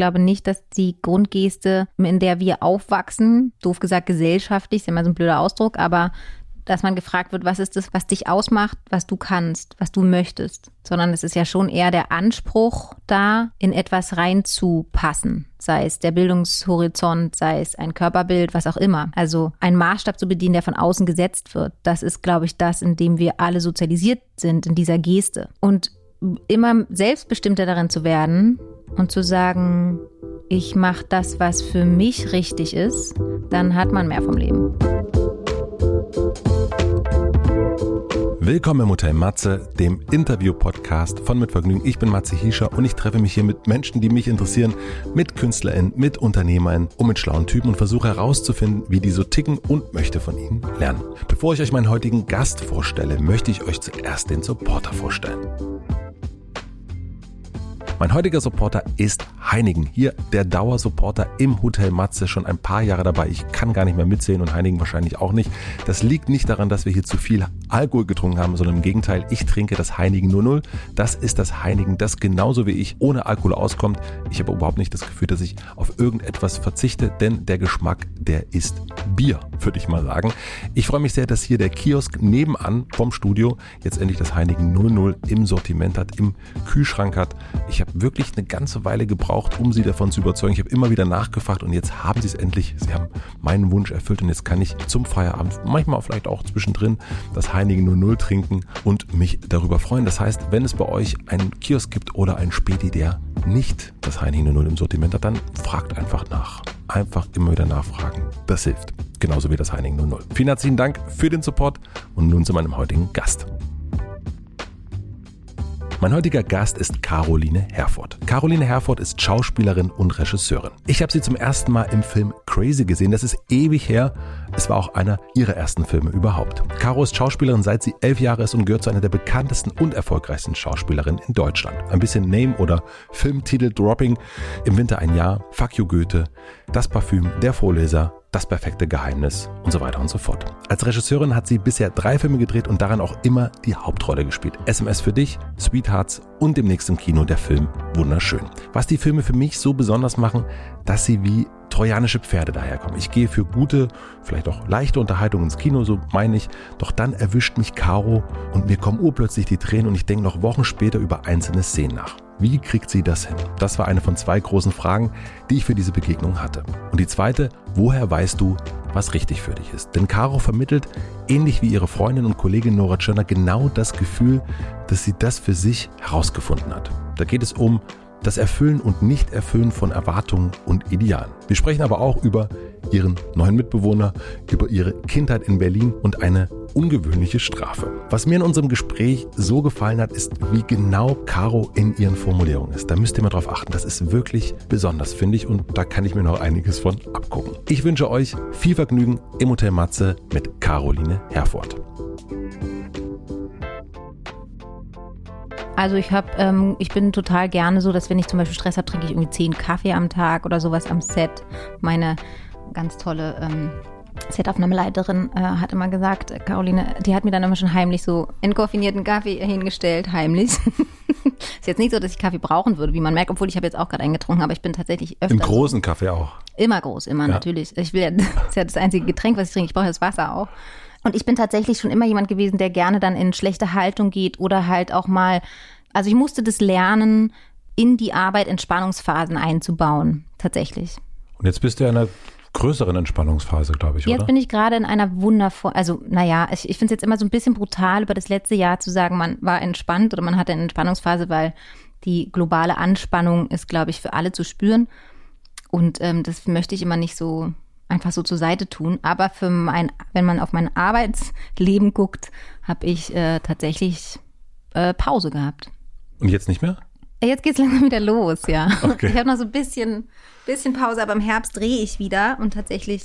glaube nicht, dass die Grundgeste, in der wir aufwachsen, doof gesagt gesellschaftlich, ist immer so ein blöder Ausdruck, aber dass man gefragt wird, was ist das, was dich ausmacht, was du kannst, was du möchtest, sondern es ist ja schon eher der Anspruch da, in etwas reinzupassen, sei es der Bildungshorizont, sei es ein Körperbild, was auch immer. Also ein Maßstab zu bedienen, der von außen gesetzt wird, das ist, glaube ich, das, in dem wir alle sozialisiert sind, in dieser Geste. Und immer selbstbestimmter darin zu werden und zu sagen, ich mache das, was für mich richtig ist, dann hat man mehr vom Leben. Willkommen im Hotel Matze, dem Interview-Podcast von Mit Vergnügen. Ich bin Matze Hiescher und ich treffe mich hier mit Menschen, die mich interessieren, mit KünstlerInnen, mit UnternehmerInnen und mit schlauen Typen und versuche herauszufinden, wie die so ticken und möchte von ihnen lernen. Bevor ich euch meinen heutigen Gast vorstelle, möchte ich euch zuerst den Supporter vorstellen. Mein heutiger Supporter ist Heinigen. Hier der Dauersupporter im Hotel Matze, schon ein paar Jahre dabei. Ich kann gar nicht mehr mitsehen und Heinigen wahrscheinlich auch nicht. Das liegt nicht daran, dass wir hier zu viel Alkohol getrunken haben, sondern im Gegenteil, ich trinke das Heinigen 00. Das ist das Heinigen, das genauso wie ich ohne Alkohol auskommt. Ich habe überhaupt nicht das Gefühl, dass ich auf irgendetwas verzichte, denn der Geschmack, der ist Bier, würde ich mal sagen. Ich freue mich sehr, dass hier der Kiosk nebenan vom Studio jetzt endlich das Heinigen 00 im Sortiment hat, im Kühlschrank hat. Ich habe habe wirklich eine ganze Weile gebraucht, um sie davon zu überzeugen. Ich habe immer wieder nachgefragt und jetzt haben sie es endlich. Sie haben meinen Wunsch erfüllt und jetzt kann ich zum Feierabend, manchmal vielleicht auch zwischendrin, das Heinigen 00 trinken und mich darüber freuen. Das heißt, wenn es bei euch einen Kiosk gibt oder einen Späti, der nicht das Heinigen 00 im Sortiment hat, dann fragt einfach nach. Einfach immer wieder nachfragen. Das hilft. Genauso wie das Heinigen 00. Vielen herzlichen Dank für den Support und nun zu meinem heutigen Gast. Mein heutiger Gast ist Caroline Herford. Caroline Herford ist Schauspielerin und Regisseurin. Ich habe sie zum ersten Mal im Film Crazy gesehen. Das ist ewig her. Es war auch einer ihrer ersten Filme überhaupt. Caro ist Schauspielerin seit sie elf Jahre ist und gehört zu einer der bekanntesten und erfolgreichsten Schauspielerinnen in Deutschland. Ein bisschen Name- oder Filmtitel-Dropping. Im Winter ein Jahr, Fuck you Goethe, Das Parfüm, Der Vorleser, das perfekte Geheimnis und so weiter und so fort. Als Regisseurin hat sie bisher drei Filme gedreht und daran auch immer die Hauptrolle gespielt. SMS für dich, Sweethearts und demnächst im Kino der Film Wunderschön. Was die Filme für mich so besonders machen, dass sie wie trojanische Pferde daherkommen. Ich gehe für gute, vielleicht auch leichte Unterhaltung ins Kino, so meine ich. Doch dann erwischt mich Caro und mir kommen urplötzlich die Tränen und ich denke noch Wochen später über einzelne Szenen nach. Wie kriegt sie das hin? Das war eine von zwei großen Fragen, die ich für diese Begegnung hatte. Und die zweite, woher weißt du, was richtig für dich ist? Denn Caro vermittelt, ähnlich wie ihre Freundin und Kollegin Nora Tschirner, genau das Gefühl, dass sie das für sich herausgefunden hat. Da geht es um das Erfüllen und Nicht-Erfüllen von Erwartungen und Idealen. Wir sprechen aber auch über ihren neuen Mitbewohner, über ihre Kindheit in Berlin und eine ungewöhnliche Strafe. Was mir in unserem Gespräch so gefallen hat, ist, wie genau Caro in ihren Formulierungen ist. Da müsst ihr mal drauf achten. Das ist wirklich besonders, finde ich, und da kann ich mir noch einiges von abgucken. Ich wünsche euch viel Vergnügen im Hotel Matze mit Caroline Herford. Also ich habe, ähm, ich bin total gerne so, dass wenn ich zum Beispiel Stress habe, trinke ich irgendwie zehn Kaffee am Tag oder sowas am Set. Meine ganz tolle ähm, Setaufnahmeleiterin äh, hat immer gesagt, Caroline, die hat mir dann immer schon heimlich so entkoffinierten Kaffee hingestellt, heimlich. ist jetzt nicht so, dass ich Kaffee brauchen würde, wie man merkt, obwohl ich habe jetzt auch gerade eingetrunken, aber ich bin tatsächlich öfter. Im großen Kaffee auch. Immer groß, immer ja. natürlich. Ich will ja, das ist ja das einzige Getränk, was ich trinke. Ich brauche das Wasser auch. Und ich bin tatsächlich schon immer jemand gewesen, der gerne dann in schlechte Haltung geht oder halt auch mal, also ich musste das lernen, in die Arbeit Entspannungsphasen einzubauen, tatsächlich. Und jetzt bist du ja in einer größeren Entspannungsphase, glaube ich, jetzt oder? Bin ich gerade in einer wundervollen, also naja, ich, ich finde es jetzt immer so ein bisschen brutal, über das letzte Jahr zu sagen, man war entspannt oder man hatte eine Entspannungsphase, weil die globale Anspannung ist, glaube ich, für alle zu spüren. Und ähm, das möchte ich immer nicht so einfach so zur Seite tun. Aber für mein, wenn man auf mein Arbeitsleben guckt, habe ich äh, tatsächlich äh, Pause gehabt. Und jetzt nicht mehr? Jetzt geht's langsam wieder los, ja. Okay. Ich habe noch so ein bisschen, bisschen Pause, aber im Herbst drehe ich wieder und tatsächlich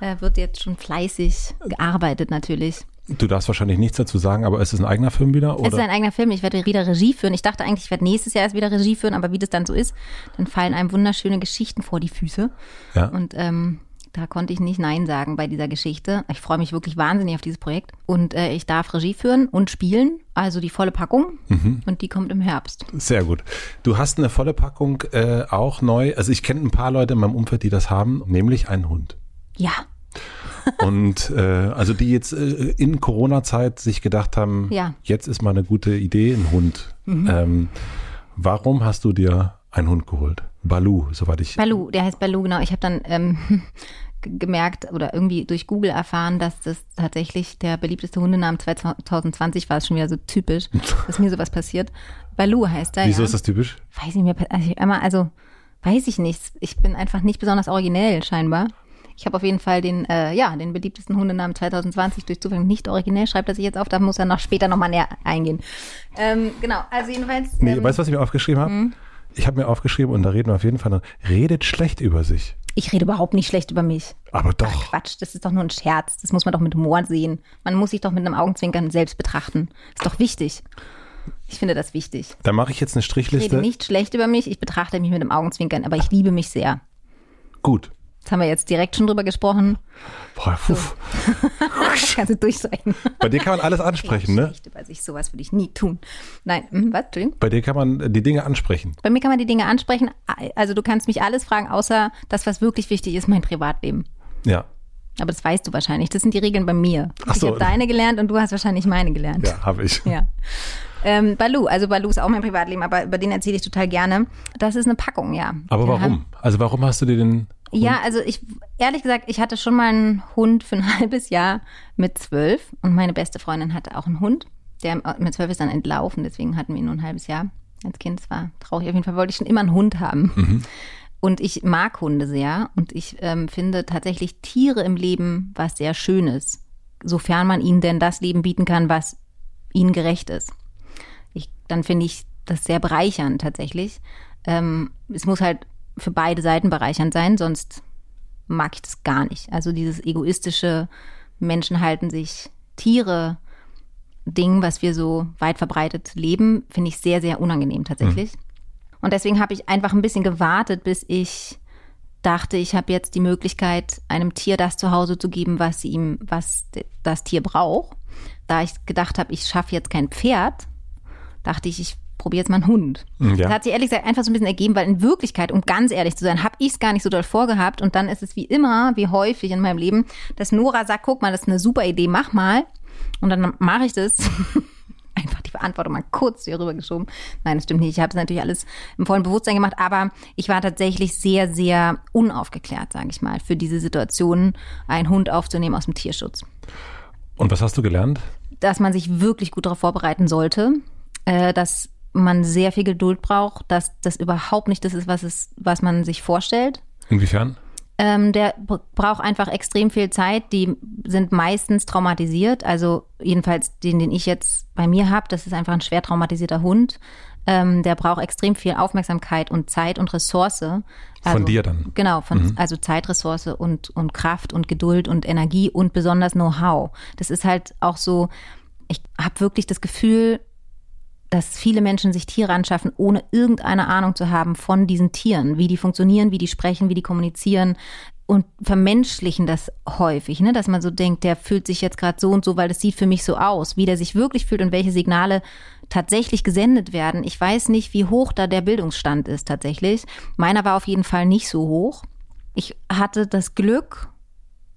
äh, wird jetzt schon fleißig gearbeitet natürlich. Du darfst wahrscheinlich nichts dazu sagen, aber ist es ein eigener Film wieder? Oder? Es ist ein eigener Film. Ich werde wieder Regie führen. Ich dachte eigentlich, ich werde nächstes Jahr erst wieder Regie führen, aber wie das dann so ist, dann fallen einem wunderschöne Geschichten vor die Füße. Ja. Und ähm, Da konnte ich nicht Nein sagen bei dieser Geschichte. Ich freue mich wirklich wahnsinnig auf dieses Projekt. Und äh, ich darf Regie führen und spielen, also die volle Packung. Mhm. Und die kommt im Herbst. Sehr gut. Du hast eine volle Packung äh, auch neu. Also ich kenne ein paar Leute in meinem Umfeld, die das haben, nämlich einen Hund. Ja, Und äh, also die jetzt äh, in Corona-Zeit sich gedacht haben, Ja. jetzt ist mal eine gute Idee, ein Hund. Ähm, warum hast du dir einen Hund geholt? Balu, soweit ich. Balu, der heißt Balu, genau. Ich habe dann ähm, gemerkt oder irgendwie durch Google erfahren, dass das tatsächlich der beliebteste Hundename 2020 war. Ist schon wieder so typisch, dass mir sowas passiert. Balu heißt er. Wieso ja. ist das typisch? Weiß ich mir, also einmal, also weiß ich nicht. Ich bin einfach nicht besonders originell scheinbar. Ich habe auf jeden Fall den, äh, ja, den beliebtesten Hundenamen 2020 durch Zufall nicht originell. Schreibt er sich jetzt auf, da muss er noch später nochmal näher eingehen. Ähm, genau, also jedenfalls. Nee, ähm, weißt du, was ich mir aufgeschrieben habe? Ich habe mir aufgeschrieben, und da reden wir auf jeden Fall noch, redet schlecht über sich. Ich rede überhaupt nicht schlecht über mich. Aber doch. Quatsch, das ist doch nur ein Scherz. Das muss man doch mit Humor sehen. Man muss sich doch mit einem Augenzwinkern selbst betrachten. Ist doch wichtig. Ich finde das wichtig. Da mache ich jetzt eine Ich Strichliste. rede nicht schlecht über mich, ich betrachte mich mit einem Augenzwinkern, aber ich liebe mich sehr. Gut. Das haben wir jetzt direkt schon drüber gesprochen. Boah, puff. Kannst du durchsprechen. Bei dir kann man alles ansprechen, ne? Über sich, sowas würde ich nie tun. Nein, hm, was? Entschuldigung. Bei dir kann man die Dinge ansprechen. Bei mir kann man die Dinge ansprechen. Also du kannst mich alles fragen, außer das, was wirklich wichtig ist, mein Privatleben. Ja. Aber das weißt du wahrscheinlich. Das sind die Regeln bei mir. Ach so. Ich habe deine gelernt und du hast wahrscheinlich meine gelernt. Ja, habe ich. Ja. Ähm, Balu, also Balu ist auch mein Privatleben, aber über den erzähle ich total gerne. Das ist eine Packung, ja. Aber warum? Also warum hast du dir den Ja, also ich, ehrlich gesagt, ich hatte schon mal einen Hund für ein halbes Jahr mit zwölf und meine beste Freundin hatte auch einen Hund. Der mit zwölf ist dann entlaufen, deswegen hatten wir ihn nur ein halbes Jahr als Kind. Es war traurig. Auf jeden Fall wollte ich schon immer einen Hund haben. Und ich mag Hunde sehr und ich ähm, finde tatsächlich Tiere im Leben was sehr Schönes, sofern man ihnen denn das Leben bieten kann, was ihnen gerecht ist. Dann finde ich das sehr bereichernd tatsächlich. Ähm, es muss halt für beide Seiten bereichernd sein, sonst mag ich das gar nicht. Also dieses egoistische Menschen halten sich Tiere Ding, was wir so weit verbreitet leben, finde ich sehr, sehr unangenehm tatsächlich. Und deswegen habe ich einfach ein bisschen gewartet, bis ich dachte, ich habe jetzt die Möglichkeit, einem Tier das zu Hause zu geben, was ihm, was das Tier braucht. Da ich gedacht habe, ich schaffe jetzt kein Pferd, dachte ich, ich probiere jetzt mal einen Hund. Ja. Das hat sich ehrlich gesagt einfach so ein bisschen ergeben, weil in Wirklichkeit, um ganz ehrlich zu sein, habe ich es gar nicht so doll vorgehabt. Und dann ist es wie immer, wie häufig in meinem Leben, dass Nora sagt, guck mal, das ist eine super Idee, mach mal. Und dann mache ich das. Einfach die Verantwortung mal kurz hier rübergeschoben. Nein, das stimmt nicht. Ich habe es natürlich alles im vollen Bewusstsein gemacht, aber ich war tatsächlich sehr, sehr unaufgeklärt, sage ich mal, für diese Situation, einen Hund aufzunehmen aus dem Tierschutz Und was hast du gelernt? dass man sich wirklich gut darauf vorbereiten sollte, äh, dass man sehr viel Geduld braucht, dass das überhaupt nicht das ist, was es, was man sich vorstellt. Inwiefern? Ähm, der braucht einfach extrem viel Zeit. Die sind meistens traumatisiert. Also jedenfalls den, den ich jetzt bei mir habe, das ist einfach ein schwer traumatisierter Hund. Ähm, der braucht extrem viel Aufmerksamkeit und Zeit und Ressource. Also, Von dir dann? Genau, von, also Zeitressource und, und Kraft und Geduld und Energie und besonders Know-how. Das ist halt auch so, ich habe wirklich das Gefühl, dass viele Menschen sich Tiere anschaffen, ohne irgendeine Ahnung zu haben von diesen Tieren, wie die funktionieren, wie die sprechen, wie die kommunizieren und vermenschlichen das häufig, ne? dass man so denkt, der fühlt sich jetzt gerade so und so, weil das sieht für mich so aus, wie der sich wirklich fühlt und welche Signale tatsächlich gesendet werden. Ich weiß nicht, wie hoch da der Bildungsstand ist tatsächlich. Meiner war auf jeden Fall nicht so hoch. Ich hatte das Glück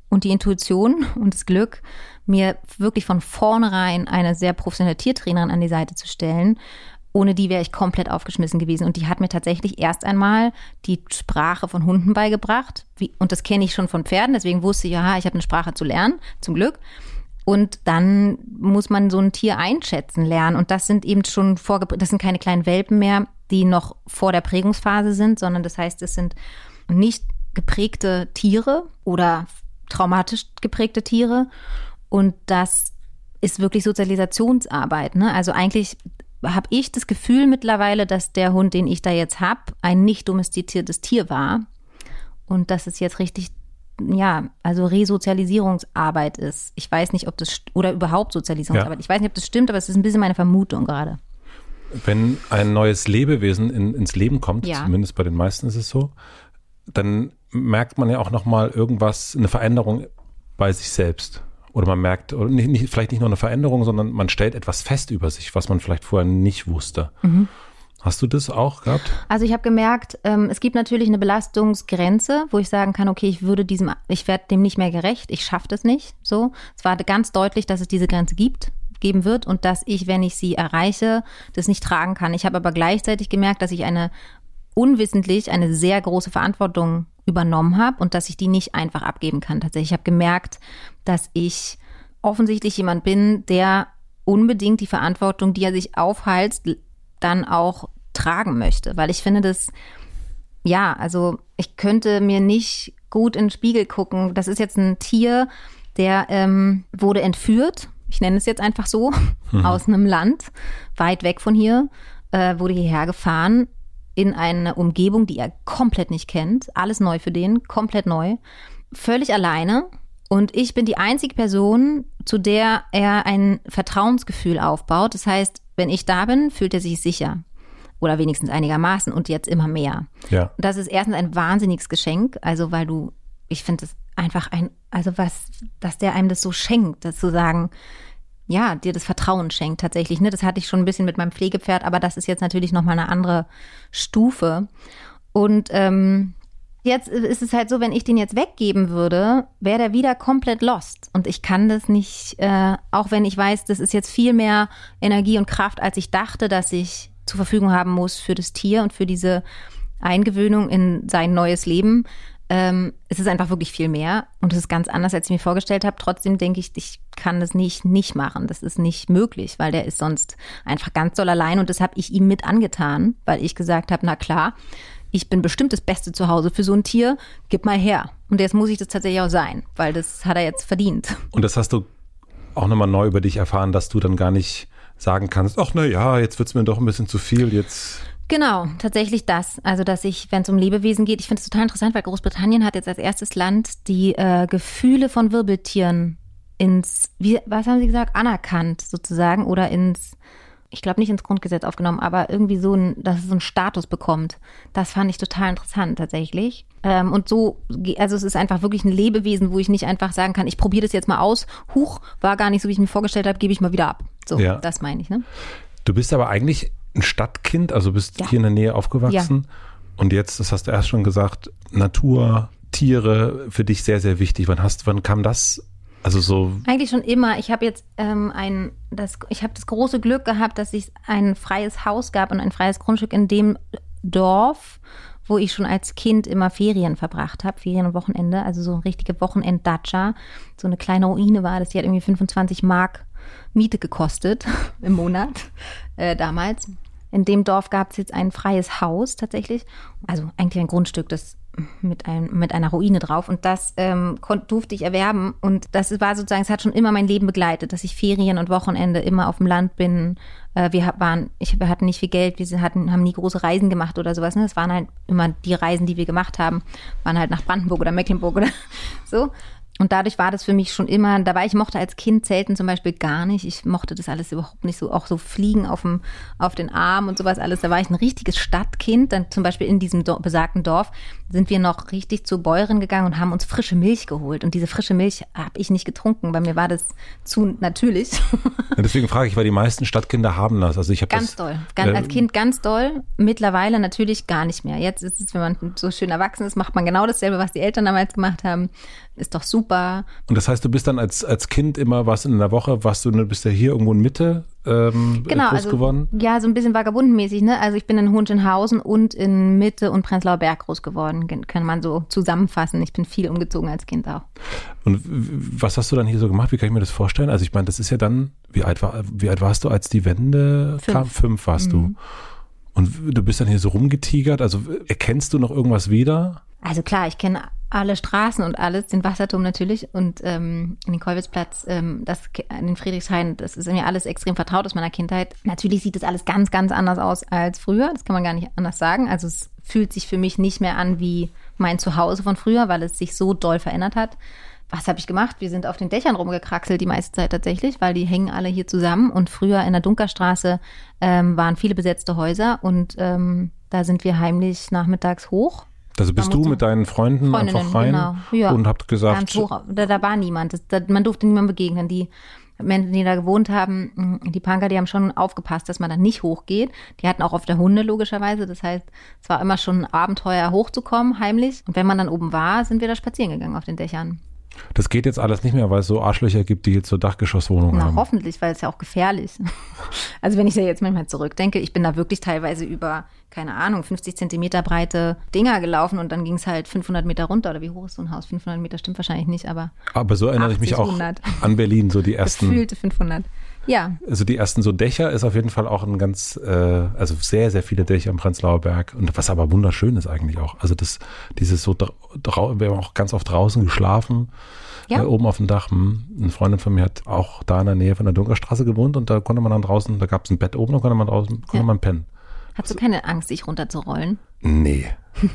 und die Intuition und das Glück, mir wirklich von vornherein eine sehr professionelle Tiertrainerin an die Seite zu stellen. Ohne die wäre ich komplett aufgeschmissen gewesen. Und die hat mir tatsächlich erst einmal die Sprache von Hunden beigebracht. Wie, und das kenne ich schon von Pferden, deswegen wusste ich, aha, ich habe eine Sprache zu lernen, zum Glück. Und dann muss man so ein Tier einschätzen lernen. Und das sind eben schon vorgeprägt, das sind keine kleinen Welpen mehr, die noch vor der Prägungsphase sind, sondern das heißt, es sind nicht geprägte Tiere oder traumatisch geprägte Tiere. Und das ist wirklich Sozialisationsarbeit. Ne? Also eigentlich habe ich das Gefühl mittlerweile, dass der Hund, den ich da jetzt habe, ein nicht domestiziertes Tier war. Und dass es jetzt richtig, ja, also Resozialisierungsarbeit ist. Ich weiß nicht, ob das, oder überhaupt Sozialisierungsarbeit. Ja. Ich weiß nicht, ob das stimmt, aber es ist ein bisschen meine Vermutung gerade. Wenn ein neues Lebewesen in, ins Leben kommt, Ja. zumindest bei den meisten ist es so, dann merkt man ja auch nochmal irgendwas, eine Veränderung bei sich selbst. Oder man merkt, oder nicht, nicht, vielleicht nicht nur eine Veränderung, sondern man stellt etwas fest über sich, was man vielleicht vorher nicht wusste. Mhm. Hast du das auch gehabt? Also ich habe gemerkt, ähm, es gibt natürlich eine Belastungsgrenze, wo ich sagen kann, okay, ich würde diesem, ich werde dem nicht mehr gerecht, ich schaffe das nicht. So, es war ganz deutlich, dass es diese Grenze gibt, geben wird und dass ich, wenn ich sie erreiche, das nicht tragen kann. Ich habe aber gleichzeitig gemerkt, dass ich eine unwissentlich eine sehr große Verantwortung übernommen habe und dass ich die nicht einfach abgeben kann. Tatsächlich, ich habe gemerkt, dass ich offensichtlich jemand bin, der unbedingt die Verantwortung, die er sich aufhalst, dann auch tragen möchte, weil ich finde, dass ja, also ich könnte mir nicht gut in den Spiegel gucken. Das ist jetzt ein Tier, der ähm, wurde entführt. Ich nenne es jetzt einfach so, mhm. aus einem Land weit weg von hier, äh, wurde hierher gefahren in eine Umgebung, die er komplett nicht kennt. Alles neu für den, komplett neu. Völlig alleine. Und ich bin die einzige Person, zu der er ein Vertrauensgefühl aufbaut. Das heißt, wenn ich da bin, fühlt er sich sicher. Oder wenigstens einigermaßen und jetzt immer mehr. Ja. Das ist erstens ein wahnsinniges Geschenk. Also, weil du, ich finde es einfach ein, also was, dass der einem das so schenkt, das zu sagen, ja, dir das Vertrauen schenkt tatsächlich. Ne? Das hatte ich schon ein bisschen mit meinem Pflegepferd, aber das ist jetzt natürlich nochmal eine andere Stufe. Und ähm, jetzt ist es halt so, wenn ich den jetzt weggeben würde, wäre der wieder komplett lost. Und ich kann das nicht, äh, auch wenn ich weiß, das ist jetzt viel mehr Energie und Kraft, als ich dachte, dass ich zur Verfügung haben muss für das Tier und für diese Eingewöhnung in sein neues Leben. Ähm, es ist einfach wirklich viel mehr und es ist ganz anders, als ich mir vorgestellt habe. Trotzdem denke ich, ich kann das nicht nicht machen. Das ist nicht möglich, weil der ist sonst einfach ganz doll allein und das habe ich ihm mit angetan, weil ich gesagt habe, na klar, ich bin bestimmt das beste Zuhause für so ein Tier, gib mal her. Und jetzt muss ich das tatsächlich auch sein, weil das hat er jetzt verdient. Und das hast du auch nochmal neu über dich erfahren, dass du dann gar nicht sagen kannst, ach na ja, jetzt wird's mir doch ein bisschen zu viel, jetzt Genau, tatsächlich das. Also, dass ich, wenn es um Lebewesen geht, ich finde es total interessant, weil Großbritannien hat jetzt als erstes Land die äh, Gefühle von Wirbeltieren ins, wie, was haben Sie gesagt, anerkannt sozusagen oder ins, ich glaube nicht ins Grundgesetz aufgenommen, aber irgendwie so ein, dass es so einen Status bekommt. Das fand ich total interessant tatsächlich. Ähm, und so, also es ist einfach wirklich ein Lebewesen, wo ich nicht einfach sagen kann, ich probiere das jetzt mal aus. Huch, war gar nicht so, wie ich mir vorgestellt habe, gebe ich mal wieder ab. So, ja. das meine ich. Ne? Du bist aber eigentlich ein Stadtkind, also bist ja. hier in der Nähe aufgewachsen. Ja. Und jetzt, das hast du erst schon gesagt, Natur, Tiere für dich sehr, sehr wichtig. Wann hast, wann kam das? Also so. Eigentlich schon immer. Ich habe jetzt ähm, ein, das, ich habe das große Glück gehabt, dass es ein freies Haus gab und ein freies Grundstück in dem Dorf, wo ich schon als Kind immer Ferien verbracht habe, Ferien und Wochenende, also so eine richtige Wochenend-Datscha. So eine kleine Ruine war das, die hat irgendwie 25 Mark Miete gekostet im Monat äh, damals. In dem Dorf gab es jetzt ein freies Haus tatsächlich, also eigentlich ein Grundstück, das mit, einem, mit einer Ruine drauf. Und das ähm, durfte ich erwerben. Und das war sozusagen, es hat schon immer mein Leben begleitet, dass ich Ferien und Wochenende immer auf dem Land bin. Äh, wir waren, ich, wir hatten nicht viel Geld, wir hatten, haben nie große Reisen gemacht oder sowas. Ne? Das waren halt immer die Reisen, die wir gemacht haben, waren halt nach Brandenburg oder Mecklenburg oder so. Und dadurch war das für mich schon immer, dabei ich mochte als Kind Zelten zum Beispiel gar nicht. Ich mochte das alles überhaupt nicht so, auch so Fliegen auf, dem, auf den Arm und sowas alles. Da war ich ein richtiges Stadtkind. Dann zum Beispiel in diesem Dorf, besagten Dorf sind wir noch richtig zur Bäuerin gegangen und haben uns frische Milch geholt. Und diese frische Milch habe ich nicht getrunken, weil mir war das zu natürlich. Ja, deswegen frage ich, weil die meisten Stadtkinder haben das. Also ich habe ganz das, doll, ganz, äh, als Kind ganz doll. Mittlerweile natürlich gar nicht mehr. Jetzt ist es, wenn man so schön erwachsen ist, macht man genau dasselbe, was die Eltern damals gemacht haben ist doch super. Und das heißt, du bist dann als, als Kind immer, was in der Woche, warst du, bist ja hier irgendwo in Mitte ähm, genau, groß also, geworden? Ja, so ein bisschen vagabundenmäßig, ne? Also ich bin in Hohenschönhausen und in Mitte und Prenzlauer Berg groß geworden, kann man so zusammenfassen. Ich bin viel umgezogen als Kind auch. Und was hast du dann hier so gemacht? Wie kann ich mir das vorstellen? Also ich meine, das ist ja dann, wie alt, war, wie alt warst du, als die Wende Fünf. kam? Fünf warst mhm. du. Und du bist dann hier so rumgetigert. Also erkennst du noch irgendwas wieder? Also klar, ich kenne alle Straßen und alles, den Wasserturm natürlich und ähm, den Kolwitzplatz, ähm, das, den Friedrichshain, das ist mir alles extrem vertraut aus meiner Kindheit. Natürlich sieht das alles ganz, ganz anders aus als früher, das kann man gar nicht anders sagen. Also es fühlt sich für mich nicht mehr an wie mein Zuhause von früher, weil es sich so doll verändert hat. Was habe ich gemacht? Wir sind auf den Dächern rumgekraxelt die meiste Zeit tatsächlich, weil die hängen alle hier zusammen. Und früher in der Dunkerstraße ähm, waren viele besetzte Häuser und ähm, da sind wir heimlich nachmittags hoch Also bist du mit deinen Freunden einfach rein genau. ja. und habt gesagt, hoch, da, da war niemand. Das, da, man durfte niemand begegnen. Die Menschen, die da gewohnt haben, die Punker, die haben schon aufgepasst, dass man da nicht hochgeht. Die hatten auch auf der Hunde logischerweise. Das heißt, es war immer schon ein Abenteuer hochzukommen, heimlich. Und wenn man dann oben war, sind wir da spazieren gegangen auf den Dächern. Das geht jetzt alles nicht mehr, weil es so Arschlöcher gibt, die jetzt so Dachgeschosswohnungen Na, haben. hoffentlich, weil es ja auch gefährlich. Also wenn ich da jetzt manchmal zurückdenke, ich bin da wirklich teilweise über, keine Ahnung, 50 Zentimeter breite Dinger gelaufen und dann ging es halt 500 Meter runter. Oder wie hoch ist so ein Haus? 500 Meter stimmt wahrscheinlich nicht, aber Aber so erinnere ich mich 80, auch 100. an Berlin, so die ersten, gefühlte 500. Ja, also die ersten so Dächer ist auf jeden Fall auch ein ganz, äh, also sehr, sehr viele Dächer am Prenzlauer Berg und was aber wunderschön ist eigentlich auch. Also das, dieses so, wir haben auch ganz oft draußen geschlafen, Ja. äh, oben auf dem Dach. Hm. Eine Freundin von mir hat auch da in der Nähe von der Dunkerstraße gewohnt und da konnte man dann draußen, da gab es ein Bett oben, da konnte man draußen, konnte Ja. man pennen. hast du keine Angst, dich runterzurollen? Nee.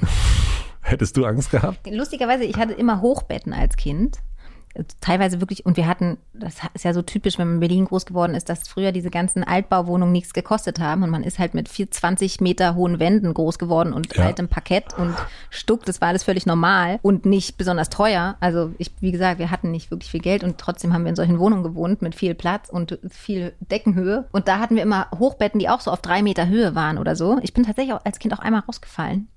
Hättest du Angst gehabt? Lustigerweise, ich hatte immer Hochbetten als Kind. Teilweise wirklich, und wir hatten, das ist ja so typisch, wenn man in Berlin groß geworden ist, dass früher diese ganzen Altbauwohnungen nichts gekostet haben und man ist halt mit 4, 20 Meter hohen Wänden groß geworden und Ja. altem Parkett und Stuck, das war alles völlig normal und nicht besonders teuer. Also ich, wie gesagt, wir hatten nicht wirklich viel Geld und trotzdem haben wir in solchen Wohnungen gewohnt mit viel Platz und viel Deckenhöhe. Und da hatten wir immer Hochbetten, die auch so auf drei Meter Höhe waren oder so. Ich bin tatsächlich auch als Kind auch einmal rausgefallen.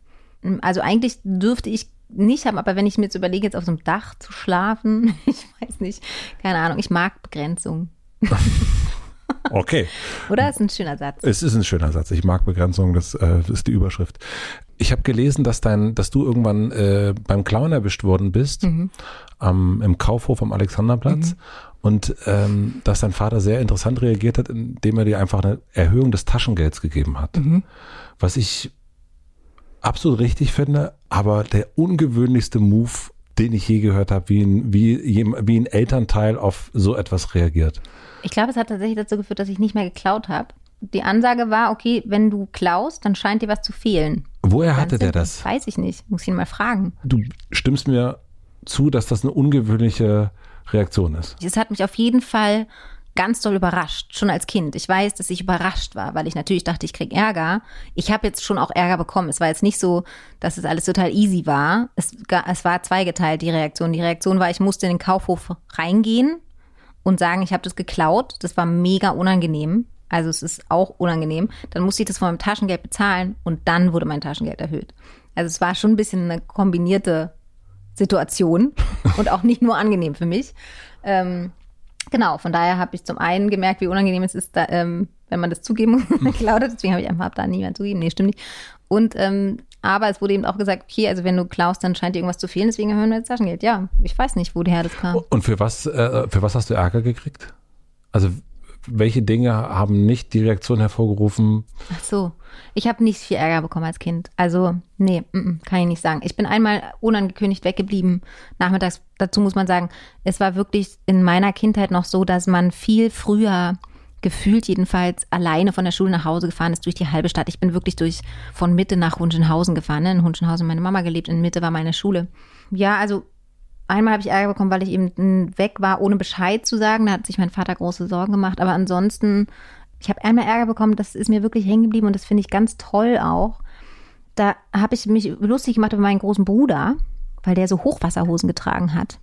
Also eigentlich dürfte ich nicht haben, aber wenn ich mir jetzt überlege, jetzt auf so einem Dach zu schlafen, ich weiß nicht, keine Ahnung, ich mag Begrenzung. Okay. Oder? Ist ein schöner Satz. Es ist ein schöner Satz. Ich mag Begrenzung, das äh, ist die Überschrift. Ich habe gelesen, dass dein, dass du irgendwann äh, beim Clown erwischt worden bist am, im Kaufhof am Alexanderplatz und ähm, dass dein Vater sehr interessant reagiert hat, indem er dir einfach eine Erhöhung des Taschengelds gegeben hat. Was ich absolut richtig finde, aber der ungewöhnlichste Move, den ich je gehört habe, wie ein, wie, wie ein Elternteil auf so etwas reagiert. Ich glaube, es hat tatsächlich dazu geführt, dass ich nicht mehr geklaut habe. Die Ansage war, okay, wenn du klaust, dann scheint dir was zu fehlen. Woher Ganz hatte der das? Weiß ich nicht. Muss ich ihn mal fragen. du stimmst mir zu, dass das eine ungewöhnliche Reaktion ist. Es hat mich auf jeden Fall ganz doll überrascht, schon als Kind. Ich weiß, dass ich überrascht war, weil ich natürlich dachte, ich krieg Ärger. Ich habe jetzt schon auch Ärger bekommen. Es war jetzt nicht so, dass es alles total easy war. Es, es war zweigeteilt, die Reaktion. Die Reaktion war, ich musste in den Kaufhof reingehen und sagen, ich habe das geklaut. Das war mega unangenehm. Also es ist auch unangenehm. Dann musste ich das von meinem Taschengeld bezahlen und dann wurde mein Taschengeld erhöht. Also es war schon ein bisschen eine kombinierte Situation und auch nicht nur angenehm für mich. Ähm, genau, von daher habe ich zum einen gemerkt, wie unangenehm es ist, da, ähm, wenn man das zugeben muss, geklaut hat. Deswegen habe ich einfach da niemand zugeben. Nee, stimmt nicht. Und ähm, aber es wurde eben auch gesagt, okay, also wenn du klaust, dann scheint dir irgendwas zu fehlen, deswegen erhöhen wir das Taschengeld. Ja, ich weiß nicht, woher das kam. Und für was, äh, für was hast du Ärger gekriegt? Also welche Dinge haben nicht die Reaktion hervorgerufen? Ach so. Ich habe nicht viel Ärger bekommen als Kind. Also, nee, mm, mm, kann ich nicht sagen. Ich bin einmal unangekündigt weggeblieben. Nachmittags, dazu muss man sagen, es war wirklich in meiner Kindheit noch so, dass man viel früher gefühlt jedenfalls alleine von der Schule nach Hause gefahren ist durch die halbe Stadt. Ich bin wirklich durch von Mitte nach Hunschenhausen gefahren. Ne? In Hunschenhausen meine Mama gelebt, in Mitte war meine Schule. Ja, also Einmal habe ich Ärger bekommen, weil ich eben weg war, ohne Bescheid zu sagen. Da hat sich mein Vater große Sorgen gemacht. Aber ansonsten, ich habe einmal Ärger bekommen, das ist mir wirklich hängen geblieben und das finde ich ganz toll auch. Da habe ich mich lustig gemacht über meinen großen Bruder, weil der so Hochwasserhosen getragen hat.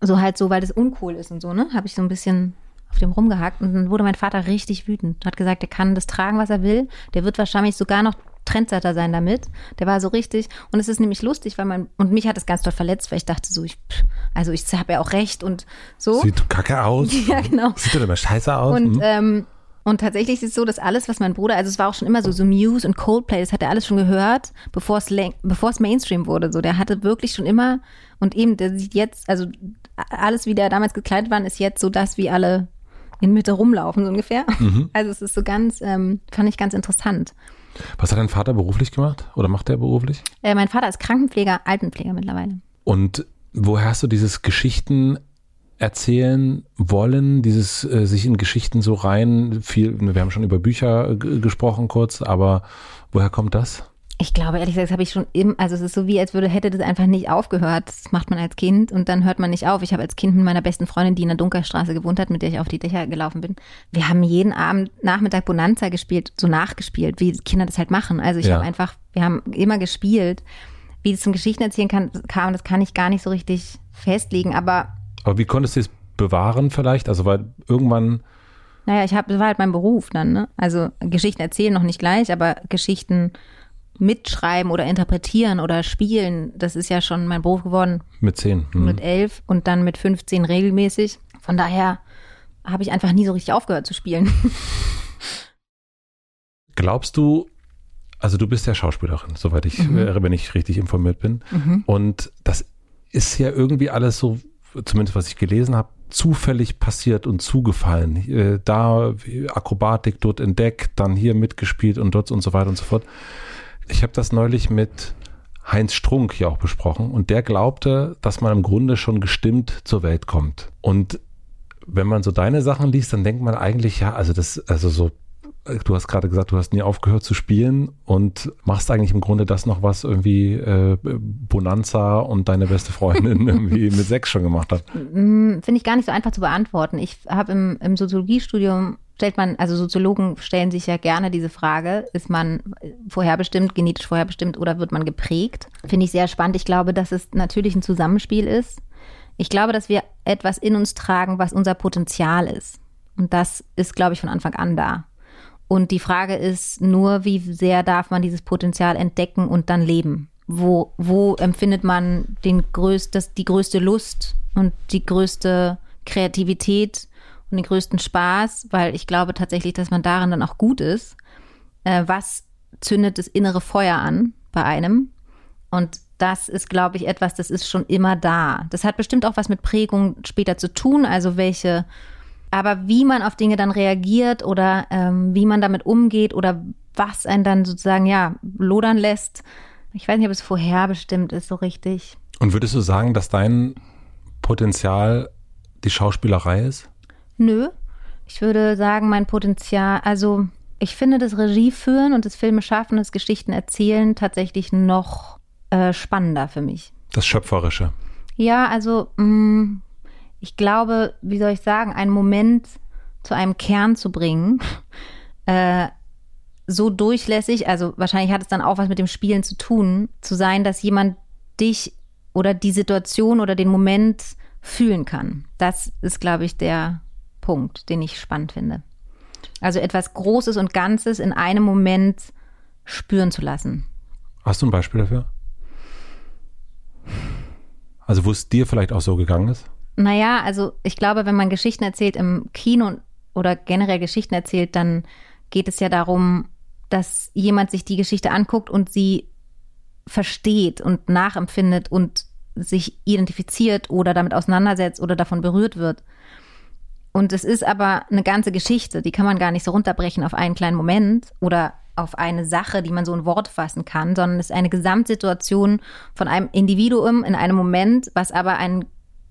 So halt so, weil das uncool ist und so, ne? Habe ich so ein bisschen auf dem rumgehackt und dann wurde mein Vater richtig wütend. Hat gesagt, er kann das tragen, was er will. Der wird wahrscheinlich sogar noch Trendsetter sein damit. Der war so richtig. Und es ist nämlich lustig, weil man, und mich hat es ganz doll verletzt, weil ich dachte so, ich, also ich habe ja auch recht und so. Sieht kacke aus. Ja, genau. Sieht doch immer scheiße aus. Und, Hm. ähm, und tatsächlich ist es so, dass alles, was mein Bruder, also es war auch schon immer so, so Muse und Coldplay, das hat er alles schon gehört, bevor es, bevor es Mainstream wurde. So, der hatte wirklich schon immer, und eben, der sieht jetzt, also alles, wie der damals gekleidet war, ist jetzt so das, wie alle in Mitte rumlaufen, so ungefähr. Mhm. Also es ist so ganz, ähm, fand ich ganz interessant. Was hat dein Vater beruflich gemacht? Oder macht er beruflich? Äh, mein Vater ist Krankenpfleger, Altenpfleger mittlerweile. Und woher hast du dieses Geschichten erzählen wollen, dieses äh, sich in Geschichten so rein, viel, wir haben schon über Bücher gesprochen kurz, aber woher kommt das? Ich glaube, ehrlich gesagt, das habe ich schon im, also es ist so wie, als würde, hätte das einfach nicht aufgehört. Das macht man als Kind und dann hört man nicht auf. Ich habe als Kind mit meiner besten Freundin, die in der Dunkelstraße gewohnt hat, mit der ich auf die Dächer gelaufen bin. Wir haben jeden Abend Nachmittag Bonanza gespielt, so nachgespielt, wie Kinder das halt machen. Also ich Ja. habe einfach, wir haben immer gespielt. wie es zum Geschichtenerzählen kann, kam, das kann ich gar nicht so richtig festlegen. Aber, aber wie konntest du es bewahren vielleicht? Also weil irgendwann naja, ich habe, das war halt mein Beruf dann, ne? Also Geschichten erzählen noch nicht gleich, aber Geschichten mitschreiben oder interpretieren oder spielen, das ist ja schon mein Beruf geworden. Mit zehn. Mhm. Mit elf und dann mit 15 regelmäßig. Von daher habe ich einfach nie so richtig aufgehört zu spielen. Glaubst du, also du bist ja Schauspielerin, soweit ich, mhm. wenn ich richtig informiert bin. Mhm. Und das ist ja irgendwie alles so, zumindest was ich gelesen habe, zufällig passiert und zugefallen. Äh, da Akrobatik dort entdeckt, dann hier mitgespielt und dort und so weiter und so fort. Ich habe das neulich mit Heinz Strunk hier auch besprochen und der glaubte, dass man im Grunde schon gestimmt zur Welt kommt. Und wenn man so deine Sachen liest, dann denkt man eigentlich, ja, also das, also so du hast gerade gesagt, du hast nie aufgehört zu spielen und machst eigentlich im Grunde das noch, was irgendwie äh, Bonanza und deine beste Freundin irgendwie mit sechs schon gemacht hat. Mm, finde ich gar nicht so einfach zu beantworten. Ich habe im, im Soziologiestudium stellt man, also Soziologen stellen sich ja gerne diese Frage, ist man vorherbestimmt, genetisch vorherbestimmt oder wird man geprägt? Finde ich sehr spannend. Ich glaube, dass es natürlich ein Zusammenspiel ist. Ich glaube, dass wir etwas in uns tragen, was unser Potenzial ist. Und das ist, glaube ich, von Anfang an da. Und die Frage ist nur, wie sehr darf man dieses Potenzial entdecken und dann leben? Wo, wo empfindet man den größt, das, die größte Lust und die größte Kreativität und den größten Spaß? Weil ich glaube tatsächlich, dass man darin dann auch gut ist. Äh, was zündet das innere Feuer an bei einem? Und das ist, glaube ich, etwas, das ist schon immer da. Das hat bestimmt auch was mit Prägung später zu tun, also welche aber wie man auf Dinge dann reagiert oder ähm, wie man damit umgeht oder was einen dann sozusagen ja lodern lässt, ich weiß nicht, ob es vorherbestimmt ist so richtig. Und würdest du sagen, dass dein Potenzial die Schauspielerei ist? Nö. Ich würde sagen, mein Potenzial, also ich finde das Regie führen und das Filme schaffen, das Geschichten erzählen tatsächlich noch äh, spannender für mich. Das Schöpferische. Ja, also mh, mm, ich glaube, wie soll ich sagen, einen Moment zu einem Kern zu bringen, äh, so durchlässig, also wahrscheinlich hat es dann auch was mit dem Spielen zu tun, zu sein, dass jemand dich oder die Situation oder den Moment fühlen kann. Das ist, glaube ich, der Punkt, den ich spannend finde. Also etwas Großes und Ganzes in einem Moment spüren zu lassen. Hast du ein Beispiel dafür? Also wo es dir vielleicht auch so gegangen ist? Naja, also ich glaube, wenn man Geschichten erzählt im Kino oder generell Geschichten erzählt, dann geht es ja darum, dass jemand sich die Geschichte anguckt und sie versteht und nachempfindet und sich identifiziert oder damit auseinandersetzt oder davon berührt wird. Und es ist aber eine ganze Geschichte, die kann man gar nicht so runterbrechen auf einen kleinen Moment oder auf eine Sache, die man so in Wort fassen kann, sondern es ist eine Gesamtsituation von einem Individuum in einem Moment, was aber einen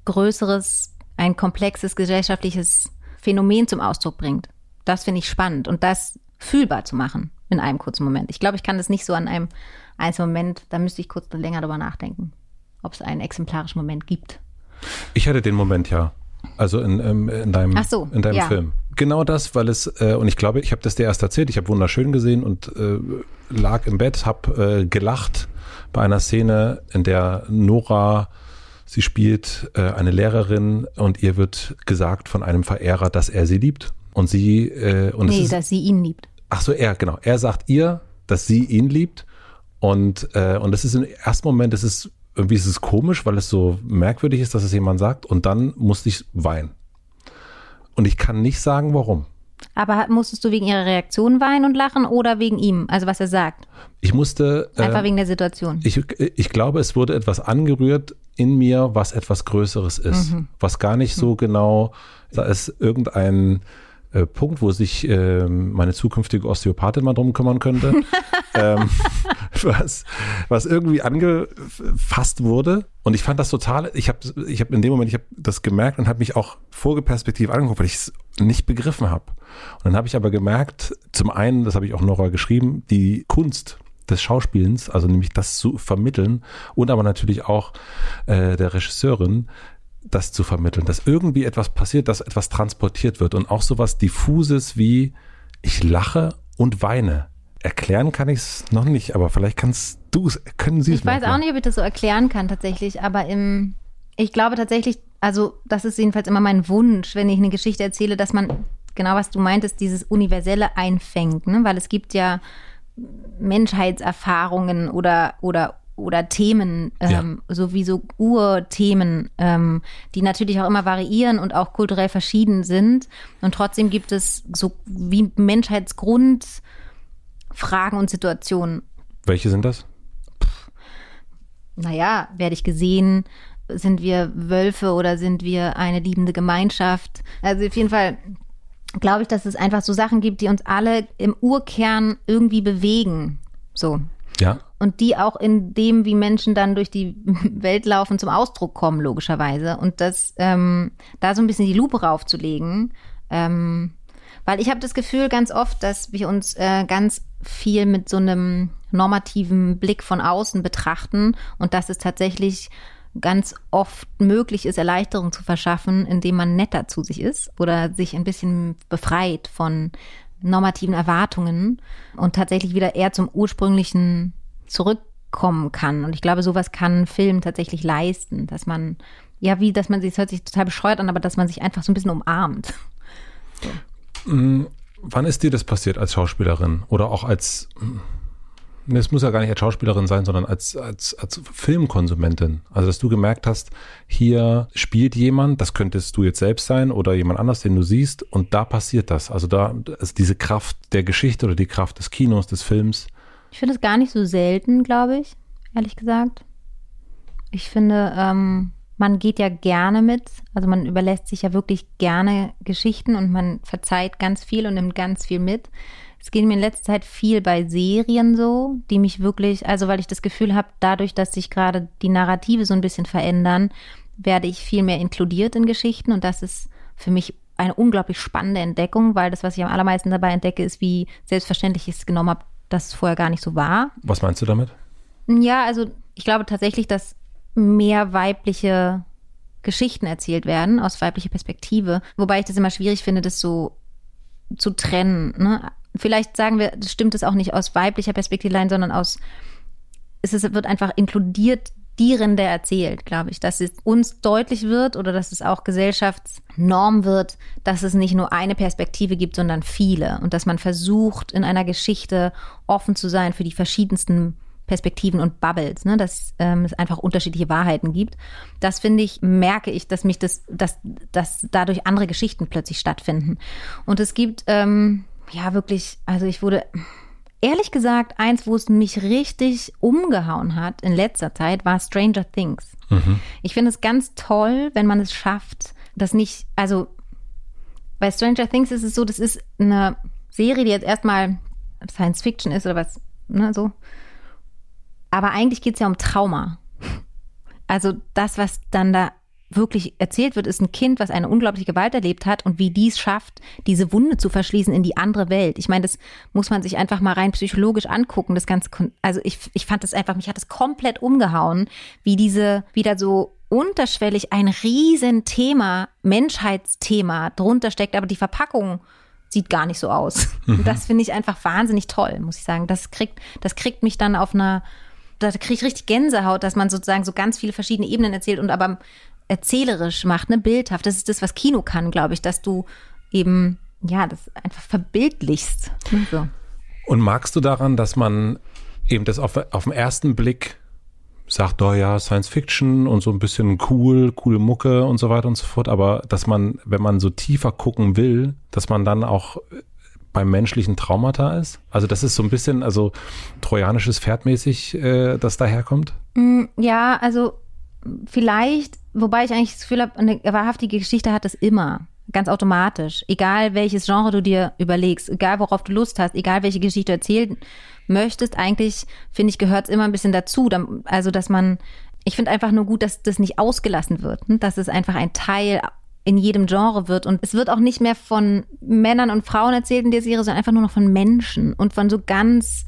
größeres, ein komplexes gesellschaftliches Phänomen zum Ausdruck bringt. Das finde ich spannend und das fühlbar zu machen in einem kurzen Moment. Ich glaube, ich kann das nicht so an einem einzelnen Moment, da müsste ich kurz länger drüber nachdenken, ob es einen exemplarischen Moment gibt. Ich hatte den Moment ja. Also in, in, in deinem, so, in deinem ja. Film. Genau das, weil es, äh, und ich glaube, ich habe das dir erst erzählt, ich habe wunderschön gesehen und äh, lag im Bett, habe äh, gelacht bei einer Szene, in der Nora Sie spielt äh, eine Lehrerin und ihr wird gesagt von einem Verehrer, dass er sie liebt. Und sie äh, und Nee, ist, dass sie ihn liebt. Ach so, er, genau. Er sagt ihr, dass sie ihn liebt. Und, äh, und das ist im ersten Moment, das ist irgendwie ist es komisch, weil es so merkwürdig ist, dass es jemand sagt. Und dann musste ich weinen. Und ich kann nicht sagen, warum. Aber musstest du wegen ihrer Reaktion weinen und lachen oder wegen ihm, also was er sagt? Ich musste. Einfach äh, wegen der Situation. Ich, ich glaube, es wurde etwas angerührt in mir, was etwas Größeres ist, mhm. was gar nicht so genau, da ist irgendein äh, Punkt, wo sich äh, meine zukünftige Osteopathin mal drum kümmern könnte, ähm, was, was irgendwie angefasst wurde. Und ich fand das total, ich habe ich hab in dem Moment, ich habe das gemerkt und habe mich auch vorgeperspektiv angeguckt, weil ich es nicht begriffen habe. Und dann habe ich aber gemerkt, zum einen, das habe ich auch Nora geschrieben, die Kunst des Schauspielens, also nämlich das zu vermitteln und aber natürlich auch äh, der Regisseurin das zu vermitteln, dass irgendwie etwas passiert, dass etwas transportiert wird und auch sowas diffuses wie ich lache und weine. Erklären kann ich es noch nicht, aber vielleicht kannst du, können Sie es Ich weiß erklären? auch nicht, ob ich das so erklären kann tatsächlich, aber im, ich glaube tatsächlich, also das ist jedenfalls immer mein Wunsch, wenn ich eine Geschichte erzähle, dass man genau was du meintest, dieses Universelle einfängt, ne? weil es gibt ja Menschheitserfahrungen oder oder oder Themen, ähm, sowieso Urthemen, ähm, die natürlich auch immer variieren und auch kulturell verschieden sind. Und trotzdem gibt es so wie Menschheitsgrundfragen und Situationen. Welche sind das? naja, werde ich gesehen? Sind wir Wölfe oder sind wir eine liebende Gemeinschaft? Also auf jeden Fall glaube ich, dass es einfach so Sachen gibt, die uns alle im Urkern irgendwie bewegen. So. Ja. Und die auch in dem, wie Menschen dann durch die Welt laufen, zum Ausdruck kommen, logischerweise. Und das, ähm, da so ein bisschen die Lupe raufzulegen. Ähm, weil ich habe das Gefühl ganz oft, dass wir uns äh, ganz viel mit so einem normativen Blick von außen betrachten und dass es tatsächlich ganz oft möglich ist, Erleichterung zu verschaffen, indem man netter zu sich ist oder sich ein bisschen befreit von normativen Erwartungen und tatsächlich wieder eher zum ursprünglichen zurückkommen kann. Und ich glaube, sowas kann ein Film tatsächlich leisten, dass man, ja, wie, dass man sich, das hört sich total bescheuert an, aber dass man sich einfach so ein bisschen umarmt. Wann ist dir das passiert als Schauspielerin oder auch als, ne, es muss ja gar nicht als Schauspielerin sein, sondern als, als, als Filmkonsumentin? Also, dass du gemerkt hast, hier spielt jemand, das könntest du jetzt selbst sein oder jemand anders, den du siehst, und da passiert das. Also da, also diese Kraft der Geschichte oder die Kraft des Kinos, des Films. Ich finde es gar nicht so selten, glaube ich, ehrlich gesagt. Ich finde, ähm, man geht ja gerne mit, also man überlässt sich ja wirklich gerne Geschichten und man verzeiht ganz viel und nimmt ganz viel mit. Es geht mir in letzter Zeit viel bei Serien so, die mich wirklich, also weil ich das Gefühl habe, dadurch, dass sich gerade die Narrative so ein bisschen verändern, werde ich viel mehr inkludiert in Geschichten und das ist für mich eine unglaublich spannende Entdeckung, weil das, was ich am allermeisten dabei entdecke, ist, wie selbstverständlich ich es genommen habe, dass es vorher gar nicht so war. Was meinst du damit? Ja, also ich glaube tatsächlich, dass mehr weibliche Geschichten erzählt werden aus weiblicher Perspektive, wobei ich das immer schwierig finde, das so zu trennen. Ne? Vielleicht sagen wir, das stimmt es auch nicht aus weiblicher Perspektive, allein, sondern aus, es wird einfach inkludiert die Rinde erzählt, glaube ich, dass es uns deutlich wird oder dass es auch Gesellschaftsnorm wird, dass es nicht nur eine Perspektive gibt, sondern viele und dass man versucht, in einer Geschichte offen zu sein für die verschiedensten Perspektiven und Bubbles, ne, dass ähm, es einfach unterschiedliche Wahrheiten gibt. Das finde ich, merke ich, dass mich das, dass, dass dadurch andere Geschichten plötzlich stattfinden. Und es gibt ähm, ja wirklich, also ich wurde ehrlich gesagt, eins, wo es mich richtig umgehauen hat in letzter Zeit, war Stranger Things. Mhm. Ich finde es ganz toll, wenn man es schafft, das nicht, also bei Stranger Things ist es so, das ist eine Serie, die jetzt erstmal Science Fiction ist oder was, ne, so. Aber eigentlich geht es ja um Trauma. Also das, was dann da wirklich erzählt wird, ist ein Kind, was eine unglaubliche Gewalt erlebt hat und wie dies schafft, diese Wunde zu verschließen in die andere Welt. Ich meine, das muss man sich einfach mal rein psychologisch angucken. Das ganze, also ich, ich fand das einfach, mich hat das komplett umgehauen, wie diese wieder so unterschwellig ein Riesenthema, Menschheitsthema drunter steckt, aber die Verpackung sieht gar nicht so aus. Mhm. Das finde ich einfach wahnsinnig toll, muss ich sagen. Das kriegt, das kriegt mich dann auf einer, da kriege ich richtig Gänsehaut, dass man sozusagen so ganz viele verschiedene Ebenen erzählt und aber erzählerisch macht, ne, bildhaft. Das ist das, was Kino kann, glaube ich, dass du eben, ja, das einfach verbildlichst. Ne, so. Und magst du daran, dass man eben das auf, auf den ersten Blick sagt, oh ja, Science Fiction und so ein bisschen cool, coole Mucke und so weiter und so fort, aber dass man, wenn man so tiefer gucken will, dass man dann auch beim menschlichen Traumata ist? Also das ist so ein bisschen, also trojanisches Pferdmäßig, äh, das daherkommt? Ja, also vielleicht, wobei ich eigentlich das Gefühl habe, eine wahrhaftige Geschichte hat es immer. Ganz automatisch. Egal welches Genre du dir überlegst, egal worauf du Lust hast, egal welche Geschichte du erzählen möchtest, eigentlich, finde ich, gehört es immer ein bisschen dazu. Also, dass man, ich finde einfach nur gut, dass das nicht ausgelassen wird, ne? dass es einfach ein Teil in jedem Genre wird. Und es wird auch nicht mehr von Männern und Frauen erzählt in der Serie, sondern einfach nur noch von Menschen und von so ganz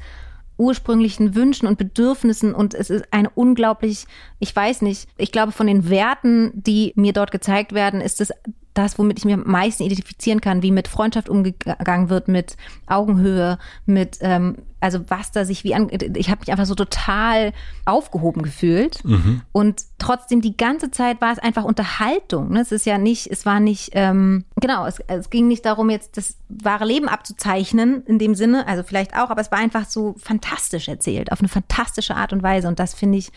ursprünglichen Wünschen und Bedürfnissen und es ist eine unglaublich, ich weiß nicht, ich glaube von den Werten, die mir dort gezeigt werden, ist es das, womit ich mir am meisten identifizieren kann, wie mit Freundschaft umgegangen wird, mit Augenhöhe, mit ähm, also was da sich wie an, ich habe mich einfach so total aufgehoben gefühlt mhm. und trotzdem die ganze Zeit war es einfach Unterhaltung. Ne? Es ist ja nicht, es war nicht, ähm, genau, es, es ging nicht darum jetzt das wahre Leben abzuzeichnen in dem Sinne, also vielleicht auch, aber es war einfach so fantastisch erzählt, auf eine fantastische Art und Weise und das finde ich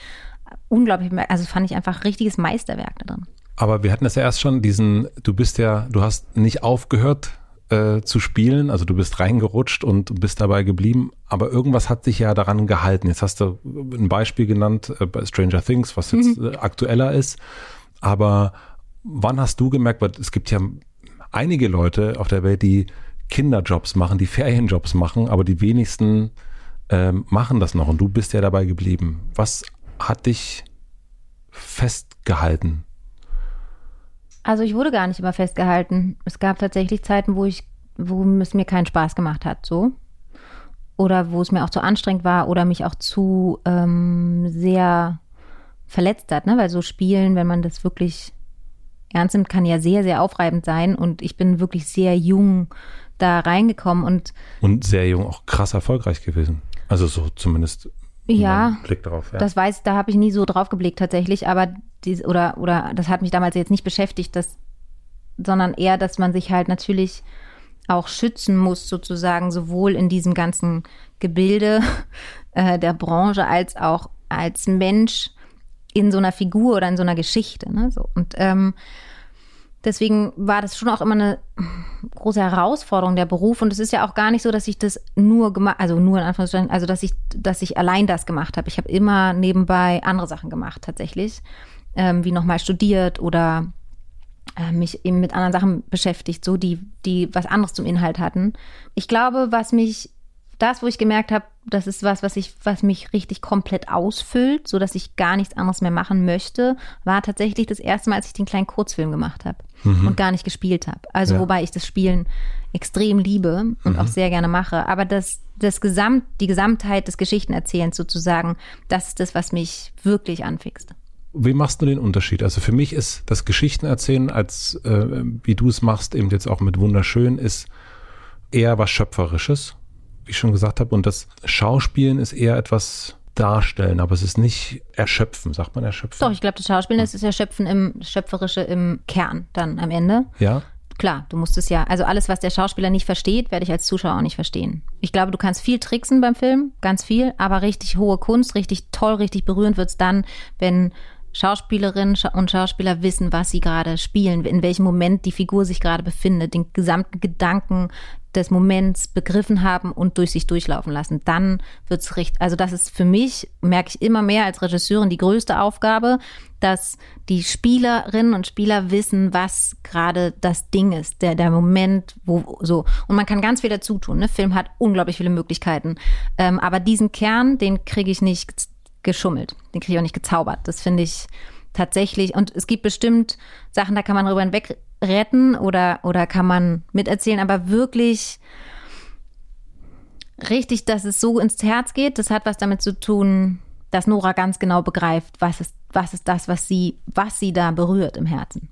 unglaublich, also fand ich einfach richtiges Meisterwerk da drin. Aber wir hatten das ja erst schon, diesen, du bist ja, du hast nicht aufgehört äh, zu spielen, also du bist reingerutscht und bist dabei geblieben, aber irgendwas hat sich ja daran gehalten. Jetzt hast du ein Beispiel genannt äh, bei Stranger Things, was jetzt mhm. äh, aktueller ist, aber wann hast du gemerkt, weil es gibt ja einige Leute auf der Welt, die Kinderjobs machen, die Ferienjobs machen, aber die wenigsten ähm, machen das noch und du bist ja dabei geblieben. Was hat dich festgehalten? Also ich wurde gar nicht immer festgehalten. Es gab tatsächlich Zeiten, wo ich, wo es mir keinen Spaß gemacht hat, so. Oder wo es mir auch zu anstrengend war oder mich auch zu ähm, sehr verletzt hat, ne? Weil so Spielen, wenn man das wirklich ernst nimmt, kann ja sehr, sehr aufreibend sein. Und ich bin wirklich sehr jung da reingekommen und. Und sehr jung auch krass erfolgreich gewesen. Also so zumindest ja, Blick drauf, ja. Das weiß, da habe ich nie so drauf geblickt tatsächlich, aber dies, oder, oder das hat mich damals jetzt nicht beschäftigt, das, sondern eher, dass man sich halt natürlich auch schützen muss, sozusagen, sowohl in diesem ganzen Gebilde äh, der Branche als auch als Mensch in so einer Figur oder in so einer Geschichte. Ne? So. Und ähm, deswegen war das schon auch immer eine große Herausforderung der Beruf und es ist ja auch gar nicht so, dass ich das nur gemacht, also nur in Anführungszeichen, also dass ich, dass ich allein das gemacht habe. Ich habe immer nebenbei andere Sachen gemacht tatsächlich, ähm, wie nochmal studiert oder äh, mich eben mit anderen Sachen beschäftigt, so die, die was anderes zum Inhalt hatten. Ich glaube, was mich das, wo ich gemerkt habe, das ist was, was ich, was mich richtig komplett ausfüllt, so dass ich gar nichts anderes mehr machen möchte, war tatsächlich das erste Mal, als ich den kleinen Kurzfilm gemacht habe mhm. und gar nicht gespielt habe. Also ja. wobei ich das Spielen extrem liebe und mhm. auch sehr gerne mache. Aber das, das Gesamt, die Gesamtheit des Geschichtenerzählens sozusagen, das ist das, was mich wirklich anfixt. Wie machst du den Unterschied? Also für mich ist das Geschichtenerzählen, als äh, wie du es machst, eben jetzt auch mit wunderschön, ist eher was Schöpferisches wie ich schon gesagt habe. Und das Schauspielen ist eher etwas darstellen, aber es ist nicht erschöpfen, sagt man erschöpfen? Doch, ich glaube, das Schauspielen hm. ist das Erschöpfen im Schöpferische im Kern dann am Ende. Ja. Klar, du musst es ja, also alles, was der Schauspieler nicht versteht, werde ich als Zuschauer auch nicht verstehen. Ich glaube, du kannst viel tricksen beim Film, ganz viel, aber richtig hohe Kunst, richtig toll, richtig berührend wird es dann, wenn Schauspielerinnen und Schauspieler wissen, was sie gerade spielen, in welchem Moment die Figur sich gerade befindet, den gesamten Gedanken des Moments begriffen haben und durch sich durchlaufen lassen. Dann wird's richtig, also das ist für mich, merke ich immer mehr als Regisseurin, die größte Aufgabe, dass die Spielerinnen und Spieler wissen, was gerade das Ding ist, der, der Moment, wo so. Und man kann ganz viel dazu tun. Ne? Film hat unglaublich viele Möglichkeiten. Ähm, aber diesen Kern, den kriege ich nicht geschummelt. Den kriege ich auch nicht gezaubert. Das finde ich tatsächlich. Und es gibt bestimmt Sachen, da kann man darüber hinweg retten oder, oder kann man miterzählen, aber wirklich richtig, dass es so ins Herz geht, das hat was damit zu tun, dass Nora ganz genau begreift, was ist, was ist das, was sie, was sie da berührt im Herzen.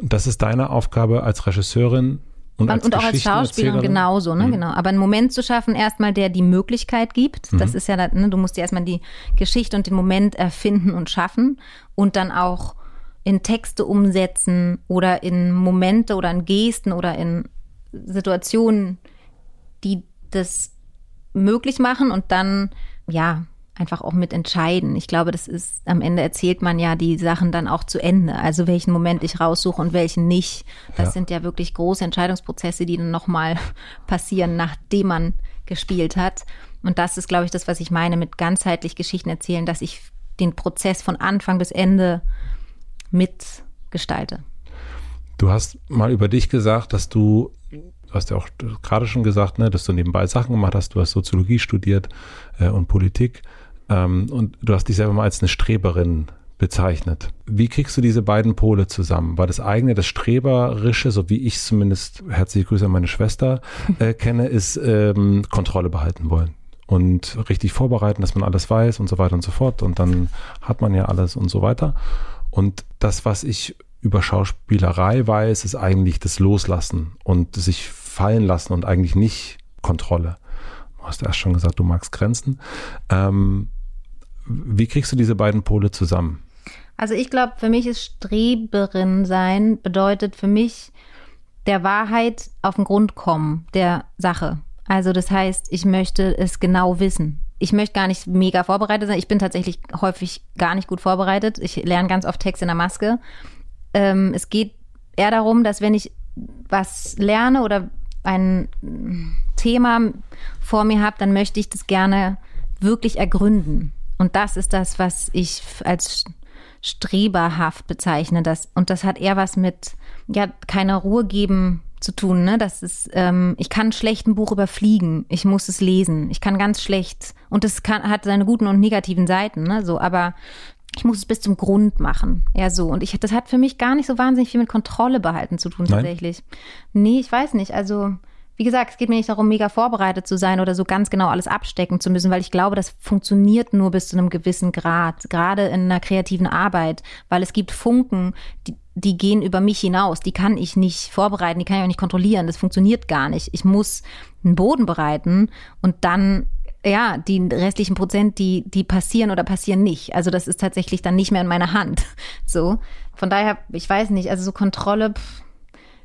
Das ist deine Aufgabe als Regisseurin, und, als und auch als Schauspielerin genauso, ne? Mhm. Genau. Aber einen Moment zu schaffen, erstmal, der die Möglichkeit gibt. Das mhm. ist ja, ne, du musst dir erstmal die Geschichte und den Moment erfinden und schaffen und dann auch in Texte umsetzen oder in Momente oder in Gesten oder in Situationen, die das möglich machen und dann, ja, einfach auch mit entscheiden. Ich glaube, das ist, am Ende erzählt man ja die Sachen dann auch zu Ende. Also welchen Moment ich raussuche und welchen nicht. Das ja. sind ja wirklich große Entscheidungsprozesse, die dann nochmal passieren, nachdem man gespielt hat. Und das ist, glaube ich, das, was ich meine mit ganzheitlich Geschichten erzählen, dass ich den Prozess von Anfang bis Ende mitgestalte. Du hast mal über dich gesagt, dass du, du hast ja auch gerade schon gesagt, ne, dass du nebenbei Sachen gemacht hast, du hast Soziologie studiert äh, und Politik ähm, und du hast dich selber mal als eine Streberin bezeichnet. Wie kriegst du diese beiden Pole zusammen? War das eigene, das Streberische, so wie ich zumindest, herzliche Grüße an meine Schwester, äh, kenne, ist ähm, Kontrolle behalten wollen und richtig vorbereiten, dass man alles weiß und so weiter und so fort und dann hat man ja alles und so weiter. Und das, was ich über Schauspielerei weiß, ist eigentlich das Loslassen und sich fallen lassen und eigentlich nicht Kontrolle. Du hast erst schon gesagt, du magst Grenzen. Ähm, wie kriegst du diese beiden Pole zusammen? Also ich glaube, für mich ist Streberin sein bedeutet für mich der Wahrheit auf den Grund kommen, der Sache. Also das heißt, ich möchte es genau wissen. Ich möchte gar nicht mega vorbereitet sein. Ich bin tatsächlich häufig gar nicht gut vorbereitet. Ich lerne ganz oft Text in der Maske. Ähm, es geht eher darum, dass wenn ich was lerne oder ein Thema vor mir habe, dann möchte ich das gerne wirklich ergründen. Und das ist das, was ich als streberhaft bezeichne. Das, und das hat eher was mit, ja, keine Ruhe geben zu tun. Ne? Das ist, ähm, ich kann schlecht ein Buch überfliegen. Ich muss es lesen. Ich kann ganz schlecht. Und es kann, hat seine guten und negativen Seiten. Ne? So, aber ich muss es bis zum Grund machen. Ja, so. Und ich, das hat für mich gar nicht so wahnsinnig viel mit Kontrolle behalten zu tun, tatsächlich. Nein? Nee, ich weiß nicht. Also, wie gesagt, es geht mir nicht darum, mega vorbereitet zu sein oder so ganz genau alles abstecken zu müssen, weil ich glaube, das funktioniert nur bis zu einem gewissen Grad, gerade in einer kreativen Arbeit, weil es gibt Funken, die, die gehen über mich hinaus, die kann ich nicht vorbereiten, die kann ich auch nicht kontrollieren, das funktioniert gar nicht. Ich muss einen Boden bereiten und dann ja, die restlichen Prozent, die, die passieren oder passieren nicht. Also das ist tatsächlich dann nicht mehr in meiner Hand. So. Von daher, ich weiß nicht, also so Kontrolle, pff,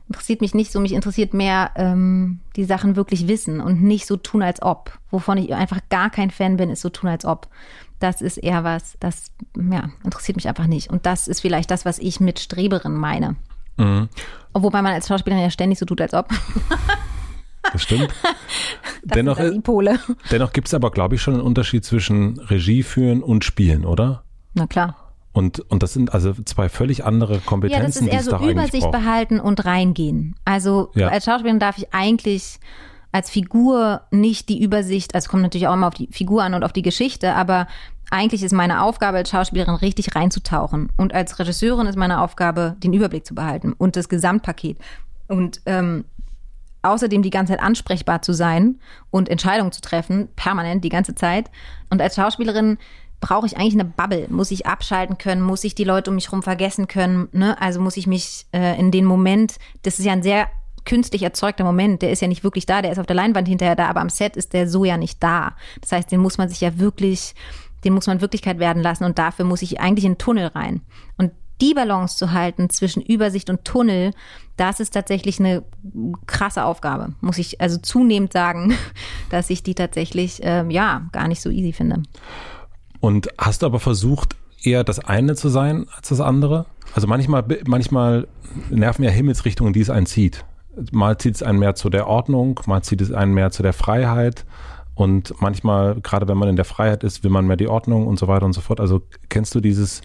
interessiert mich nicht so. Mich interessiert mehr ähm, die Sachen wirklich wissen und nicht so tun, als ob. Wovon ich einfach gar kein Fan bin, ist so tun, als ob. Das ist eher was, das ja, interessiert mich einfach nicht. Und das ist vielleicht das, was ich mit Streberin meine. Mhm. Wobei man als Schauspielerin ja ständig so tut, als ob. Das stimmt. das dennoch dennoch gibt es aber, glaube ich, schon einen Unterschied zwischen Regie führen und Spielen, oder? Na klar. Und, und das sind also zwei völlig andere Kompetenzen. Ja, das ist eher so Übersicht behalten und reingehen. Also ja. als Schauspielerin darf ich eigentlich als Figur nicht die Übersicht, also kommt natürlich auch immer auf die Figur an und auf die Geschichte, aber eigentlich ist meine Aufgabe als Schauspielerin richtig reinzutauchen. Und als Regisseurin ist meine Aufgabe, den Überblick zu behalten und das Gesamtpaket. Und ähm, außerdem die ganze Zeit ansprechbar zu sein und Entscheidungen zu treffen, permanent die ganze Zeit. Und als Schauspielerin brauche ich eigentlich eine Bubble? Muss ich abschalten können? Muss ich die Leute um mich herum vergessen können? Ne? Also muss ich mich äh, in den Moment, das ist ja ein sehr künstlich erzeugter Moment, der ist ja nicht wirklich da, der ist auf der Leinwand hinterher da, aber am Set ist der so ja nicht da. Das heißt, den muss man sich ja wirklich, den muss man Wirklichkeit werden lassen und dafür muss ich eigentlich in den Tunnel rein. Und die Balance zu halten zwischen Übersicht und Tunnel, das ist tatsächlich eine krasse Aufgabe. Muss ich also zunehmend sagen, dass ich die tatsächlich, ähm, ja, gar nicht so easy finde. Und hast du aber versucht, eher das eine zu sein als das andere? Also manchmal, manchmal nerven ja Himmelsrichtungen, die es einen zieht. Mal zieht es einen mehr zu der Ordnung, mal zieht es einen mehr zu der Freiheit. Und manchmal, gerade wenn man in der Freiheit ist, will man mehr die Ordnung und so weiter und so fort. Also kennst du dieses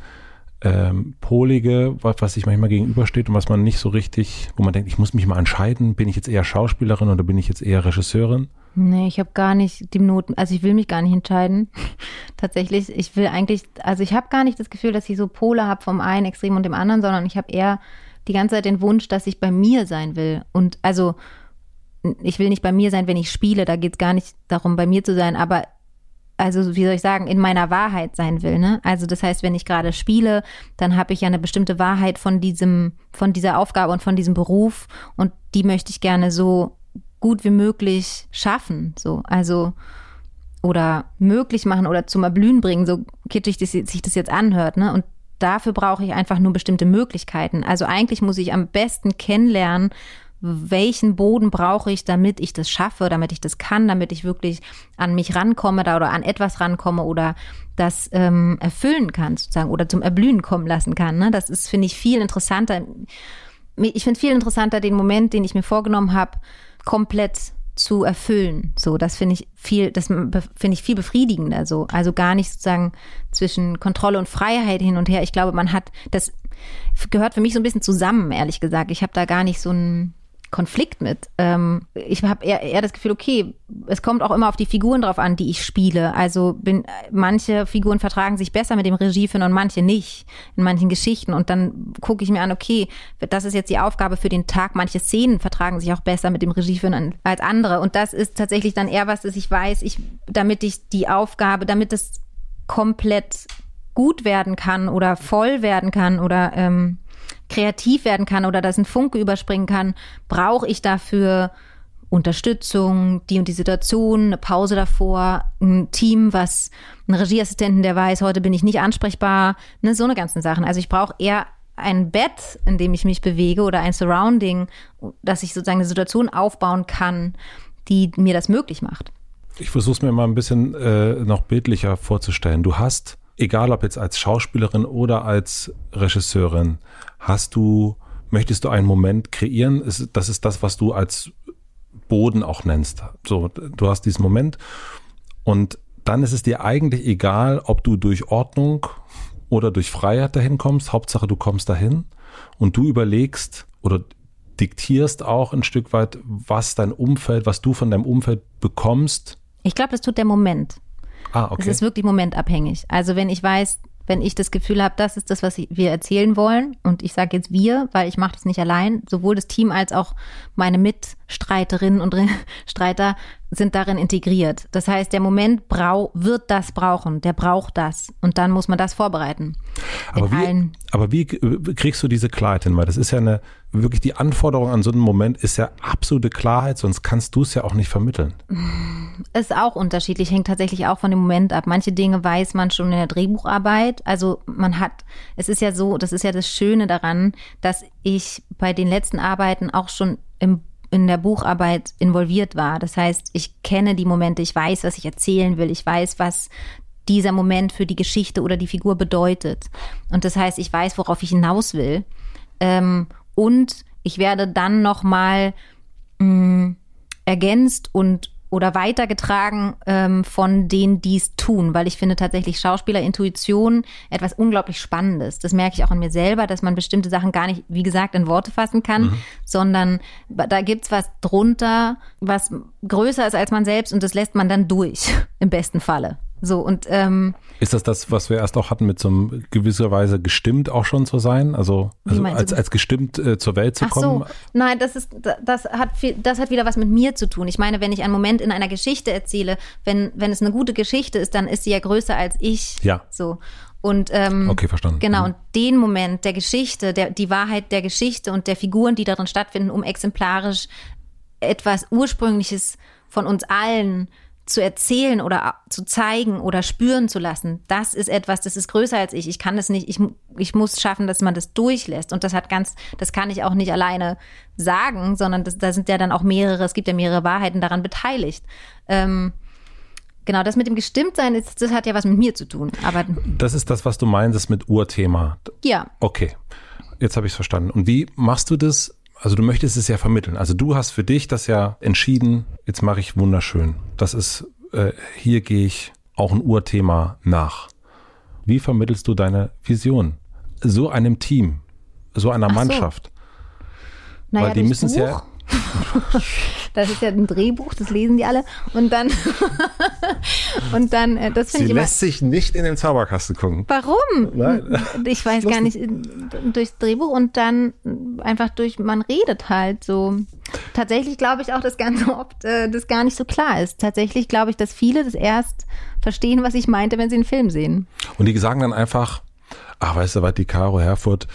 ähm, Polige, was, was sich manchmal gegenübersteht und was man nicht so richtig, wo man denkt, ich muss mich mal entscheiden, bin ich jetzt eher Schauspielerin oder bin ich jetzt eher Regisseurin? Nee, ich habe gar nicht die Noten, also ich will mich gar nicht entscheiden. Tatsächlich, ich will eigentlich, also ich habe gar nicht das Gefühl, dass ich so Pole habe vom einen Extrem und dem anderen, sondern ich habe eher die ganze Zeit den Wunsch, dass ich bei mir sein will. Und also ich will nicht bei mir sein, wenn ich spiele, da geht es gar nicht darum, bei mir zu sein, aber also wie soll ich sagen, in meiner Wahrheit sein will. Ne? Also das heißt, wenn ich gerade spiele, dann habe ich ja eine bestimmte Wahrheit von diesem, von dieser Aufgabe und von diesem Beruf und die möchte ich gerne so gut wie möglich schaffen. So, also oder möglich machen oder zum Erblühen bringen, so kitschig das, sich das jetzt anhört. Ne? Und dafür brauche ich einfach nur bestimmte Möglichkeiten. Also eigentlich muss ich am besten kennenlernen, welchen Boden brauche ich, damit ich das schaffe, damit ich das kann, damit ich wirklich an mich rankomme da oder an etwas rankomme oder das ähm, erfüllen kann sozusagen oder zum Erblühen kommen lassen kann. Ne? Das ist, finde ich, viel interessanter. Ich finde viel interessanter den Moment, den ich mir vorgenommen habe, komplett zu erfüllen. So, das finde ich viel, das finde ich viel befriedigender. So, also gar nicht sozusagen zwischen Kontrolle und Freiheit hin und her. Ich glaube, man hat, das gehört für mich so ein bisschen zusammen, ehrlich gesagt. Ich habe da gar nicht so ein Konflikt mit. Ähm, ich habe eher, eher das Gefühl, okay, es kommt auch immer auf die Figuren drauf an, die ich spiele. Also bin, manche Figuren vertragen sich besser mit dem Regieführen und manche nicht in manchen Geschichten. Und dann gucke ich mir an, okay, das ist jetzt die Aufgabe für den Tag. Manche Szenen vertragen sich auch besser mit dem Regieführen als andere. Und das ist tatsächlich dann eher was, dass ich weiß, ich, damit ich die Aufgabe, damit es komplett gut werden kann oder voll werden kann oder ähm, kreativ werden kann oder dass ein Funke überspringen kann, brauche ich dafür Unterstützung, die und die Situation, eine Pause davor, ein Team, was, ein Regieassistenten, der weiß, heute bin ich nicht ansprechbar, ne, so eine ganzen Sachen. Also ich brauche eher ein Bett, in dem ich mich bewege oder ein Surrounding, dass ich sozusagen eine Situation aufbauen kann, die mir das möglich macht. Ich versuche es mir mal ein bisschen äh, noch bildlicher vorzustellen. Du hast, egal ob jetzt als Schauspielerin oder als Regisseurin, hast du, möchtest du einen Moment kreieren? Das ist das, was du als Boden auch nennst. So, du hast diesen Moment und dann ist es dir eigentlich egal, ob du durch Ordnung oder durch Freiheit dahin kommst. Hauptsache, du kommst dahin und du überlegst oder diktierst auch ein Stück weit, was dein Umfeld, was du von deinem Umfeld bekommst. Ich glaube, das tut der Moment. Ah, okay. Es ist wirklich momentabhängig. Also wenn ich weiß, wenn ich das Gefühl habe, das ist das, was wir erzählen wollen, und ich sage jetzt wir, weil ich mache das nicht allein, sowohl das Team als auch meine Mitstreiterinnen und Streiter sind darin integriert. Das heißt, der Moment brau wird das brauchen, der braucht das und dann muss man das vorbereiten. Aber wie, aber wie kriegst du diese Klarheit hin? Weil das ist ja eine, wirklich die Anforderung an so einen Moment ist ja absolute Klarheit, sonst kannst du es ja auch nicht vermitteln. Ist auch unterschiedlich, hängt tatsächlich auch von dem Moment ab. Manche Dinge weiß man schon in der Drehbucharbeit. Also man hat, es ist ja so, das ist ja das Schöne daran, dass ich bei den letzten Arbeiten auch schon im in der Bucharbeit involviert war. Das heißt, ich kenne die Momente, ich weiß, was ich erzählen will, ich weiß, was dieser Moment für die Geschichte oder die Figur bedeutet. Und das heißt, ich weiß, worauf ich hinaus will. Ähm, und ich werde dann nochmal mm, ergänzt und oder weitergetragen ähm, von denen, die es tun, weil ich finde tatsächlich Schauspielerintuition etwas unglaublich Spannendes. Das merke ich auch an mir selber, dass man bestimmte Sachen gar nicht, wie gesagt, in Worte fassen kann, mhm. sondern da gibt's was drunter, was größer ist als man selbst und das lässt man dann durch, im besten Falle. So und ähm, ist das das, was wir erst auch hatten, mit so einem gewisserweise gestimmt auch schon zu sein? Also, also als, als gestimmt äh, zur Welt zu Ach kommen? So. Nein, das ist das hat viel, das hat wieder was mit mir zu tun. Ich meine, wenn ich einen Moment in einer Geschichte erzähle, wenn wenn es eine gute Geschichte ist, dann ist sie ja größer als ich. Ja. So. Und ähm, okay, verstanden. Genau, mhm. und den Moment der Geschichte, der, die Wahrheit der Geschichte und der Figuren, die darin stattfinden, um exemplarisch etwas Ursprüngliches von uns allen zu erzählen oder zu zeigen oder spüren zu lassen, das ist etwas, das ist größer als ich. Ich kann das nicht, ich, ich muss schaffen, dass man das durchlässt. Und das hat ganz, das kann ich auch nicht alleine sagen, sondern das, da sind ja dann auch mehrere, es gibt ja mehrere Wahrheiten daran beteiligt. Ähm, genau, das mit dem Gestimmtsein, ist, das hat ja was mit mir zu tun. Aber das ist das, was du meinst, mit Urthema. Ja. Okay, jetzt habe ich es verstanden. Und wie machst du das also du möchtest es ja vermitteln. Also du hast für dich das ja entschieden, jetzt mache ich wunderschön. Das ist, äh, hier gehe ich auch ein Urthema nach. Wie vermittelst du deine Vision? So einem Team, so einer Ach Mannschaft. So. Naja, Weil die müssen es ja das ist ja ein Drehbuch, das lesen die alle. Und dann, und dann, äh, das finde ich immer. lässt sich nicht in den Zauberkasten gucken. Warum? Nein. Ich weiß gar nicht, durchs Drehbuch und dann einfach durch, man redet halt so. Tatsächlich glaube ich auch, dass ganz oft äh, das gar nicht so klar ist. Tatsächlich glaube ich, dass viele das erst verstehen, was ich meinte, wenn sie einen Film sehen. Und die sagen dann einfach, ach, weißt du was, die Caro Herfurt,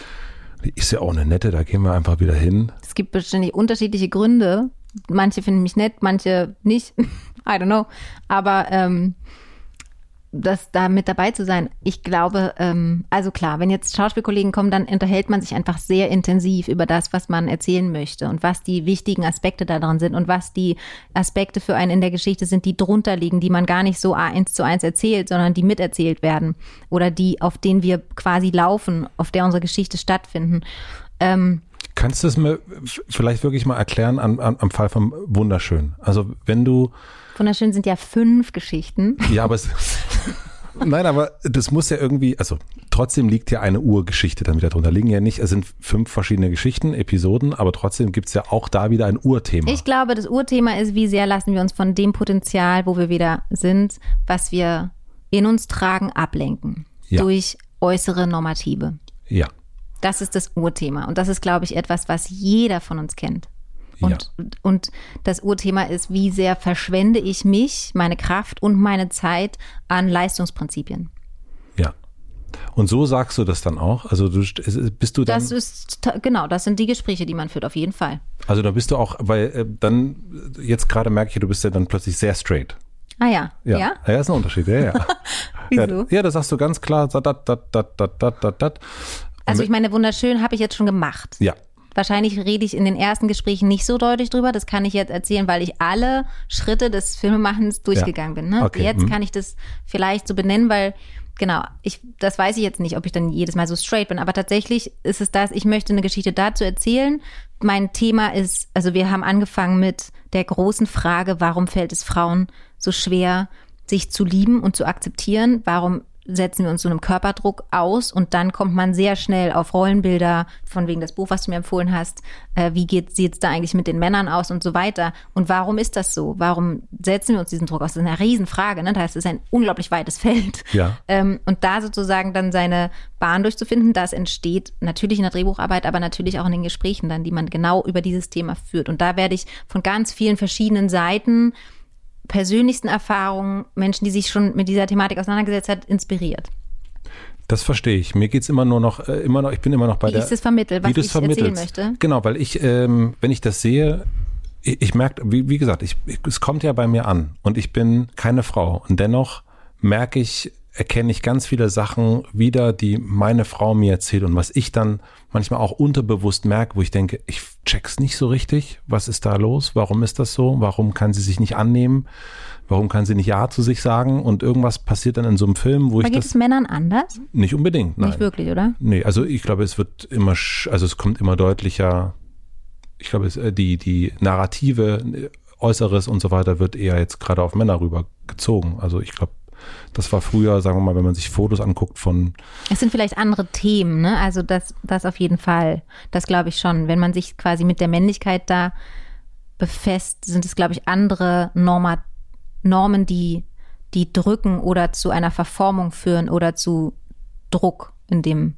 die ist ja auch eine nette, da gehen wir einfach wieder hin. Gibt bestimmt unterschiedliche Gründe. Manche finden mich nett, manche nicht. I don't know. Aber ähm, das da mit dabei zu sein, ich glaube, ähm, also klar, wenn jetzt Schauspielkollegen kommen, dann unterhält man sich einfach sehr intensiv über das, was man erzählen möchte und was die wichtigen Aspekte daran sind und was die Aspekte für einen in der Geschichte sind, die drunter liegen, die man gar nicht so eins zu eins erzählt, sondern die miterzählt werden oder die, auf denen wir quasi laufen, auf der unsere Geschichte stattfinden. Ähm, Kannst du es mir vielleicht wirklich mal erklären an, an, am Fall vom Wunderschön? Also wenn du Wunderschön sind ja fünf Geschichten. Ja, aber es, nein, aber das muss ja irgendwie, also trotzdem liegt ja eine Urgeschichte dann wieder drunter. Liegen ja nicht, es sind fünf verschiedene Geschichten, Episoden, aber trotzdem gibt's ja auch da wieder ein Urthema. Ich glaube, das Urthema ist, wie sehr lassen wir uns von dem Potenzial, wo wir wieder sind, was wir in uns tragen, ablenken. Ja. Durch äußere Normative. Ja. Das ist das Urthema. Und das ist, glaube ich, etwas, was jeder von uns kennt. Und, ja. und das Urthema ist, wie sehr verschwende ich mich, meine Kraft und meine Zeit an Leistungsprinzipien. Ja. Und so sagst du das dann auch? Also du bist du dann. Das ist genau, das sind die Gespräche, die man führt, auf jeden Fall. Also da bist du auch, weil äh, dann jetzt gerade merke ich, du bist ja dann plötzlich sehr straight. Ah ja. Ja, ja, ja ist ein Unterschied, ja, ja. Wieso? Ja, ja, das sagst du ganz klar. Dat, dat, dat, dat, dat, dat, dat. Also ich meine, wunderschön habe ich jetzt schon gemacht. Ja. Wahrscheinlich rede ich in den ersten Gesprächen nicht so deutlich drüber. Das kann ich jetzt erzählen, weil ich alle Schritte des Filmemachens durchgegangen bin. Ne? Okay. Jetzt Mhm. kann ich das vielleicht so benennen, weil genau, ich, das weiß ich jetzt nicht, ob ich dann jedes Mal so straight bin. Aber tatsächlich ist es das, ich möchte eine Geschichte dazu erzählen. Mein Thema ist, also wir haben angefangen mit der großen Frage, warum fällt es Frauen so schwer, sich zu lieben und zu akzeptieren? Warum setzen wir uns so einem Körperdruck aus und dann kommt man sehr schnell auf Rollenbilder, von wegen das Buch, was du mir empfohlen hast, äh, wie geht es da eigentlich mit den Männern aus und so weiter. Und warum ist das so? Warum setzen wir uns diesen Druck aus? Das ist eine Riesenfrage, ne? Das heißt, es ist ein unglaublich weites Feld. Ja. Ähm, und da sozusagen dann seine Bahn durchzufinden, das entsteht natürlich in der Drehbucharbeit, aber natürlich auch in den Gesprächen dann, die man genau über dieses Thema führt. Und da werde ich von ganz vielen verschiedenen Seiten persönlichsten Erfahrungen, Menschen, die sich schon mit dieser Thematik auseinandergesetzt hat, inspiriert. Das verstehe ich. Mir geht's immer nur noch, äh, immer noch, ich bin immer noch bei Wie der. ich es vermittel, was wie es ich erzählen möchte. Genau, weil ich, ähm, wenn ich das sehe, ich, ich merke, wie, wie gesagt, ich, ich, es kommt ja bei mir an und ich bin keine Frau und dennoch merke ich, erkenne ich ganz viele Sachen wieder, die meine Frau mir erzählt und was ich dann manchmal auch unterbewusst merke, wo ich denke, ich check's nicht so richtig. Was ist da los? Warum ist das so? Warum kann sie sich nicht annehmen? Warum kann sie nicht Ja zu sich sagen? Und irgendwas passiert dann in so einem Film, wo Aber ich geht das es Männern anders? nicht unbedingt, nein. Nicht wirklich, oder? Nee, also ich glaube, es wird immer, also es kommt immer deutlicher, ich glaube, es, äh, die, die Narrative, äh, Äußeres und so weiter wird eher jetzt gerade auf Männer rübergezogen. Also ich glaube, das war früher, sagen wir mal, wenn man sich Fotos anguckt von, Es sind vielleicht andere Themen, ne? Also das, das auf jeden Fall. Das glaube ich schon. Wenn man sich quasi mit der Männlichkeit da befasst, sind es, glaube ich, andere Norma Normen, die, die drücken oder zu einer Verformung führen oder zu Druck in dem,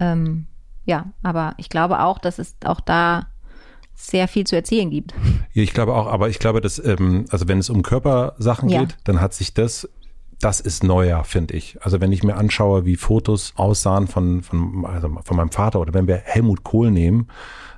ähm, ja, aber ich glaube auch, dass es auch da sehr viel zu erzählen gibt. ja, ich glaube auch, aber ich glaube, dass, ähm, also wenn es um Körpersachen Ja. geht, dann hat sich das, das ist neuer, finde ich. Also wenn ich mir anschaue, wie Fotos aussahen von, von, also von meinem Vater oder wenn wir Helmut Kohl nehmen,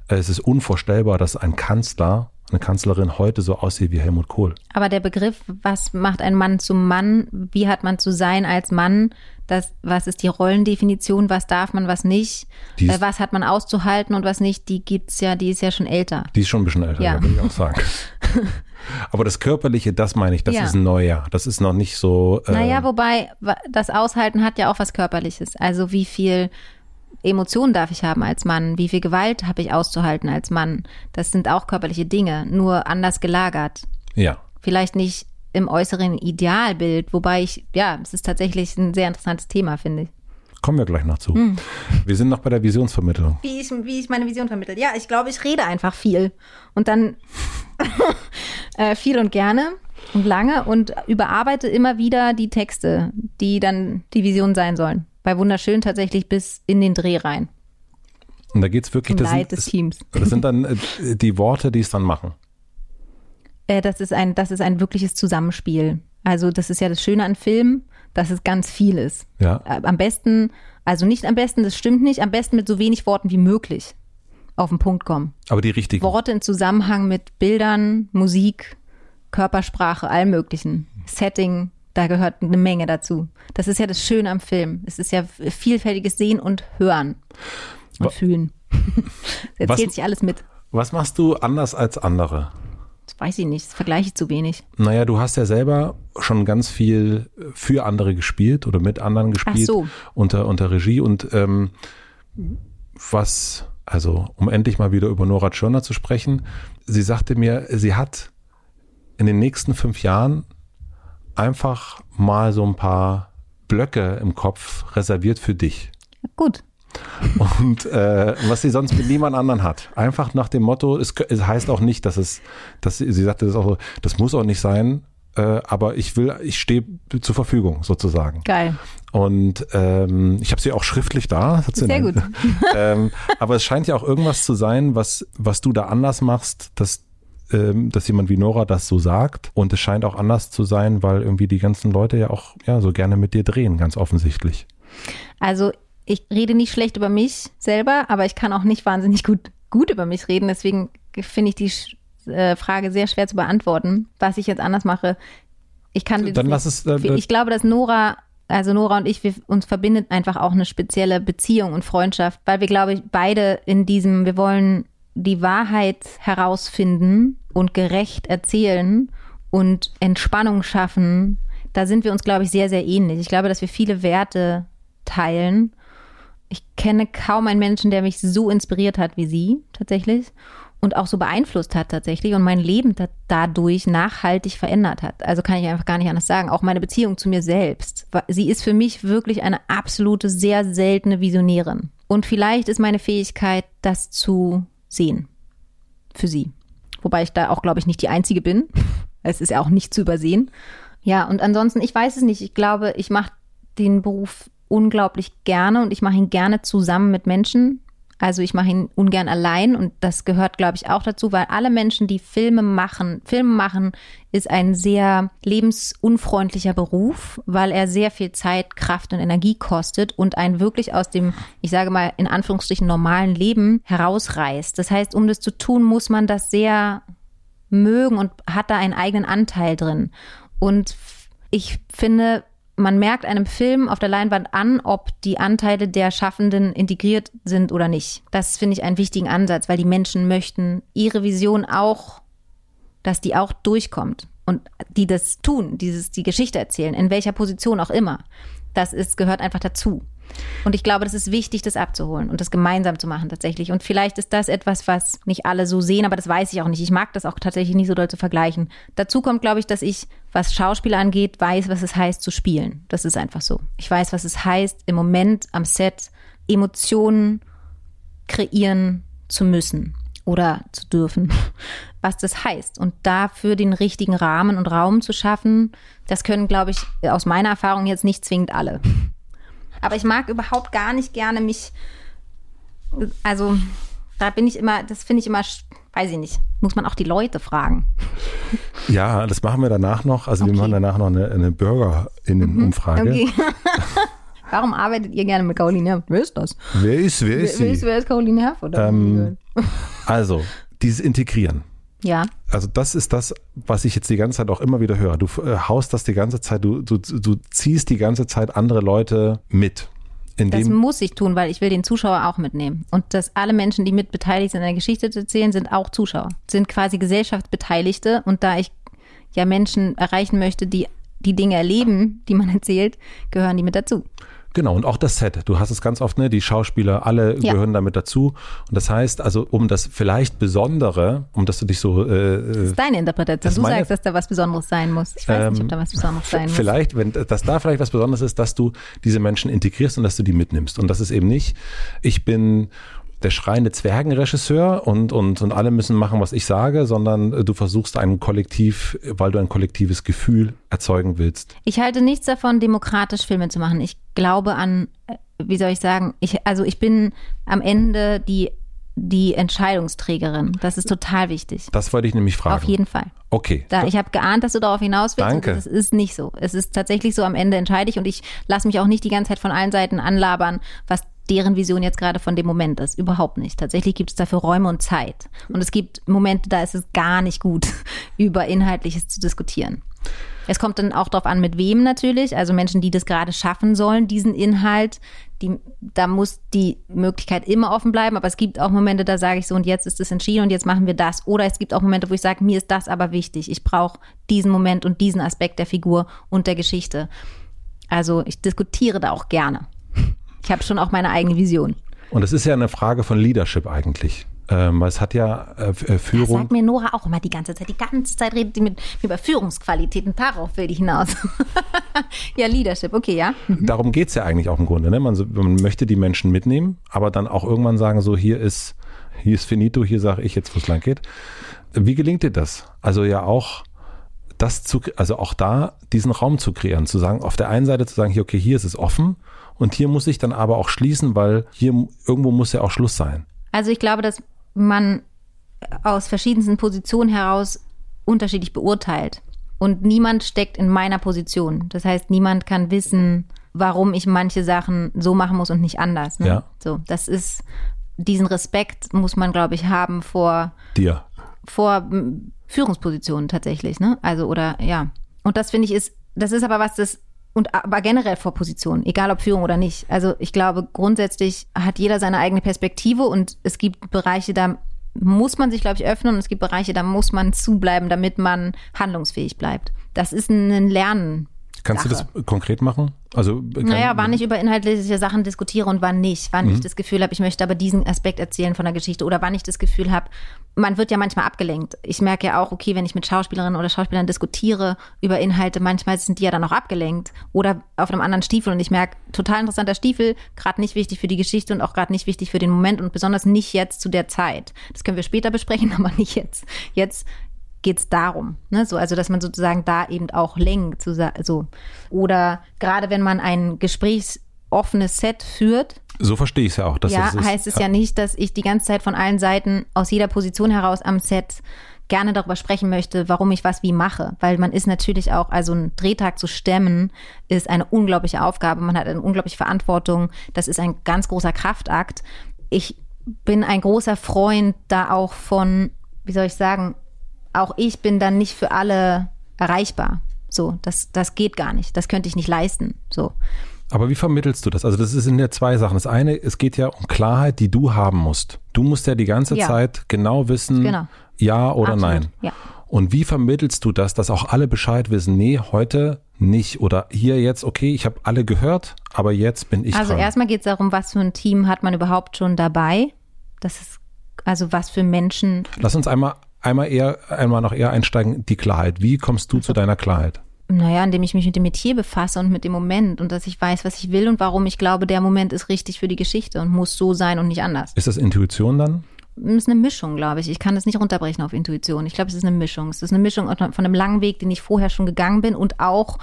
äh, es ist unvorstellbar, dass ein Kanzler, eine Kanzlerin heute so aussieht wie Helmut Kohl. Aber der Begriff, was macht ein Mann zum Mann? Wie hat man zu sein als Mann? Das, was ist die Rollendefinition? Was darf man, was nicht? Die ist- Äh, was hat man auszuhalten und was nicht? Die gibt's ja, die ist ja schon älter. Die ist schon ein bisschen älter, ja. würde ich auch sagen. Aber das Körperliche, das meine ich, das Ja. ist ein Neujahr. Das ist noch nicht so. Äh, Naja, wobei das Aushalten hat ja auch was Körperliches. Also wie viel Emotionen darf ich haben als Mann? Wie viel Gewalt habe ich auszuhalten als Mann? Das sind auch körperliche Dinge, nur anders gelagert. ja. Vielleicht nicht im äußeren Idealbild, wobei ich, ja, es ist tatsächlich ein sehr interessantes Thema, finde ich. Kommen wir gleich noch zu. Hm. Wir sind noch bei der Visionsvermittlung. Wie ich, wie ich meine Vision vermittle. Ja, ich glaube, ich rede einfach viel. Und dann äh, viel und gerne und lange und überarbeite immer wieder die Texte, die dann die Vision sein sollen. Bei Wunderschön tatsächlich bis in den Dreh rein. Und da geht's wirklich, Zum das Leid sind, des das, Teams. das sind dann äh, die Worte, die es dann machen. Äh, das, ist ein, das ist ein wirkliches Zusammenspiel. Also das ist ja das Schöne an Filmen, dass es ganz viel ist. Ja. Äh, Am besten, also nicht am besten, das stimmt nicht, am besten mit so wenig Worten wie möglich auf den Punkt kommen. Aber die richtigen. Worte in Zusammenhang mit Bildern, Musik, Körpersprache, allem möglichen. Setting, da gehört eine Menge dazu. Das ist ja das Schöne am Film. Es ist ja vielfältiges Sehen und Hören und Wa- Fühlen. Es Was- erzählt sich alles mit. Was machst du anders als andere? Weiß ich nicht, das vergleiche ich zu wenig. Naja, du hast ja selber schon ganz viel für andere gespielt oder mit anderen gespielt so. unter, unter Regie und ähm, was, also um endlich mal wieder über Nora Tschirner zu sprechen, sie sagte mir, sie hat in den nächsten fünf Jahren einfach mal so ein paar Blöcke im Kopf reserviert für dich. Gut. Und äh, was sie sonst mit niemand anderen hat. Einfach nach dem Motto, es, es heißt auch nicht, dass es, dass sie, sie sagte das auch so, das muss auch nicht sein, äh, aber ich will, ich stehe zur Verfügung sozusagen. Geil. Und ähm, ich habe sie auch schriftlich da. Hat sie Sehr in- gut. ähm, aber es scheint ja auch irgendwas zu sein, was, was du da anders machst, dass, ähm, dass jemand wie Nora das so sagt. Und es scheint auch anders zu sein, weil irgendwie die ganzen Leute ja auch ja so gerne mit dir drehen, ganz offensichtlich. Also ich rede nicht schlecht über mich selber, aber ich kann auch nicht wahnsinnig gut, gut über mich reden. Deswegen finde ich die äh, Frage sehr schwer zu beantworten, was ich jetzt anders mache. Ich kann Dann lass es, äh, ich glaube, dass Nora also Nora und ich, wir, uns verbindet einfach auch eine spezielle Beziehung und Freundschaft, weil wir, glaube ich, beide in diesem, wir wollen die Wahrheit herausfinden und gerecht erzählen und Entspannung schaffen. Da sind wir uns, glaube ich, sehr, sehr ähnlich. Ich glaube, dass wir viele Werte teilen. Ich kenne kaum einen Menschen, der mich so inspiriert hat wie sie tatsächlich und auch so beeinflusst hat tatsächlich und mein Leben da, dadurch nachhaltig verändert hat. Also kann ich einfach gar nicht anders sagen. Auch meine Beziehung zu mir selbst. Sie ist für mich wirklich eine absolute, sehr seltene Visionärin. Und vielleicht ist meine Fähigkeit, das zu sehen. Für sie. Wobei ich da auch, glaube ich, nicht die Einzige bin. Es ist ja auch nicht zu übersehen. Ja, und ansonsten, ich weiß es nicht. Ich glaube, ich mache den Beruf unglaublich gerne und ich mache ihn gerne zusammen mit Menschen. Also ich mache ihn ungern allein und das gehört, glaube ich, auch dazu, weil alle Menschen, die Filme machen, Filme machen, ist ein sehr lebensunfreundlicher Beruf, weil er sehr viel Zeit, Kraft und Energie kostet und einen wirklich aus dem, ich sage mal, in Anführungsstrichen normalen Leben herausreißt. Das heißt, um das zu tun, muss man das sehr mögen und hat da einen eigenen Anteil drin. Und ich finde, man merkt einem Film auf der Leinwand an, ob die Anteile der Schaffenden integriert sind oder nicht. Das finde ich einen wichtigen Ansatz, weil die Menschen möchten ihre Vision auch, dass die auch durchkommt und die das tun, dieses die Geschichte erzählen, in welcher Position auch immer. Das ist gehört einfach dazu. Und ich glaube, das ist wichtig, das abzuholen und das gemeinsam zu machen tatsächlich. Und vielleicht ist das etwas, was nicht alle so sehen, aber das weiß ich auch nicht. Ich mag das auch tatsächlich nicht so doll zu vergleichen. Dazu kommt, glaube ich, dass ich, was Schauspieler angeht, weiß, was es heißt zu spielen. Das ist einfach so. Ich weiß, was es heißt, im Moment am Set Emotionen kreieren zu müssen oder zu dürfen, was das heißt. Und dafür den richtigen Rahmen und Raum zu schaffen, das können, glaube ich, aus meiner Erfahrung jetzt nicht zwingend alle. Aber ich mag überhaupt gar nicht gerne mich, also da bin ich immer, das finde ich immer, weiß ich nicht, muss man auch die Leute fragen. Ja, das machen wir danach noch. Also okay. wir machen danach noch eine, eine BürgerInnen-Umfrage. Mhm, okay. Warum arbeitet ihr gerne mit Caroline Herford? Wer ist das? Wer ist, wer ist wer, wer ist, wer ist Caroline Herford? Ähm, also, dieses Integrieren. Ja. Also das ist das, was ich jetzt die ganze Zeit auch immer wieder höre. Du äh, haust das die ganze Zeit, du, du, du ziehst die ganze Zeit andere Leute mit. das muss ich tun, weil ich will den Zuschauer auch mitnehmen. Und dass alle Menschen, die mit beteiligt sind, eine Geschichte zu erzählen, sind auch Zuschauer, sind quasi Gesellschaftsbeteiligte. Und da ich ja Menschen erreichen möchte, die die Dinge erleben, die man erzählt, gehören die mit dazu. Genau, und auch das Set. Du hast es ganz oft, ne? Die Schauspieler, alle ja. gehören damit dazu. Und das heißt, also um das vielleicht Besondere, um dass du dich so. Äh, das ist deine Interpretation. Du meine, sagst, dass da was Besonderes sein muss. Ich weiß ähm, nicht, ob da was Besonderes sein muss. Vielleicht, wenn dass da vielleicht was Besonderes ist, dass du diese Menschen integrierst und dass du die mitnimmst. Und das ist eben nicht, ich bin der schreiende Zwergenregisseur und, und, und alle müssen machen, was ich sage, sondern du versuchst ein Kollektiv, weil du ein kollektives Gefühl erzeugen willst. Ich halte nichts davon, demokratisch Filme zu machen. Ich glaube an, äh, wie soll ich sagen, ich, also ich bin am Ende die die Entscheidungsträgerin. Das ist total wichtig. Das wollte ich nämlich fragen. Auf jeden Fall. Okay. Da, ich habe geahnt, dass du darauf hinaus willst. Danke. Es ist nicht so. Es ist tatsächlich so, am Ende entscheide ich und ich lasse mich auch nicht die ganze Zeit von allen Seiten anlabern, was deren Vision jetzt gerade von dem Moment ist. Überhaupt nicht. Tatsächlich gibt es dafür Räume und Zeit. Und es gibt Momente, da ist es gar nicht gut, über Inhaltliches zu diskutieren. Es kommt dann auch darauf an, mit wem natürlich. Also Menschen, die das gerade schaffen sollen, diesen Inhalt. Die, da muss die Möglichkeit immer offen bleiben. Aber es gibt auch Momente, da sage ich so, und jetzt ist es entschieden und jetzt machen wir das. Oder es gibt auch Momente, wo ich sage, mir ist das aber wichtig. Ich brauche diesen Moment und diesen Aspekt der Figur und der Geschichte. Also ich diskutiere da auch gerne. Ich habe schon auch meine eigene Vision. Und es ist ja eine Frage von Leadership eigentlich. Ähm, es hat ja äh, äh Führung. Das sagt mir Nora auch immer die ganze Zeit. Die ganze Zeit redet sie mit über Führungsqualitäten. Darauf will ich hinaus. ja, Leadership, okay, ja. Mhm. Darum geht es ja eigentlich auch im Grunde. Ne? Man, man, möchte die Menschen mitnehmen, aber dann auch irgendwann sagen, so hier ist, hier ist finito, hier sage ich jetzt, wo es lang geht. Wie gelingt dir das? Also ja auch das zu, also auch da diesen Raum zu kreieren, zu sagen, auf der einen Seite zu sagen, hier, okay, hier ist es offen und hier muss ich dann aber auch schließen, weil hier irgendwo muss ja auch Schluss sein. Also ich glaube, dass man aus verschiedensten Positionen heraus unterschiedlich beurteilt. Und niemand steckt in meiner Position. Das heißt, niemand kann wissen, warum ich manche Sachen so machen muss und nicht anders. Ne? Ja. So, das ist, diesen Respekt muss man, glaube ich, haben vor, Dir. vor m, Führungspositionen tatsächlich, ne? Also, oder, ja. Und das finde ich ist, das ist aber was, das, und aber generell vor Positionen, egal ob Führung oder nicht. Also ich glaube, grundsätzlich hat jeder seine eigene Perspektive und es gibt Bereiche, da muss man sich, glaube ich, öffnen und es gibt Bereiche, da muss man zubleiben, damit man handlungsfähig bleibt. Das ist ein Lernen. Kannst du Sache. das konkret machen? Also kann, Naja, wann ich über inhaltliche Sachen diskutiere und wann nicht. Wann Mhm. ich das Gefühl habe, ich möchte aber diesen Aspekt erzählen von der Geschichte oder wann ich das Gefühl habe, man wird ja manchmal abgelenkt. Ich merke ja auch, okay, wenn ich mit Schauspielerinnen oder Schauspielern diskutiere über Inhalte, manchmal sind die ja dann auch abgelenkt oder auf einem anderen Stiefel und ich merke, total interessanter Stiefel, gerade nicht wichtig für die Geschichte und auch gerade nicht wichtig für den Moment und besonders nicht jetzt zu der Zeit. Das können wir später besprechen, aber nicht jetzt. Jetzt geht's darum, ne? so, also dass man sozusagen da eben auch lenkt, so, so. oder gerade wenn man ein gesprächsoffenes Set führt, so verstehe ich es ja auch. Dass ja, das ist, heißt es ja. nicht, dass ich die ganze Zeit von allen Seiten aus jeder Position heraus am Set gerne darüber sprechen möchte, warum ich was wie mache. Weil man ist natürlich auch, also einen Drehtag zu stemmen, ist eine unglaubliche Aufgabe. Man hat eine unglaubliche Verantwortung. Das ist ein ganz großer Kraftakt. Ich bin ein großer Freund da auch von, wie soll ich sagen, auch ich bin dann nicht für alle erreichbar. So, das, das geht gar nicht. Das könnte ich nicht leisten. So. Aber wie vermittelst du das? Also das sind ja zwei Sachen. Das eine, es geht ja um Klarheit, die du haben musst. Du musst ja die ganze Ja. Zeit genau wissen, Genau. ja oder Absolut, nein. ja. Und wie vermittelst du das, dass auch alle Bescheid wissen, nee, heute nicht oder hier jetzt, okay, ich habe alle gehört, aber jetzt bin ich Also dran. erstmal geht es darum, was für ein Team hat man überhaupt schon dabei. Das ist also was für Menschen. Lass uns einmal einmal eher einmal noch eher einsteigen, die Klarheit. Wie kommst du zu deiner Klarheit? Naja, indem ich mich mit dem Metier befasse und mit dem Moment und dass ich weiß, was ich will und warum ich glaube, der Moment ist richtig für die Geschichte und muss so sein und nicht anders. Ist das Intuition dann? Es ist eine Mischung, glaube ich. Ich kann das nicht runterbrechen auf Intuition. Ich glaube, es ist eine Mischung. Es ist eine Mischung von einem langen Weg, den ich vorher schon gegangen bin und auch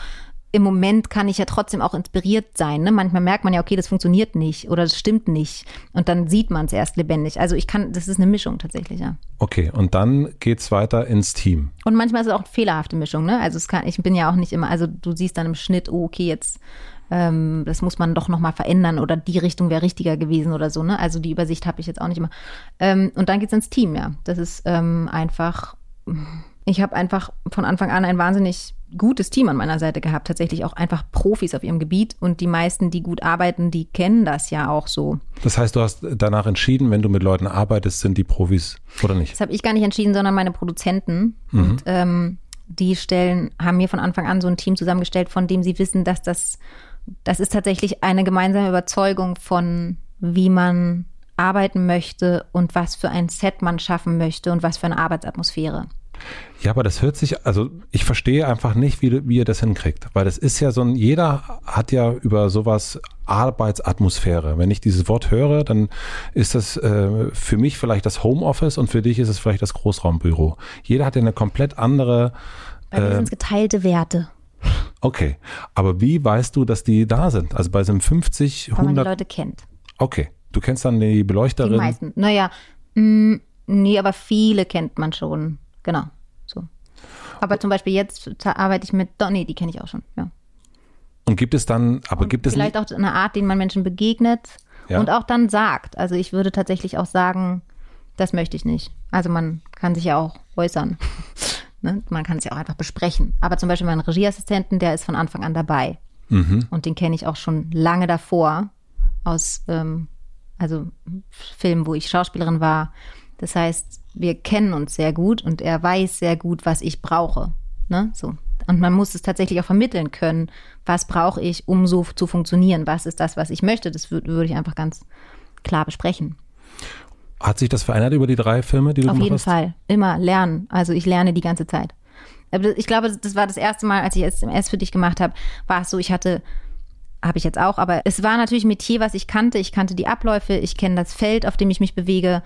im Moment kann ich ja trotzdem auch inspiriert sein. Ne? Manchmal merkt man ja, okay, das funktioniert nicht oder das stimmt nicht. Und dann sieht man es erst lebendig. Also ich kann, das ist eine Mischung tatsächlich, ja. Okay, und dann geht's weiter ins Team. Und manchmal ist es auch eine fehlerhafte Mischung, ne? Also es kann, ich bin ja auch nicht immer, also du siehst dann im Schnitt, oh, okay, jetzt ähm, das muss man doch nochmal verändern oder die Richtung wäre richtiger gewesen oder so, ne? Also die Übersicht habe ich jetzt auch nicht immer. Ähm, und dann geht's ins Team, ja. Das ist ähm, einfach, ich habe einfach von Anfang an ein wahnsinnig gutes Team an meiner Seite gehabt, tatsächlich auch einfach Profis auf ihrem Gebiet und die meisten, die gut arbeiten, die kennen das ja auch so. Das heißt, du hast danach entschieden, wenn du mit Leuten arbeitest, sind die Profis oder nicht? Das habe ich gar nicht entschieden, sondern meine Produzenten. Und ähm, die stellen, haben mir von Anfang an so ein Team zusammengestellt, von dem sie wissen, dass das, das ist tatsächlich eine gemeinsame Überzeugung von, wie man arbeiten möchte und was für ein Set man schaffen möchte und was für eine Arbeitsatmosphäre. Ja, aber das hört sich, also ich verstehe einfach nicht, wie, wie ihr das hinkriegt. Weil das ist ja so ein, jeder hat ja über sowas Arbeitsatmosphäre. Wenn ich dieses Wort höre, dann ist das äh, für mich vielleicht das Homeoffice und für dich ist es vielleicht das Großraumbüro. Jeder hat ja eine komplett andere, Bei mir sind es geteilte Werte, okay. Aber wie weißt du, dass die da sind? Also bei so einem 50, weil man die 100, Leute kennt. okay. Du kennst dann die Die Beleuchterin. meisten. Naja, mh, nee, aber viele kennt man schon. Genau. So. Aber zum Beispiel jetzt arbeite ich mit Donny, die kenne ich auch schon. Ja. Und gibt es dann, aber gibt es Vielleicht auch eine Art, den man Menschen begegnet Ja. und auch dann sagt. Also ich würde tatsächlich auch sagen, das möchte ich nicht. Also man kann sich ja auch äußern. ne? Man kann es ja auch einfach besprechen. Aber zum Beispiel meinen Regieassistenten, der ist von Anfang an dabei. Mhm. Und den kenne ich auch schon lange davor aus ähm, also Filmen, wo ich Schauspielerin war. Das heißt, wir kennen uns sehr gut und er weiß sehr gut, was ich brauche. Ne? So. Und man muss es tatsächlich auch vermitteln können, was brauche ich, um so zu funktionieren, was ist das, was ich möchte. Das wür- würde ich einfach ganz klar besprechen. hat sich das verändert über die drei Filme, die du Auf jeden hast? Fall. Immer lernen. Also ich lerne die ganze Zeit. Aber ich glaube, das war das erste Mal, als ich SMS für dich gemacht habe, war es so, ich hatte, habe ich jetzt auch, aber es war natürlich ein Metier, was ich kannte. Ich kannte die Abläufe, ich kenne das Feld, auf dem ich mich bewege.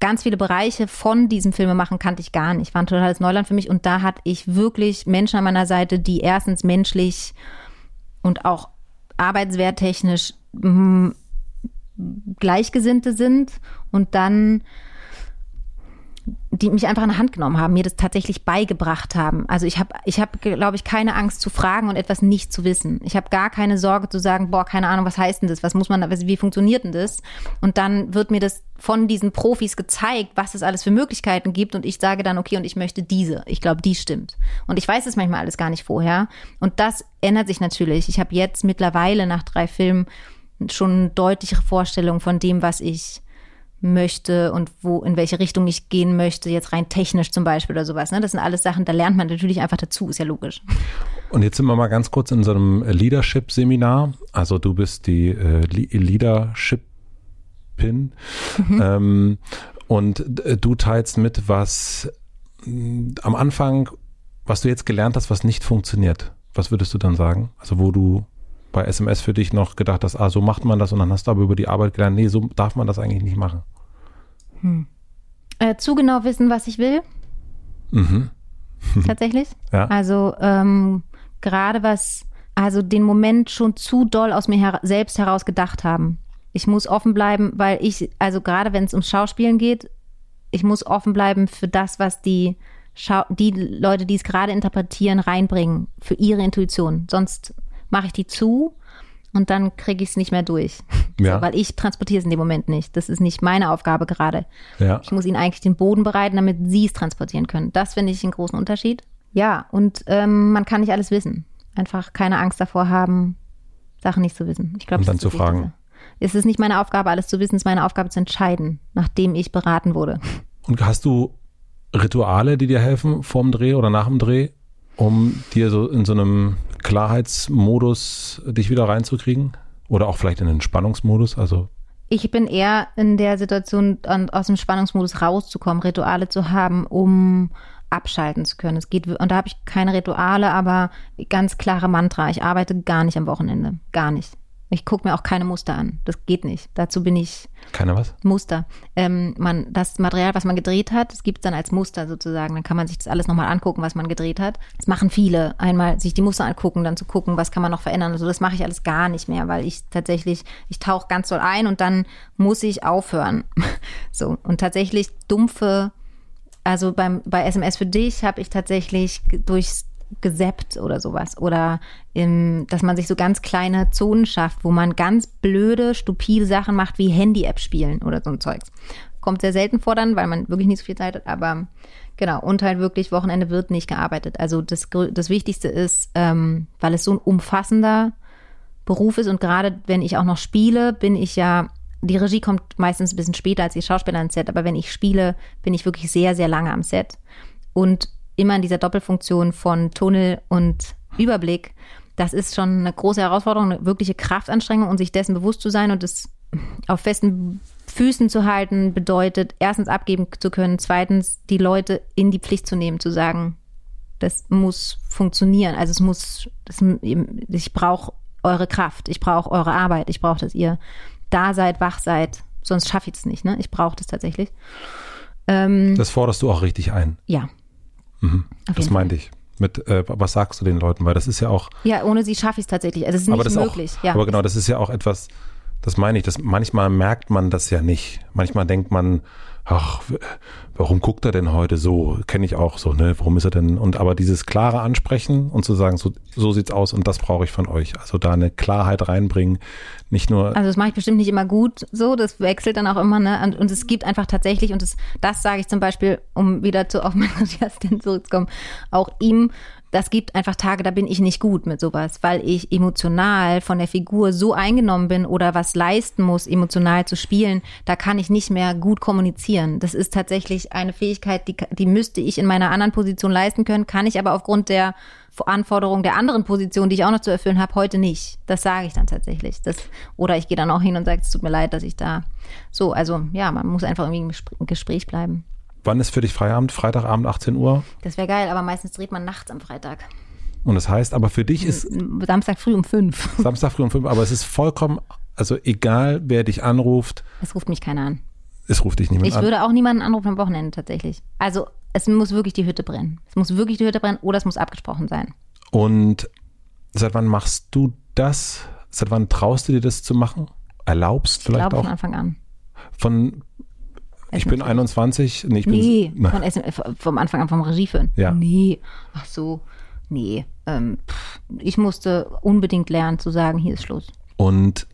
Ganz viele Bereiche von diesem Filmemachen kannte ich gar nicht. War ein totales Neuland für mich. Und da hatte ich wirklich Menschen an meiner Seite, die erstens menschlich und auch arbeitswerttechnisch mm, Gleichgesinnte sind und dann die mich einfach in die Hand genommen haben, mir das tatsächlich beigebracht haben. Also ich habe, ich habe, glaube ich, keine Angst zu fragen und etwas nicht zu wissen. Ich habe gar keine Sorge zu sagen, boah, keine Ahnung, was heißt denn das? Was muss man, wie funktioniert denn das? Und dann wird mir das von diesen Profis gezeigt, was es alles für Möglichkeiten gibt und ich sage dann, okay, und ich möchte diese. Ich glaube, die stimmt. Und ich weiß es manchmal alles gar nicht vorher. Und das ändert sich natürlich. Ich habe jetzt mittlerweile nach drei Filmen schon deutlichere Vorstellungen von dem, was ich möchte und wo, in welche Richtung ich gehen möchte, jetzt rein technisch zum Beispiel oder sowas. Ne? Das sind alles Sachen, da lernt man natürlich einfach dazu, ist ja logisch. Und jetzt sind wir mal ganz kurz in so einem Leadership-Seminar. Also du bist die äh, Leadership-Pin. Mhm. Ähm, und äh, du teilst mit, was äh, am Anfang, was du jetzt gelernt hast, was nicht funktioniert. Was würdest du dann sagen? Also wo du bei SMS für dich noch gedacht hast, ah, so macht man das und dann hast du aber über die Arbeit gelernt, nee, so darf man das eigentlich nicht machen? Hm. Äh, zu genau wissen, was ich will. Mhm. Tatsächlich. Ja. Also ähm, gerade was, also den Moment schon zu doll aus mir her selbst heraus gedacht haben. Ich muss offen bleiben, weil ich, also gerade wenn es ums Schauspielen geht, ich muss offen bleiben für das, was die Schau die Leute, die es gerade interpretieren, reinbringen, für ihre Intuition. Sonst mache ich die zu und dann kriege ich es nicht mehr durch. Ja. So, weil ich transportiere es in dem Moment nicht. Das ist nicht meine Aufgabe gerade. Ja. Ich muss ihnen eigentlich den Boden bereiten, damit sie es transportieren können. Das finde ich einen großen Unterschied. Ja, und ähm, man kann nicht alles wissen. Einfach keine Angst davor haben, Sachen nicht zu wissen. Ich glaube, und dann zu fragen. Es ist nicht meine Aufgabe, alles zu wissen, es ist meine Aufgabe zu entscheiden, nachdem ich beraten wurde. Und hast du Rituale, die dir helfen vor dem Dreh oder nach dem Dreh, um dir so in so einem Klarheitsmodus dich wieder reinzukriegen? Oder auch vielleicht in den Spannungsmodus? Also ich bin eher in der Situation, aus dem Spannungsmodus rauszukommen, Rituale zu haben, um abschalten zu können. Es geht, und da habe ich keine Rituale, aber ganz klare Mantra. Ich arbeite gar nicht am Wochenende. Gar nicht. Ich gucke mir auch keine Muster an. Das geht nicht. Dazu bin ich. Keine was? Muster. Ähm, man, das Material, was man gedreht hat, das gibt es dann als Muster sozusagen. Dann kann man sich das alles nochmal angucken, was man gedreht hat. Das machen viele. Einmal sich die Muster angucken, dann zu gucken, was kann man noch verändern. Also das mache ich alles gar nicht mehr, weil ich tatsächlich, ich tauche ganz doll ein und dann muss ich aufhören. so. Und tatsächlich dumpfe, also beim, bei SMS für dich habe ich tatsächlich durchs geseppt oder sowas. Oder im, dass man sich so ganz kleine Zonen schafft, wo man ganz blöde, stupide Sachen macht, wie Handy-App spielen oder so ein Zeugs. Kommt sehr selten vor dann, weil man wirklich nicht so viel Zeit hat, aber genau. Und halt wirklich, Wochenende wird nicht gearbeitet. Also das, das Wichtigste ist, ähm, weil es so ein umfassender Beruf ist und gerade wenn ich auch noch spiele, bin ich ja die Regie kommt meistens ein bisschen später als die Schauspieler ins Set, aber wenn ich spiele, bin ich wirklich sehr, sehr lange am Set. Und immer in dieser Doppelfunktion von Tunnel und Überblick, das ist schon eine große Herausforderung, eine wirkliche Kraftanstrengung und sich dessen bewusst zu sein und es auf festen Füßen zu halten, bedeutet, erstens abgeben zu können, zweitens die Leute in die Pflicht zu nehmen, zu sagen, das muss funktionieren. Also es muss, das, ich brauche eure Kraft, ich brauche eure Arbeit, ich brauche, dass ihr da seid, wach seid, sonst schaffe ich es nicht. Ne? Ich brauche das tatsächlich. Ähm, das forderst du auch richtig ein. Ja, Mhm. Das meinte ich. Mit, äh, was sagst du den Leuten? Weil das ist ja auch. Ja, ohne sie schaffe ich es tatsächlich. Also es ist nicht möglich. Auch, ja. Aber genau, das ist ja auch etwas, das meine ich, das, manchmal merkt man das ja nicht. Manchmal denkt man, ach, warum guckt er denn heute so? Kenne ich auch so, ne? Warum ist er denn? Und aber dieses klare Ansprechen und zu sagen, so, so sieht's aus und das brauche ich von euch. Also da eine Klarheit reinbringen, nicht nur. Also das mache ich bestimmt nicht immer gut so, das wechselt dann auch immer, ne? Und, und es gibt einfach tatsächlich, und das, das sage ich zum Beispiel, um wieder zu auf meinen Assistenten zurückzukommen, auch ihm das gibt einfach Tage, da bin ich nicht gut mit sowas, weil ich emotional von der Figur so eingenommen bin oder was leisten muss, emotional zu spielen, da kann ich nicht mehr gut kommunizieren. Das ist tatsächlich eine Fähigkeit, die, die müsste ich in meiner anderen Position leisten können, kann ich aber aufgrund der Anforderungen der anderen Position, die ich auch noch zu erfüllen habe, heute nicht. Das sage ich dann tatsächlich. Das, oder ich gehe dann auch hin und sage, es tut mir leid, dass ich da so, also ja, man muss einfach irgendwie im Gespräch bleiben. Wann ist für dich Feierabend? Freitagabend 18 Uhr? Das wäre geil, aber meistens dreht man nachts am Freitag. Und das heißt, aber für dich ist. Samstag früh um fünf. Samstag früh um fünf, aber es ist vollkommen, also egal wer dich anruft. Es ruft mich keiner an. Es ruft dich niemand ich an. Ich würde auch niemanden anrufen am Wochenende tatsächlich. Also es muss wirklich die Hütte brennen. Es muss wirklich die Hütte brennen oder es muss abgesprochen sein. Und seit wann machst du das? Seit wann traust du dir das zu machen? Erlaubst vielleicht ich glaube, auch? von Anfang an. Von Ich bin 21. Nee, ich bin, Nee, von SM, vom Anfang an vom Regie führen. Ja. Nee, ach so, nee. Ähm, pff, ich musste unbedingt lernen zu sagen, hier ist Schluss. Und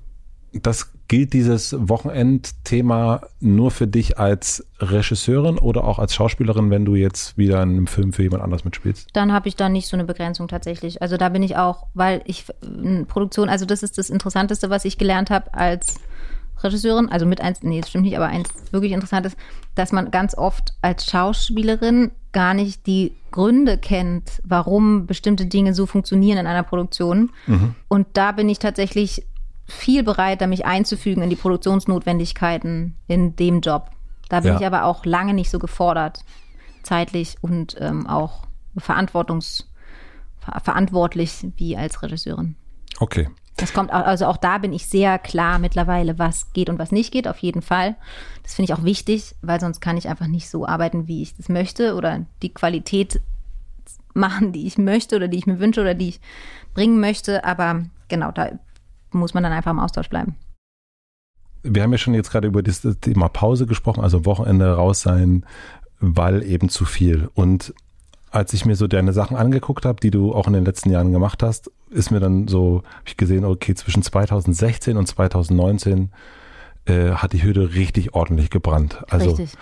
das gilt dieses Wochenendthema nur für dich als Regisseurin oder auch als Schauspielerin, wenn du jetzt wieder in einem Film für jemand anders mitspielst? Dann habe ich da nicht so eine Begrenzung tatsächlich. Also da bin ich auch, weil ich in Produktion, also das ist das Interessanteste, was ich gelernt habe als Regisseurin, also mit eins, nee, das stimmt nicht, aber eins wirklich interessantes, dass man ganz oft als Schauspielerin gar nicht die Gründe kennt, warum bestimmte Dinge so funktionieren in einer Produktion. Und da bin ich tatsächlich viel bereiter, mich einzufügen in die Produktionsnotwendigkeiten in dem Job. Da bin Ja. ich aber auch lange nicht so gefordert, zeitlich und ähm, auch verantwortungs ver verantwortlich wie als Regisseurin. Okay. Das kommt, au- also auch da bin ich sehr klar mittlerweile, was geht und was nicht geht, auf jeden Fall. Das finde ich auch wichtig, weil sonst kann ich einfach nicht so arbeiten, wie ich das möchte oder die Qualität machen, die ich möchte oder die ich mir wünsche oder die ich bringen möchte. Aber genau, da muss man dann einfach im Austausch bleiben. Wir haben ja schon jetzt gerade über das Thema Pause gesprochen, also Wochenende raus sein, weil eben zu viel. Und als ich mir so deine Sachen angeguckt habe, die du auch in den letzten Jahren gemacht hast, ist mir dann so, habe ich gesehen, okay, zwischen 2016 und 2019 äh, hat die Hürde richtig ordentlich gebrannt. Also Richtig.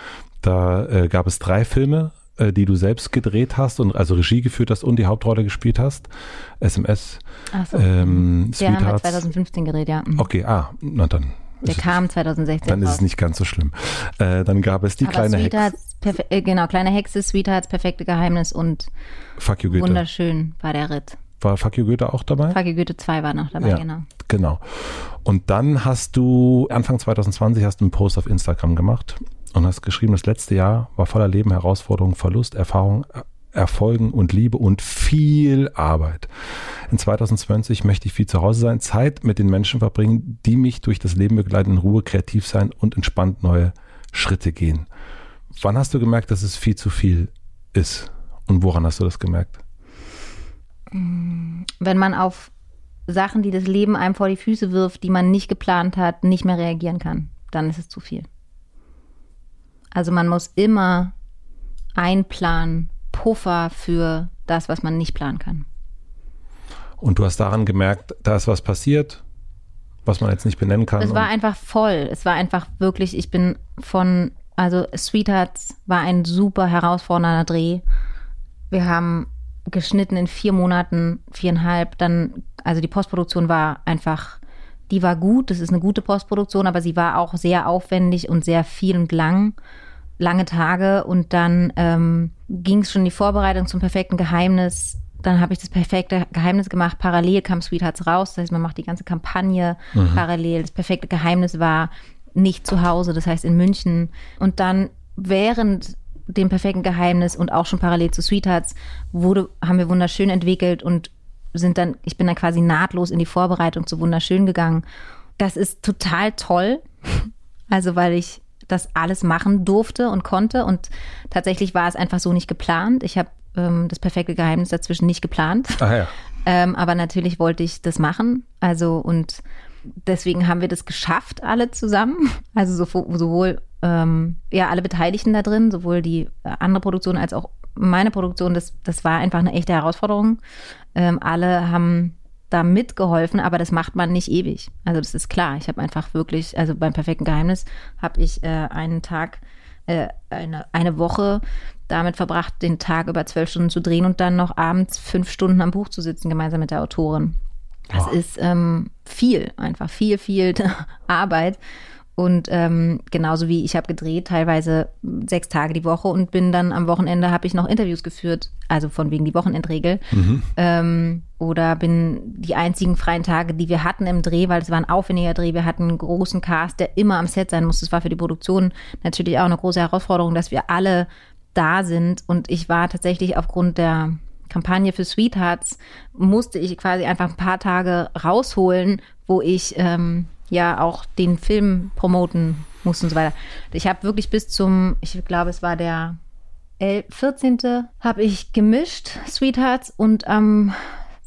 da äh, gab es drei Filme, äh, die du selbst gedreht hast und also Regie geführt hast und die Hauptrolle gespielt hast. SMS, Ach so. ähm, haben wir Sweethearts. 2015 gedreht, ja. Mhm. Okay, ah, na dann. Der kam 2016 dann ist es nicht ganz so schlimm. Äh, dann gab es die Aber kleine Hexe. Äh, genau, kleine Hexe, Sweethearts, perfekte Geheimnis und Fuck you Goethe. wunderschön war der Ritt. War Fuck you Goethe auch dabei? Frage Goethe 2 war noch dabei, Ja. genau. Genau. Und dann hast du Anfang 2020 hast du einen Post auf Instagram gemacht und hast geschrieben, das letzte Jahr war voller Leben, Herausforderungen, Verlust, Erfahrung, Erfolgen und Liebe und viel Arbeit. In 2020 möchte ich viel zu Hause sein, Zeit mit den Menschen verbringen, die mich durch das Leben begleiten, in Ruhe, kreativ sein und entspannt neue Schritte gehen. Wann hast du gemerkt, dass es viel zu viel ist? Und woran hast du das gemerkt? Wenn man auf Sachen, die das Leben einem vor die Füße wirft, die man nicht geplant hat, nicht mehr reagieren kann, dann ist es zu viel. Also man muss immer einplanen, Puffer für das, was man nicht planen kann. Und du hast daran gemerkt, da ist was passiert, was man jetzt nicht benennen kann. Es war einfach voll. Es war einfach wirklich, ich bin von, also Sweethearts war ein super herausfordernder Dreh. Wir haben geschnitten in vier Monaten, viereinhalb. Dann, also die Postproduktion war einfach, die war gut. Das ist eine gute Postproduktion, aber sie war auch sehr aufwendig und sehr viel und lang. Lange Tage und dann ähm, ging es schon in die Vorbereitung zum perfekten Geheimnis. Dann habe ich das perfekte Geheimnis gemacht. Parallel kam Sweethearts raus. Das heißt, man macht die ganze Kampagne parallel. Das perfekte Geheimnis war nicht zu Hause, das heißt in München. Und dann während dem perfekten Geheimnis und auch schon parallel zu Sweethearts wurde, haben wir wunderschön entwickelt und sind dann, ich bin dann quasi nahtlos in die Vorbereitung zu wunderschön gegangen. Das ist total toll. Also weil ich das alles machen durfte und konnte und tatsächlich war es einfach so nicht geplant. Ich habe ähm, das perfekte Geheimnis dazwischen nicht geplant. Ah ja. Ähm, aber natürlich wollte ich das machen. Also und deswegen haben wir das geschafft, alle zusammen. Also so, sowohl ähm, ja alle Beteiligten da drin, sowohl die äh, andere Produktion als auch meine Produktion. Das, das war einfach eine echte Herausforderung. Ähm, alle haben da mitgeholfen, aber das macht man nicht ewig. Also das ist klar. Ich habe einfach wirklich, also beim perfekten Geheimnis habe ich äh, einen Tag, äh, eine, eine Woche damit verbracht, den Tag über zwölf Stunden zu drehen und dann noch abends fünf Stunden am Buch zu sitzen, gemeinsam mit der Autorin. Das Wow. ist ähm, viel, einfach viel, viel Arbeit. Und ähm, genauso wie ich habe gedreht, teilweise sechs Tage die Woche und bin dann am Wochenende habe ich noch Interviews geführt, also von wegen die Wochenendregel. Ähm, oder bin die einzigen freien Tage, die wir hatten im Dreh, weil es war ein aufwendiger Dreh. Wir hatten einen großen Cast, der immer am Set sein musste. Es war für die Produktion natürlich auch eine große Herausforderung, dass wir alle da sind. Und ich war tatsächlich aufgrund der Kampagne für Sweethearts, musste ich quasi einfach ein paar Tage rausholen, wo ich ähm, ja auch den Film promoten musste und so weiter. Ich habe wirklich bis zum, ich glaube, es war der 11, 14. habe ich gemischt, Sweethearts, und am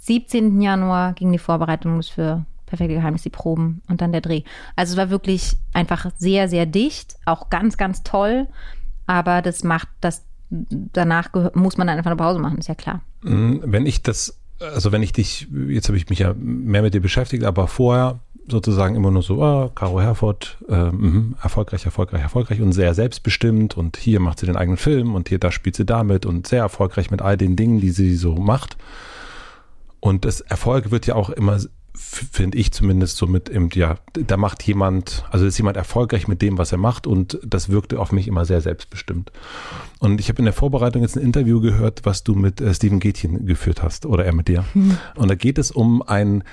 17. Januar ging die Vorbereitung los für Perfekte Geheimnis, die Proben und dann der Dreh. Also es war wirklich einfach sehr, sehr dicht, auch ganz, ganz toll. Aber das macht das, danach muss man dann einfach eine Pause machen, ist ja klar. Mhm, wenn ich das, also wenn ich dich, jetzt habe ich mich ja mehr mit dir beschäftigt, aber vorher sozusagen immer nur so, ah, Caro Herford, äh, mh, erfolgreich, erfolgreich, erfolgreich und sehr selbstbestimmt und hier macht sie den eigenen Film und hier, da spielt sie damit und sehr erfolgreich mit all den Dingen, die sie so macht. Und das Erfolg wird ja auch immer finde ich zumindest so mit im, ja, da macht jemand, also ist jemand erfolgreich mit dem, was er macht und das wirkte auf mich immer sehr selbstbestimmt. Und ich habe in der Vorbereitung jetzt ein Interview gehört, was du mit äh, Steven Gätchen geführt hast oder er mit dir. Mhm. Und da geht es um ein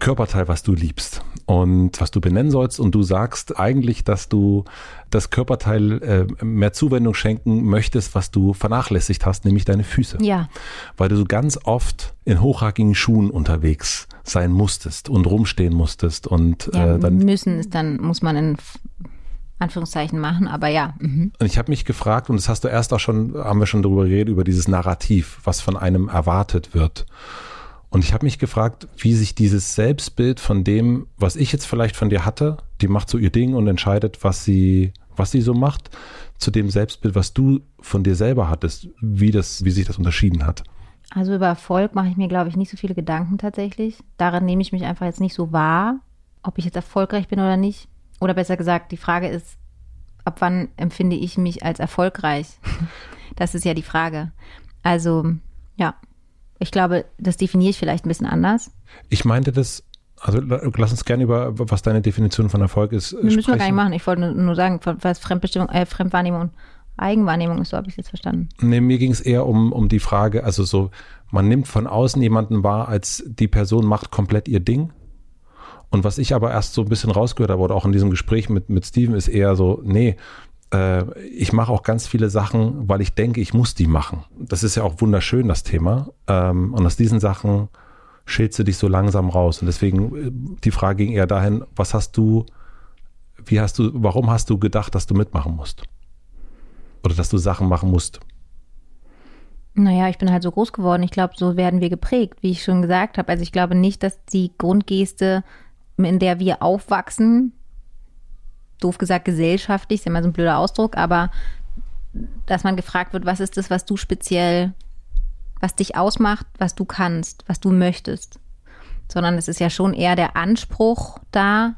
Körperteil, was du liebst und was du benennen sollst. Und du sagst eigentlich, dass du das Körperteil äh, mehr Zuwendung schenken möchtest, was du vernachlässigt hast, nämlich deine Füße. Ja. Weil du so ganz oft in hochhackigen Schuhen unterwegs sein musstest und rumstehen musstest und ja, äh, dann müssen ist dann muss man in Anführungszeichen machen, aber ja. Mhm. Und ich habe mich gefragt, und das hast du erst auch schon, haben wir schon darüber geredet, über dieses Narrativ, was von einem erwartet wird. Und ich habe mich gefragt, wie sich dieses Selbstbild von dem, was ich jetzt vielleicht von dir hatte, die macht so ihr Ding und entscheidet, was sie, was sie so macht, zu dem Selbstbild, was du von dir selber hattest, wie das, wie sich das unterschieden hat. Also über Erfolg mache ich mir, glaube ich, nicht so viele Gedanken tatsächlich. Daran nehme ich mich einfach jetzt nicht so wahr, ob ich jetzt erfolgreich bin oder nicht. Oder besser gesagt, die Frage ist, ab wann empfinde ich mich als erfolgreich? Das ist ja die Frage. Also, ja, ich glaube, das definiere ich vielleicht ein bisschen anders. Ich meinte das, also lass uns gerne über, was deine Definition von Erfolg ist. Das müssen wir gar nicht machen. Ich wollte nur sagen, was Fremdbestimmung, äh, Fremdwahrnehmung und Eigenwahrnehmung ist, so habe ich es jetzt verstanden. Nee, mir ging es eher um, um die Frage, also so, man nimmt von außen jemanden wahr, als die Person macht komplett ihr Ding. Und was ich aber erst so ein bisschen rausgehört habe, oder auch in diesem Gespräch mit, mit Steven, ist eher so, nee, äh, ich mache auch ganz viele Sachen, weil ich denke, ich muss die machen. Das ist ja auch wunderschön, das Thema. Ähm, und aus diesen Sachen schälst du dich so langsam raus. Und deswegen, äh, die Frage ging eher dahin, was hast du, wie hast du, warum hast du gedacht, dass du mitmachen musst? Oder dass du Sachen machen musst? Naja, ich bin halt so groß geworden. Ich glaube, so werden wir geprägt, wie ich schon gesagt habe. Also ich glaube nicht, dass die Grundgeste, in der wir aufwachsen, doof gesagt gesellschaftlich, ist ja immer so ein blöder Ausdruck, aber dass man gefragt wird, was ist das, was du speziell, was dich ausmacht, was du kannst, was du möchtest. Sondern es ist ja schon eher der Anspruch da,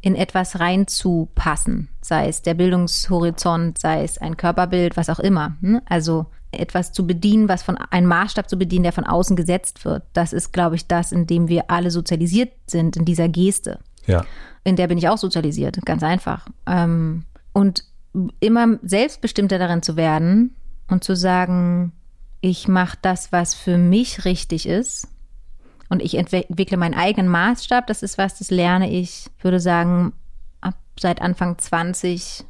in etwas reinzupassen, sei es der Bildungshorizont, sei es ein Körperbild, was auch immer. Hm? Also etwas zu bedienen, was von einem Maßstab zu bedienen, der von außen gesetzt wird. Das ist, glaube ich, das, in dem wir alle sozialisiert sind, in dieser Geste. Ja in der bin ich auch sozialisiert, ganz einfach. Ähm, und immer selbstbestimmter darin zu werden und zu sagen, ich mache das, was für mich richtig ist. Und ich entwickle meinen eigenen Maßstab. Das ist was, das lerne ich, würde sagen, ab seit Anfang 20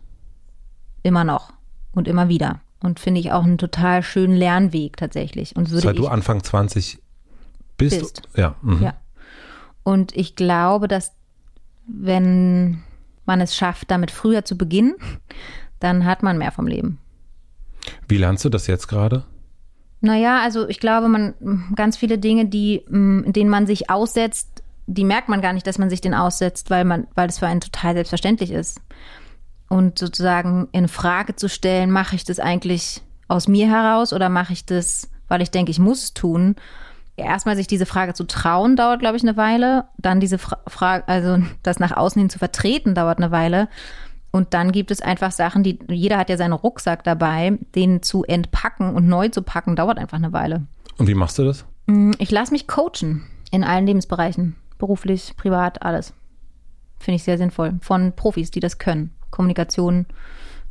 immer noch und immer wieder. Und finde ich auch einen total schönen Lernweg tatsächlich. Und würde Seit du Anfang 20 bist? bist. Ja. Mhm. ja. Und ich glaube, dass wenn man es schafft, damit früher zu beginnen, dann hat man mehr vom Leben. Wie lernst du das jetzt gerade? Naja, also ich glaube, man ganz viele Dinge, die, in denen man sich aussetzt, die merkt man gar nicht, dass man sich den aussetzt, weil man, weil es für einen total selbstverständlich ist. Und sozusagen in Frage zu stellen, mache ich das eigentlich aus mir heraus oder mache ich das, weil ich denke, ich muss es tun? Erstmal sich diese Frage zu trauen, dauert, glaube ich, eine Weile. Dann diese Fra Frage, also das nach außen hin zu vertreten, dauert eine Weile. Und dann gibt es einfach Sachen, die jeder hat ja seinen Rucksack dabei, den zu entpacken und neu zu packen, dauert einfach eine Weile. Und wie machst du das? Mm, ich lasse mich coachen in allen Lebensbereichen, beruflich, privat, alles. Finde ich sehr sinnvoll. Von Profis, die das können. Kommunikation,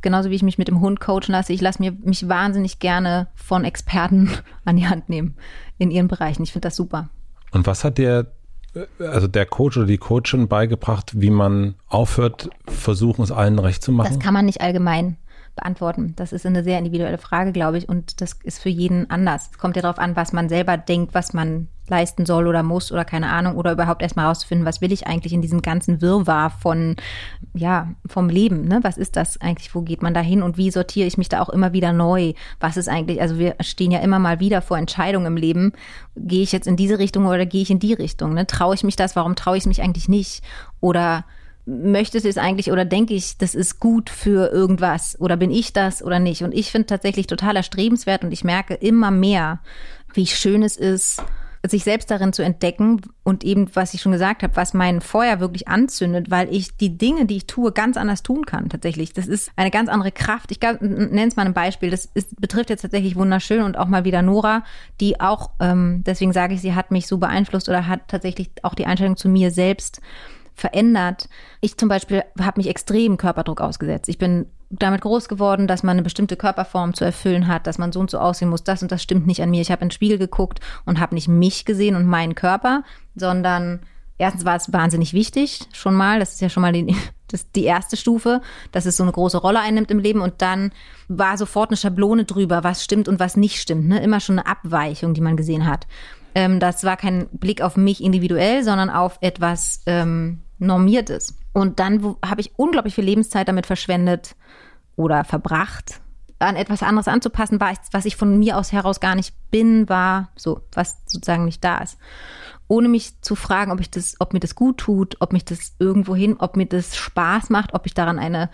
genauso wie ich mich mit dem Hund coachen lasse. Ich lasse mir mich wahnsinnig gerne von Experten an die Hand nehmen in ihren Bereichen. Ich finde das super. Und was hat der, also der Coach oder die Coachin beigebracht, wie man aufhört, versuchen es allen recht zu machen? Das kann man nicht allgemein beantworten. Das ist eine sehr individuelle Frage, glaube ich, und das ist für jeden anders. Es kommt ja darauf an, was man selber denkt, was man leisten soll oder muss oder keine Ahnung oder überhaupt erstmal rauszufinden, was will ich eigentlich in diesem ganzen Wirrwarr von, ja, vom Leben, ne? Was ist das eigentlich? Wo geht man da hin und wie sortiere ich mich da auch immer wieder neu? Was ist eigentlich, also wir stehen ja immer mal wieder vor Entscheidungen im Leben. Gehe ich jetzt in diese Richtung oder gehe ich in die Richtung? Ne? Traue ich mich das? Warum traue ich mich eigentlich nicht? Oder möchte es eigentlich oder denke ich, das ist gut für irgendwas oder bin ich das oder nicht? Und ich finde tatsächlich total erstrebenswert und ich merke immer mehr, wie schön es ist, sich selbst darin zu entdecken und eben, was ich schon gesagt habe, was mein Feuer wirklich anzündet, weil ich die Dinge, die ich tue, ganz anders tun kann tatsächlich. Das ist eine ganz andere Kraft. Ich nenne es mal ein Beispiel. Das ist, betrifft jetzt tatsächlich wunderschön und auch mal wieder Nora, die auch, ähm, deswegen sage ich, sie hat mich so beeinflusst oder hat tatsächlich auch die Einstellung zu mir selbst verändert. Ich zum Beispiel habe mich extrem Körperdruck ausgesetzt. Ich bin damit groß geworden, dass man eine bestimmte Körperform zu erfüllen hat, dass man so und so aussehen muss. Das und das stimmt nicht an mir. Ich habe in den Spiegel geguckt und habe nicht mich gesehen und meinen Körper, sondern erstens war es wahnsinnig wichtig, schon mal. Das ist ja schon mal die, das, die erste Stufe, dass es so eine große Rolle einnimmt im Leben. Und dann war sofort eine Schablone drüber, was stimmt und was nicht stimmt. Ne? Immer schon eine Abweichung, die man gesehen hat. Ähm, das war kein Blick auf mich individuell, sondern auf etwas ähm, Normiertes. Und dann habe ich unglaublich viel Lebenszeit damit verschwendet oder verbracht, an etwas anderes anzupassen, was ich von mir aus heraus gar nicht bin, war so, was sozusagen nicht da ist. Ohne mich zu fragen, ob ich das, ob mir das gut tut, ob mich das irgendwo hin, ob mir das Spaß macht, ob ich daran eine,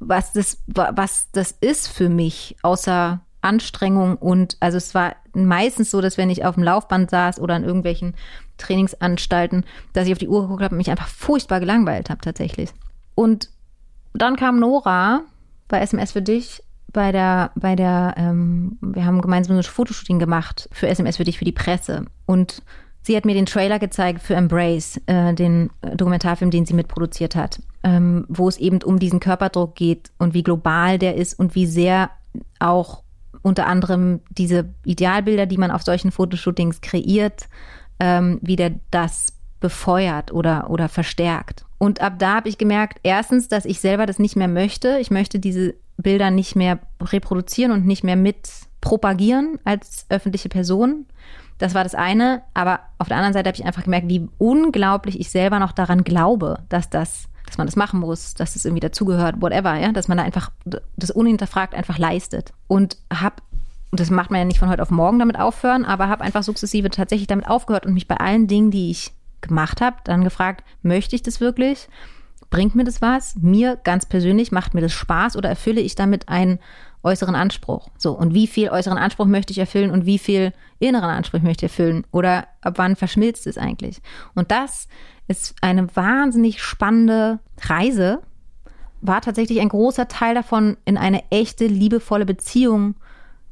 was das, was das ist für mich, außer Anstrengung und also es war meistens so, dass wenn ich auf dem Laufband saß oder an irgendwelchen Trainingsanstalten, dass ich auf die Uhr geguckt habe und mich einfach furchtbar gelangweilt habe tatsächlich. Und dann kam Nora bei SMS für dich bei der, bei der, ähm, wir haben gemeinsam ein Fotoshooting gemacht für SMS für dich, für die Presse. Und sie hat mir den Trailer gezeigt für Embrace, äh, den Dokumentarfilm, den sie mitproduziert hat, ähm, wo es eben um diesen Körperdruck geht und wie global der ist und wie sehr auch unter anderem diese Idealbilder, die man auf solchen Fotoshootings kreiert, ähm, wieder das befeuert oder, oder verstärkt. Und ab da habe ich gemerkt, erstens, dass ich selber das nicht mehr möchte. Ich möchte diese Bilder nicht mehr reproduzieren und nicht mehr mit propagieren als öffentliche Person. Das war das eine. Aber auf der anderen Seite habe ich einfach gemerkt, wie unglaublich ich selber noch daran glaube, dass das, dass man das machen muss, dass das irgendwie dazugehört, whatever, ja, dass man da einfach das unhinterfragt einfach leistet. Und habe und das macht man ja nicht von heute auf morgen damit aufhören, aber habe einfach sukzessive tatsächlich damit aufgehört und mich bei allen Dingen, die ich gemacht habe, dann gefragt, möchte ich das wirklich? Bringt mir das was? Mir ganz persönlich macht mir das Spaß oder erfülle ich damit einen äußeren Anspruch? So, und wie viel äußeren Anspruch möchte ich erfüllen und wie viel inneren Anspruch möchte ich erfüllen? Oder ab wann verschmilzt es eigentlich? Und das ist eine wahnsinnig spannende Reise, war tatsächlich ein großer Teil davon, in eine echte, liebevolle Beziehung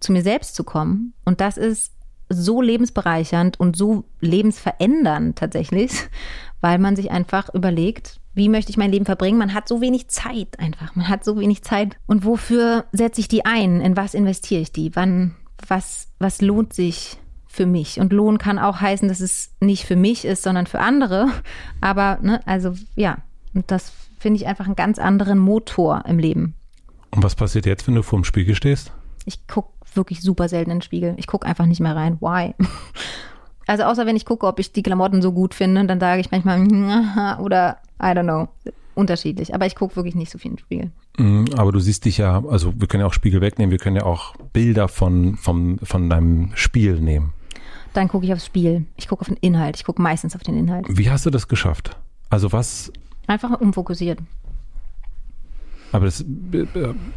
zu mir selbst zu kommen. Und das ist so lebensbereichernd und so lebensverändernd tatsächlich, weil man sich einfach überlegt, wie möchte ich mein Leben verbringen? Man hat so wenig Zeit einfach. Man hat so wenig Zeit. Und wofür setze ich die ein? In was investiere ich die? Wann, was, was lohnt sich für mich? Und Lohn kann auch heißen, dass es nicht für mich ist, sondern für andere. Aber, ne, also, ja. Und das finde ich einfach einen ganz anderen Motor im Leben. Und was passiert jetzt, wenn du vor dem Spiegel stehst? Ich gucke wirklich super selten in den Spiegel. Ich gucke einfach nicht mehr rein. Why? Also außer wenn ich gucke, ob ich die Klamotten so gut finde, dann sage ich manchmal oder I don't know. Unterschiedlich. Aber ich gucke wirklich nicht so viel in den Spiegel. Mhm, aber du siehst dich ja, also wir können ja auch Spiegel wegnehmen, wir können ja auch Bilder von, vom, von deinem Spiel nehmen. Dann gucke ich aufs Spiel. Ich gucke auf den Inhalt. Ich gucke meistens auf den Inhalt. Wie hast du das geschafft? Also was? Einfach unfokussiert. Aber das,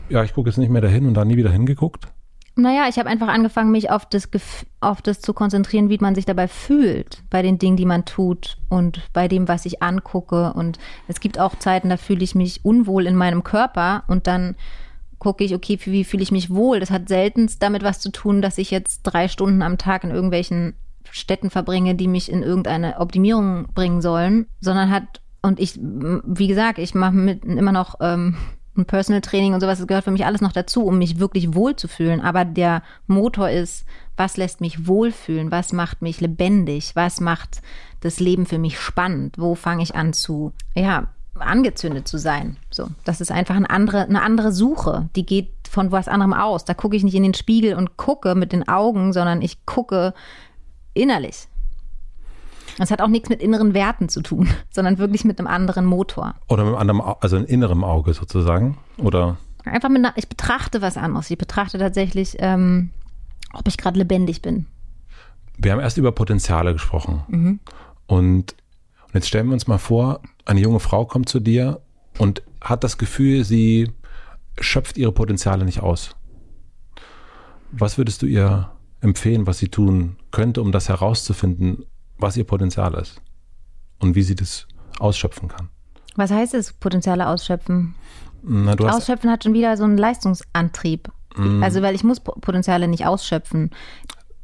ja, ich gucke jetzt nicht mehr dahin und da nie wieder hingeguckt? Naja, ich habe einfach angefangen, mich auf das, auf das zu konzentrieren, wie man sich dabei fühlt, bei den Dingen, die man tut und bei dem, was ich angucke. Und es gibt auch Zeiten, da fühle ich mich unwohl in meinem Körper und dann gucke ich, okay, wie fühle ich mich wohl? Das hat seltenst damit was zu tun, dass ich jetzt drei Stunden am Tag in irgendwelchen Städten verbringe, die mich in irgendeine Optimierung bringen sollen, sondern hat, und ich, wie gesagt, ich mache mit immer noch ähm, und Personal Training und sowas, das gehört für mich alles noch dazu, um mich wirklich wohlzufühlen. Aber der Motor ist, was lässt mich wohlfühlen? Was macht mich lebendig? Was macht das Leben für mich spannend? Wo fange ich an zu, ja, angezündet zu sein? So, das ist einfach eine andere, eine andere Suche. Die geht von was anderem aus. Da gucke ich nicht in den Spiegel und gucke mit den Augen, sondern ich gucke innerlich. Das hat auch nichts mit inneren Werten zu tun, sondern wirklich mit einem anderen Motor. Oder mit einem anderen, also einem inneren Auge sozusagen? Oder? Einfach mit einer, ich betrachte was anderes. Ich betrachte tatsächlich, ähm, ob ich gerade lebendig bin. Wir haben erst über Potenziale gesprochen. Mhm. Und, und jetzt stellen wir uns mal vor, eine junge Frau kommt zu dir und hat das Gefühl, sie schöpft ihre Potenziale nicht aus. Was würdest du ihr empfehlen, was sie tun könnte, um das herauszufinden, was ihr Potenzial ist und wie sie das ausschöpfen kann? Was heißt es, Potenziale ausschöpfen? Na, ausschöpfen hat schon wieder so einen Leistungsantrieb. Mm. Also, weil ich muss Potenziale nicht ausschöpfen.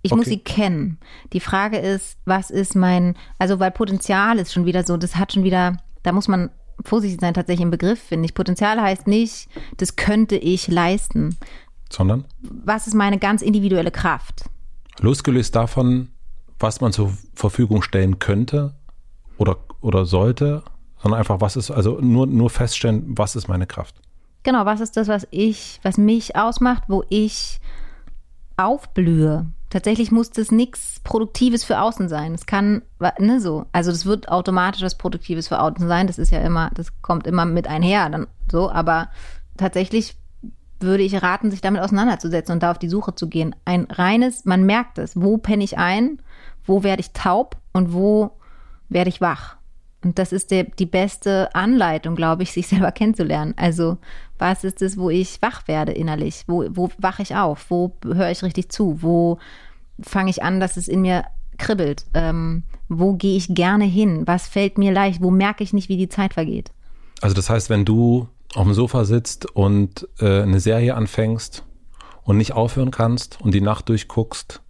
Ich okay. muss sie kennen. Die Frage ist, was ist mein, also weil Potenzial ist schon wieder so, das hat schon wieder, da muss man vorsichtig sein, tatsächlich im Begriff, finde ich. Potenzial heißt nicht, das könnte ich leisten. Sondern? Was ist meine ganz individuelle Kraft? Losgelöst davon, was man zur Verfügung stellen könnte oder, oder sollte, sondern einfach, was ist, also nur, nur feststellen, was ist meine Kraft. Genau, was ist das, was ich, was mich ausmacht, wo ich aufblühe. Tatsächlich muss das nichts Produktives für außen sein. Es kann, ne, so. Also, das wird automatisch was Produktives für außen sein. Das ist ja immer, das kommt immer mit einher, dann so. Aber tatsächlich würde ich raten, sich damit auseinanderzusetzen und da auf die Suche zu gehen. Ein reines, man merkt es. Wo penne ich ein? Wo werde ich taub? Und wo werde ich wach? Und das ist der, die beste Anleitung, glaube ich, sich selber kennenzulernen. Also, was ist es, wo ich wach werde innerlich? Wo, wo wache ich auf? Wo höre ich richtig zu? Wo fange ich an, dass es in mir kribbelt? Ähm, wo gehe ich gerne hin? Was fällt mir leicht? Wo merke ich nicht, wie die Zeit vergeht? Also, das heißt, wenn du auf dem Sofa sitzt und äh, eine Serie anfängst und nicht aufhören kannst und die Nacht durchguckst,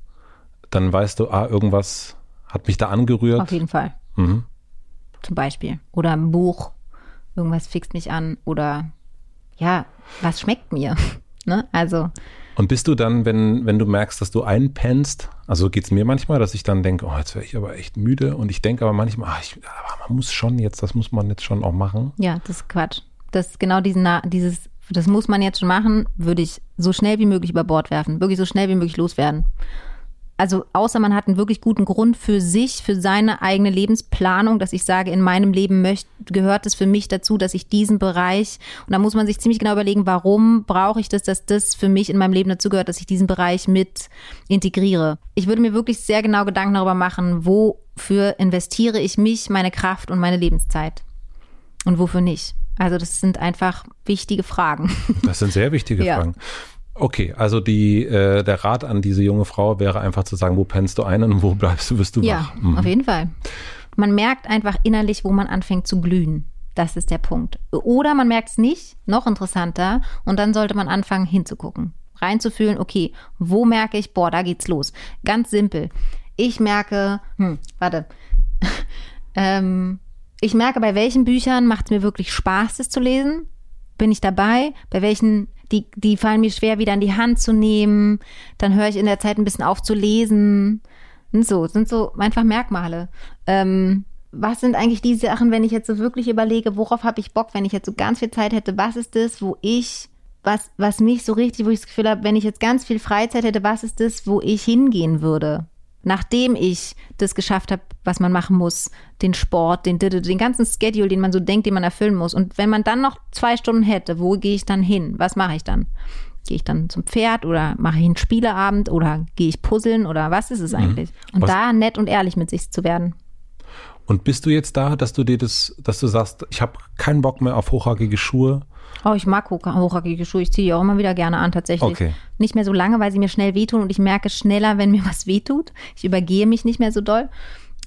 dann weißt du, ah, irgendwas hat mich da angerührt. Auf jeden Fall. Mhm zum Beispiel. Oder ein Buch, irgendwas fixt mich an. Oder ja, was schmeckt mir? ne? Also. Und bist du dann, wenn, wenn du merkst, dass du einpennst, also geht es mir manchmal, dass ich dann denke, oh, jetzt wäre ich aber echt müde. Und ich denke aber manchmal, ach, ich, aber man muss schon jetzt, das muss man jetzt schon auch machen. Ja, das ist Quatsch. Das genau diesen, dieses, das muss man jetzt schon machen, würde ich so schnell wie möglich über Bord werfen. Wirklich so schnell wie möglich loswerden also außer man hat einen wirklich guten Grund für sich, für seine eigene Lebensplanung, dass ich sage, in meinem Leben möchte, gehört es für mich dazu, dass ich diesen Bereich, und da muss man sich ziemlich genau überlegen, warum brauche ich das, dass das für mich in meinem Leben dazu gehört, dass ich diesen Bereich mit integriere. Ich würde mir wirklich sehr genau Gedanken darüber machen, wofür investiere ich mich, meine Kraft und meine Lebenszeit und wofür nicht. Also das sind einfach wichtige Fragen. Das sind sehr wichtige ja. Fragen. Okay, also die, äh, der Rat an diese junge Frau wäre einfach zu sagen, wo pennst du ein und wo bleibst du, bist du ja, wach. Ja, mhm. auf jeden Fall. Man merkt einfach innerlich, wo man anfängt zu glühen. Das ist der Punkt. Oder man merkt es nicht, noch interessanter, und dann sollte man anfangen hinzugucken. Reinzufühlen, okay, wo merke ich, boah, da geht's los. Ganz simpel. Ich merke, hm, warte. ähm, ich merke, bei welchen Büchern macht es mir wirklich Spaß, das zu lesen. Bin ich dabei? Bei welchen die, die fallen mir schwer, wieder in die Hand zu nehmen. Dann höre ich in der Zeit ein bisschen auf zu lesen. Und so, sind so einfach Merkmale. Ähm, was sind eigentlich die Sachen, wenn ich jetzt so wirklich überlege, worauf habe ich Bock, wenn ich jetzt so ganz viel Zeit hätte, was ist das, wo ich, was, was mich so richtig, wo ich das Gefühl habe, wenn ich jetzt ganz viel Freizeit hätte, was ist das, wo ich hingehen würde? Nachdem ich das geschafft habe, was man machen muss, den Sport, den, den ganzen Schedule, den man so denkt, den man erfüllen muss. Und wenn man dann noch zwei Stunden hätte, wo gehe ich dann hin? Was mache ich dann? Gehe ich dann zum Pferd oder mache ich einen Spieleabend oder gehe ich puzzeln oder was ist es mhm. eigentlich? Und was? da nett und ehrlich mit sich zu werden. Und bist du jetzt da, dass du dir das, dass du sagst, ich habe keinen Bock mehr auf hochhackige Schuhe? Oh, ich mag hochhackige Schuhe. Ich ziehe die auch immer wieder gerne an, tatsächlich. Okay. Nicht mehr so lange, weil sie mir schnell wehtun und ich merke schneller, wenn mir was wehtut. Ich übergehe mich nicht mehr so doll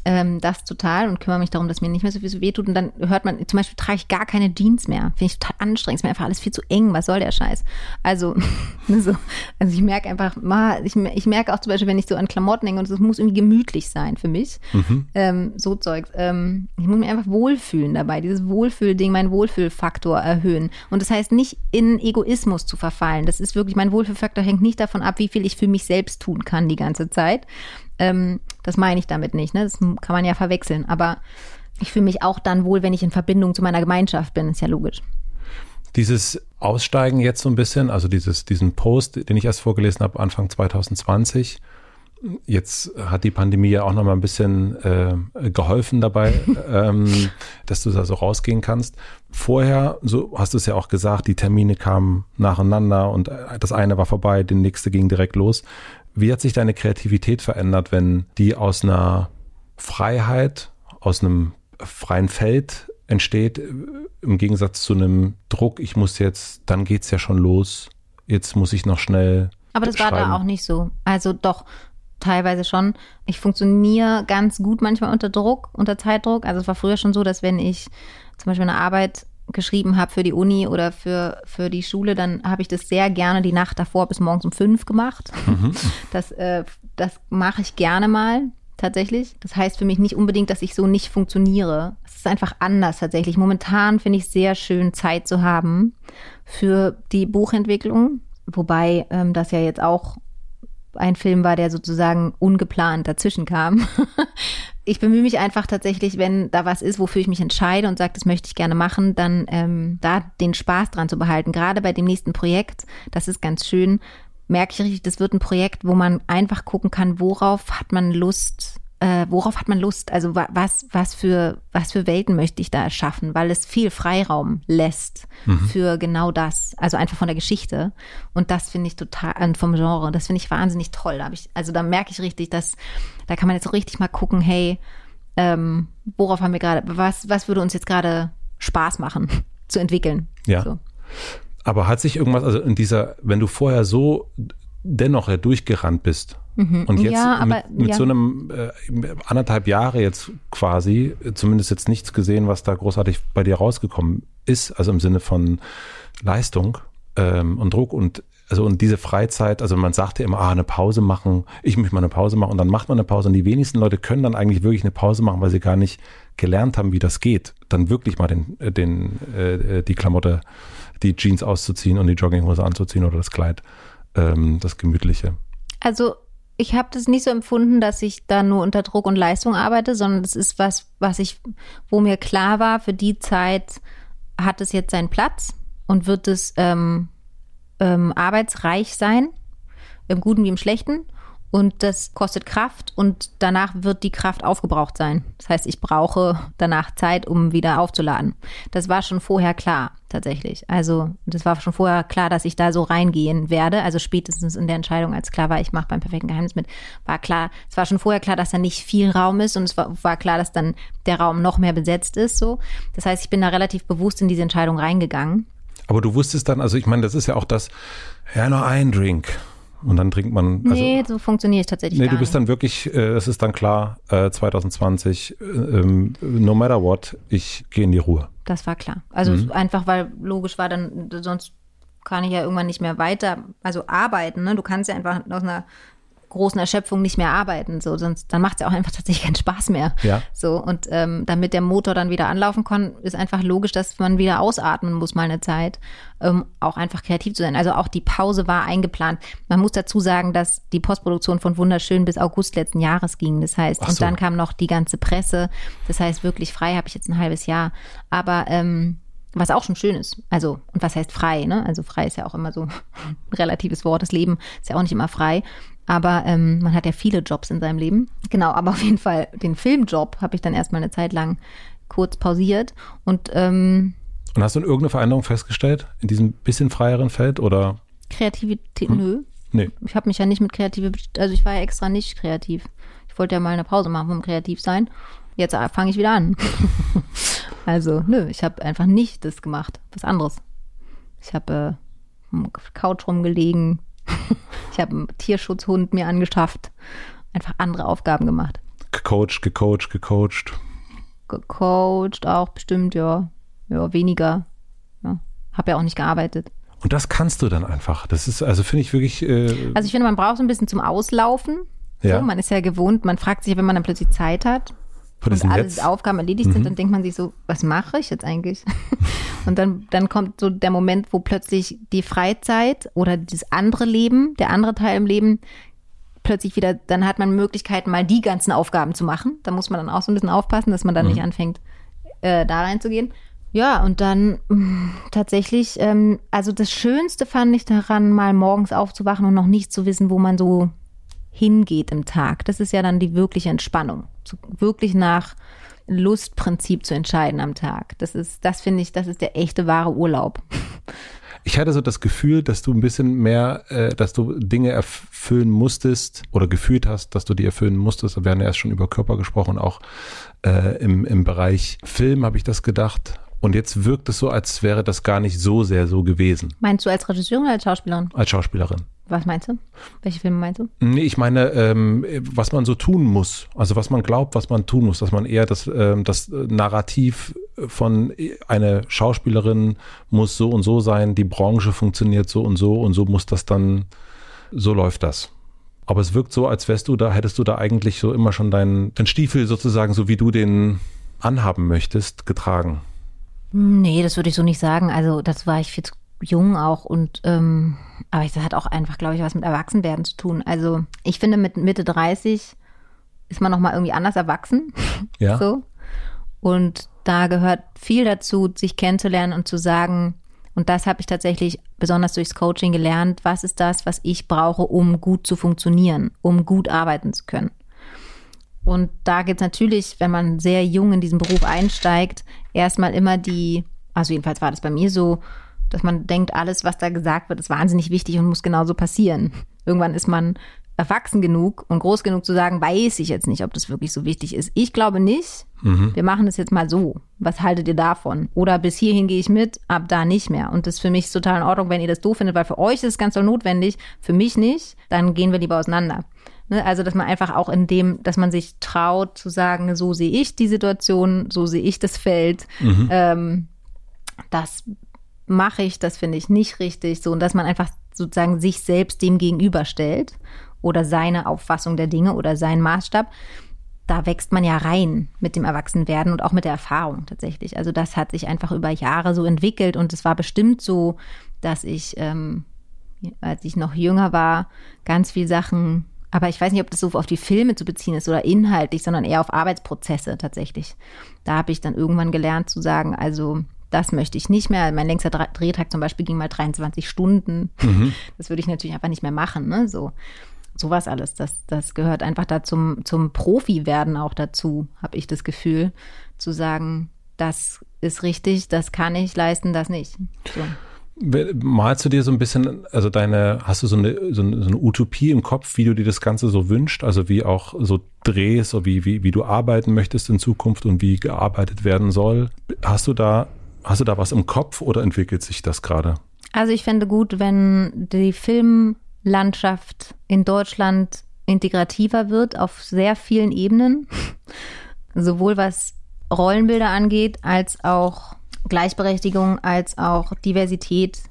ähm, das total und kümmere mich darum, dass mir nicht mehr so viel so wehtut. Und dann hört man, zum Beispiel trage ich gar keine Jeans mehr. Finde ich total anstrengend. Ist mir einfach alles viel zu eng. Was soll der Scheiß? Also, so, also ich merke einfach, ich, ich merke auch zum Beispiel, wenn ich so an Klamotten hänge und es muss irgendwie gemütlich sein für mich. Mhm. Ähm, so Zeugs. Ähm, ich muss mich einfach wohlfühlen dabei. Dieses Wohlfühlding, meinen Wohlfühlfaktor erhöhen. Und das heißt nicht in Egoismus zu verfallen. Das ist wirklich, mein Wohlfühlfaktor hängt nicht davon ab, wie viel ich für mich selbst tun kann die ganze Zeit, ähm, das meine ich damit nicht. Ne? Das kann man ja verwechseln. Aber ich fühle mich auch dann wohl, wenn ich in Verbindung zu meiner Gemeinschaft bin. Ist ja logisch. Dieses Aussteigen jetzt so ein bisschen, also dieses, diesen Post, den ich erst vorgelesen habe, Anfang 2020, Jetzt hat die Pandemie ja auch noch mal ein bisschen äh, geholfen dabei, ähm, dass du da so rausgehen kannst. Vorher, so hast du es ja auch gesagt, die Termine kamen nacheinander und das eine war vorbei, der nächste ging direkt los. Wie hat sich deine Kreativität verändert, wenn die aus einer Freiheit, aus einem freien Feld entsteht, äh, im Gegensatz zu einem Druck, ich muss jetzt, dann geht's ja schon los, jetzt muss ich noch schnell. Aber das schreiben. war da auch nicht so. Also doch, teilweise schon. Ich funktioniere ganz gut manchmal unter Druck, unter Zeitdruck. Also es war früher schon so, dass wenn ich zum Beispiel eine Arbeit geschrieben habe für die Uni oder für, für die Schule, dann habe ich das sehr gerne die Nacht davor bis morgens um fünf gemacht. Mhm. Das, äh, das mache ich gerne mal tatsächlich. Das heißt für mich nicht unbedingt, dass ich so nicht funktioniere. Es ist einfach anders tatsächlich. Momentan finde ich es sehr schön, Zeit zu haben für die Buchentwicklung. Wobei ähm, das ja jetzt auch ein Film war, der sozusagen ungeplant dazwischen kam. ich bemühe mich einfach tatsächlich, wenn da was ist, wofür ich mich entscheide und sage, das möchte ich gerne machen, dann ähm, da den Spaß dran zu behalten. Gerade bei dem nächsten Projekt, das ist ganz schön, merke ich richtig, das wird ein Projekt, wo man einfach gucken kann, worauf hat man Lust, äh, worauf hat man Lust? Also was, was für, was für Welten möchte ich da erschaffen? Weil es viel Freiraum lässt mhm. für genau das. Also einfach von der Geschichte. Und das finde ich total, äh, vom Genre, das finde ich wahnsinnig toll. Da ich, also da merke ich richtig, dass, da kann man jetzt so richtig mal gucken, hey, ähm, worauf haben wir gerade, was, was würde uns jetzt gerade Spaß machen zu entwickeln? Ja. So. Aber hat sich irgendwas, also in dieser, wenn du vorher so dennoch ja durchgerannt bist mhm. und jetzt ja, aber, mit, mit ja. so einem äh, anderthalb Jahre jetzt quasi, zumindest jetzt nichts gesehen, was da großartig bei dir rausgekommen ist, also im Sinne von Leistung ähm, und Druck und also und diese Freizeit, also man sagt ja immer, ah, eine Pause machen, ich möchte mal eine Pause machen und dann macht man eine Pause und die wenigsten Leute können dann eigentlich wirklich eine Pause machen, weil sie gar nicht gelernt haben, wie das geht, dann wirklich mal den, äh, den, äh, die Klamotte die Jeans auszuziehen und die Jogginghose anzuziehen oder das Kleid, ähm, das Gemütliche. Also ich habe das nicht so empfunden, dass ich da nur unter Druck und Leistung arbeite, sondern das ist was, was ich, wo mir klar war, für die Zeit hat es jetzt seinen Platz und wird es ähm, ähm, arbeitsreich sein, im Guten wie im Schlechten und das kostet Kraft und danach wird die Kraft aufgebraucht sein. Das heißt, ich brauche danach Zeit, um wieder aufzuladen. Das war schon vorher klar, tatsächlich. Also das war schon vorher klar, dass ich da so reingehen werde. Also spätestens in der Entscheidung, als klar war, ich mache beim perfekten Geheimnis mit, war klar, es war schon vorher klar, dass da nicht viel Raum ist und es war, war klar, dass dann der Raum noch mehr besetzt ist. So, das heißt, ich bin da relativ bewusst in diese Entscheidung reingegangen. Aber du wusstest dann, also ich meine, das ist ja auch das, ja, nur ein Drink und dann trinkt man. Also, nee, so funktioniert es tatsächlich nee, du bist nicht. dann wirklich, äh, es ist dann klar, äh, 2020, äh, ähm, no matter what, ich gehe in die Ruhe. Das war klar. Also mhm. einfach, weil logisch war dann, sonst kann ich ja irgendwann nicht mehr weiter, also arbeiten. Ne? Du kannst ja einfach aus einer großen Erschöpfung nicht mehr arbeiten. So, sonst dann macht es ja auch einfach tatsächlich keinen Spaß mehr. Ja. So, und ähm, damit der Motor dann wieder anlaufen kann, ist einfach logisch, dass man wieder ausatmen muss, mal eine Zeit, um auch einfach kreativ zu sein. Also auch die Pause war eingeplant. Man muss dazu sagen, dass die Postproduktion von Wunderschön bis August letzten Jahres ging. Das heißt, so. und dann kam noch die ganze Presse. Das heißt, wirklich frei habe ich jetzt ein halbes Jahr. Aber ähm, was auch schon schön ist. Also, und was heißt frei, ne? Also frei ist ja auch immer so ein relatives Wort. Das Leben ist ja auch nicht immer frei. Aber ähm, man hat ja viele Jobs in seinem Leben. Genau, aber auf jeden Fall den Filmjob habe ich dann erstmal eine Zeit lang kurz pausiert. Und, ähm, und hast du irgendeine Veränderung festgestellt in diesem bisschen freieren Feld oder? Kreativität, hm? nö. Nee. Ich habe mich ja nicht mit kreative, also ich war ja extra nicht kreativ. Ich wollte ja mal eine Pause machen vom kreativ sein. Jetzt fange ich wieder an. also, nö, ich habe einfach nicht das gemacht, was anderes. Ich habe äh, auf Couch rumgelegen, ich habe einen Tierschutzhund mir angeschafft, einfach andere Aufgaben gemacht. Gecoacht, gecoacht, gecoacht. Gecoacht auch bestimmt, ja. Ja, weniger. Ja. Habe ja auch nicht gearbeitet. Und das kannst du dann einfach. Das ist, also finde ich wirklich. Äh also ich finde, man braucht so ein bisschen zum Auslaufen. Ja. So, man ist ja gewohnt, man fragt sich, wenn man dann plötzlich Zeit hat, und alle jetzt? Aufgaben erledigt mhm. sind, dann denkt man sich so, was mache ich jetzt eigentlich? und dann, dann kommt so der Moment, wo plötzlich die Freizeit oder das andere Leben, der andere Teil im Leben, plötzlich wieder, dann hat man Möglichkeiten, mal die ganzen Aufgaben zu machen. Da muss man dann auch so ein bisschen aufpassen, dass man dann mhm. nicht anfängt, äh, da reinzugehen. Ja, und dann mh, tatsächlich, ähm, also das Schönste fand ich daran, mal morgens aufzuwachen und noch nicht zu wissen, wo man so hingeht im Tag. Das ist ja dann die wirkliche Entspannung. So, wirklich nach Lustprinzip zu entscheiden am Tag. Das ist, das finde ich, das ist der echte wahre Urlaub. Ich hatte so das Gefühl, dass du ein bisschen mehr, äh, dass du Dinge erfüllen musstest oder gefühlt hast, dass du die erfüllen musstest. Wir haben ja erst schon über Körper gesprochen, auch äh, im, im Bereich Film habe ich das gedacht. Und jetzt wirkt es so, als wäre das gar nicht so sehr so gewesen. Meinst du als Regisseurin oder als Schauspielerin? Als Schauspielerin. Was meinst du? Welche Filme meinst du? Nee, ich meine, ähm, was man so tun muss. Also was man glaubt, was man tun muss. Dass man eher das, ähm, das Narrativ von eine Schauspielerin muss so und so sein, die Branche funktioniert so und so und so muss das dann, so läuft das. Aber es wirkt so, als wärst du da, hättest du da eigentlich so immer schon deinen, deinen Stiefel sozusagen, so wie du den anhaben möchtest, getragen. Nee, das würde ich so nicht sagen. Also das war ich viel zu jung auch und ähm, aber das hat auch einfach, glaube ich, was mit Erwachsenwerden zu tun. Also ich finde, mit Mitte 30 ist man nochmal irgendwie anders erwachsen. Ja. So. Und da gehört viel dazu, sich kennenzulernen und zu sagen, und das habe ich tatsächlich besonders durchs Coaching gelernt, was ist das, was ich brauche, um gut zu funktionieren, um gut arbeiten zu können. Und da gibt es natürlich, wenn man sehr jung in diesen Beruf einsteigt, erstmal immer die, also jedenfalls war das bei mir so, dass man denkt, alles, was da gesagt wird, ist wahnsinnig wichtig und muss genauso passieren. Irgendwann ist man erwachsen genug und groß genug zu sagen, weiß ich jetzt nicht, ob das wirklich so wichtig ist. Ich glaube nicht. Mhm. Wir machen das jetzt mal so. Was haltet ihr davon? Oder bis hierhin gehe ich mit, ab da nicht mehr. Und das ist für mich total in Ordnung, wenn ihr das doof findet, weil für euch ist es ganz doll notwendig, für mich nicht. Dann gehen wir lieber auseinander. Ne? Also, dass man einfach auch in dem, dass man sich traut zu sagen, so sehe ich die Situation, so sehe ich das Feld. Mhm. Ähm, das mache ich, das finde ich nicht richtig. So, und dass man einfach sozusagen sich selbst dem gegenüberstellt oder seine Auffassung der Dinge oder seinen Maßstab. Da wächst man ja rein mit dem Erwachsenwerden und auch mit der Erfahrung tatsächlich. Also das hat sich einfach über Jahre so entwickelt und es war bestimmt so, dass ich, ähm, als ich noch jünger war, ganz viel Sachen aber ich weiß nicht, ob das so auf die Filme zu beziehen ist oder inhaltlich, sondern eher auf Arbeitsprozesse tatsächlich. Da habe ich dann irgendwann gelernt zu sagen, also das möchte ich nicht mehr. Mein längster Drehtag zum Beispiel ging mal 23 Stunden. Mhm. Das würde ich natürlich einfach nicht mehr machen. Ne? So sowas alles. Das, das gehört einfach da zum, zum Profi-Werden auch dazu, habe ich das Gefühl, zu sagen, das ist richtig, das kann ich leisten, das nicht. So. Malst du dir so ein bisschen, also deine, hast du so eine, so eine, so eine Utopie im Kopf, wie du dir das Ganze so wünscht? Also wie auch so Drehs oder wie, wie, wie du arbeiten möchtest in Zukunft und wie gearbeitet werden soll? Hast du da, hast du da was im Kopf oder entwickelt sich das gerade? Also ich fände gut, wenn die Filmlandschaft in Deutschland integrativer wird auf sehr vielen Ebenen. Sowohl was Rollenbilder angeht, als auch Gleichberechtigung als auch Diversität,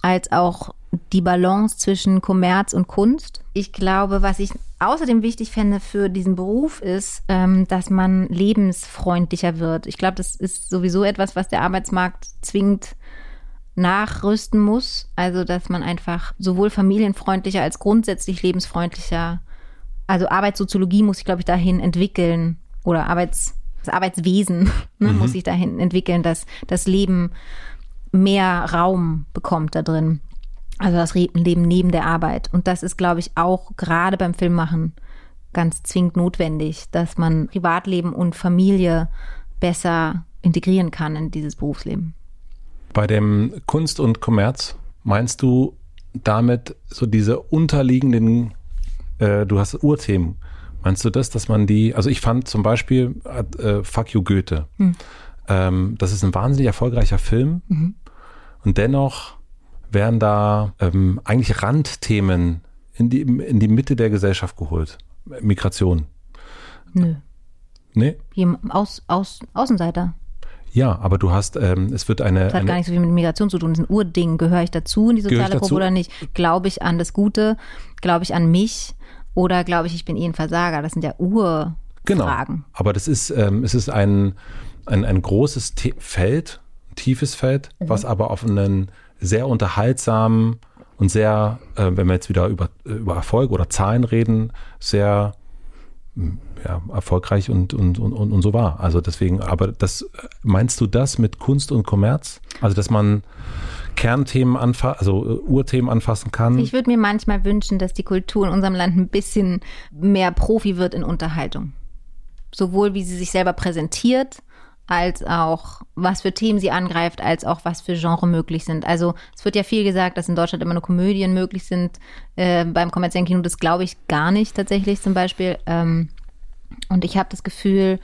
als auch die Balance zwischen Kommerz und Kunst. Ich glaube, was ich außerdem wichtig fände für diesen Beruf ist, ähm, dass man lebensfreundlicher wird. Ich glaube, das ist sowieso etwas, was der Arbeitsmarkt zwingend nachrüsten muss. Also, dass man einfach sowohl familienfreundlicher als grundsätzlich lebensfreundlicher, also Arbeitssoziologie muss ich, glaube ich, dahin entwickeln oder Arbeits das Arbeitswesen ne, mhm. muss sich dahin entwickeln, dass das Leben mehr Raum bekommt da drin. Also das Leben neben der Arbeit. Und das ist, glaube ich, auch gerade beim Filmmachen ganz zwingend notwendig, dass man Privatleben und Familie besser integrieren kann in dieses Berufsleben. Bei dem Kunst und Kommerz meinst du damit so diese unterliegenden, äh, du hast Urthemen Meinst du das, dass man die, also ich fand zum Beispiel äh, Fuck You Goethe. Hm. Ähm, das ist ein wahnsinnig erfolgreicher Film. Mhm. Und dennoch werden da ähm, eigentlich Randthemen in die, in die Mitte der Gesellschaft geholt. Migration. Nö. Nee? Aus, aus, Außenseiter. Ja, aber du hast, ähm, es wird eine. Das hat eine, gar nichts so viel mit Migration zu tun. Das ist ein Urding. Gehöre ich dazu in die soziale Gruppe oder nicht? Glaube ich an das Gute? Glaube ich an mich? Oder glaube ich, ich bin eh ein Versager? Das sind ja Urfragen. Genau. Aber das ist, ähm, es ist ein, ein, ein großes Feld, ein tiefes Feld, mhm. was aber auf einen sehr unterhaltsamen und sehr, äh, wenn wir jetzt wieder über, über Erfolg oder Zahlen reden, sehr ja, erfolgreich und, und, und, und so war. Also deswegen, aber das meinst du das mit Kunst und Kommerz? Also dass man Kernthemen anfassen, also äh, Urthemen anfassen kann? Ich würde mir manchmal wünschen, dass die Kultur in unserem Land ein bisschen mehr Profi wird in Unterhaltung. Sowohl wie sie sich selber präsentiert, als auch was für Themen sie angreift, als auch was für Genre möglich sind. Also es wird ja viel gesagt, dass in Deutschland immer nur Komödien möglich sind. Äh, beim kommerziellen Kino, das glaube ich gar nicht tatsächlich zum Beispiel. Ähm, und ich habe das Gefühl,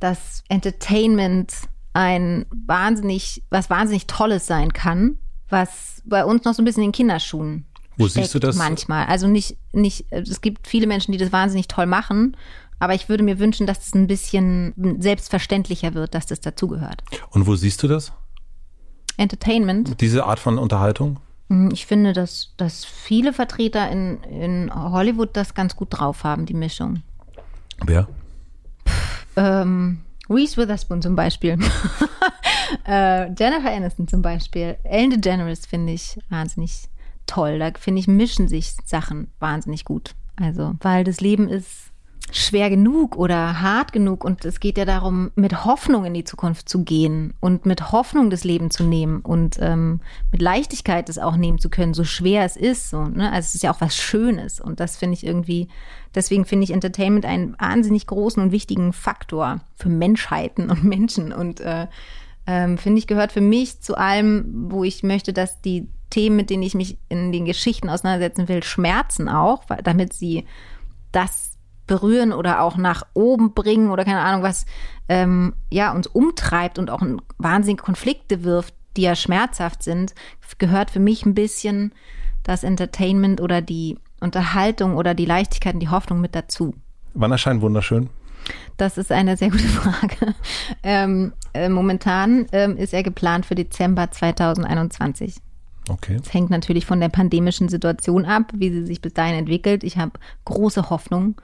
dass Entertainment ein wahnsinnig, was wahnsinnig Tolles sein kann, was bei uns noch so ein bisschen in den Kinderschuhen Wo siehst du das? Manchmal. Also nicht, nicht, es gibt viele Menschen, die das wahnsinnig toll machen, aber ich würde mir wünschen, dass es ein bisschen selbstverständlicher wird, dass das dazugehört. Und wo siehst du das? Entertainment. Diese Art von Unterhaltung? Hm, ich finde, dass, dass viele Vertreter in, in Hollywood das ganz gut drauf haben, die Mischung. Wer? Ähm, Reese Witherspoon zum Beispiel. äh, Jennifer Aniston zum Beispiel. Ellen DeGeneres finde ich wahnsinnig toll. Da finde ich, mischen sich Sachen wahnsinnig gut. Also, weil das Leben ist schwer genug oder hart genug und es geht ja darum, mit Hoffnung in die Zukunft zu gehen und mit Hoffnung das Leben zu nehmen und ähm, mit Leichtigkeit es auch nehmen zu können, so schwer es ist. So, ne? Also es ist ja auch was Schönes und das finde ich irgendwie, deswegen finde ich Entertainment einen wahnsinnig großen und wichtigen Faktor für Menschheiten und Menschen und äh, ähm, finde ich gehört für mich zu allem, wo ich möchte, dass die Themen, mit denen ich mich in den Geschichten auseinandersetzen will, schmerzen auch, damit sie das berühren oder auch nach oben bringen oder keine Ahnung was, ähm, ja, uns umtreibt und auch wahnsinnige Konflikte wirft, die ja schmerzhaft sind, gehört für mich ein bisschen das Entertainment oder die Unterhaltung oder die Leichtigkeit und die Hoffnung mit dazu. Wann erscheint wunderschön? Das ist eine sehr gute Frage. Ähm, äh, momentan ähm, ist er geplant für Dezember 2021. Okay. Es hängt natürlich von der pandemischen Situation ab, wie sie sich bis dahin entwickelt. Ich habe große Hoffnung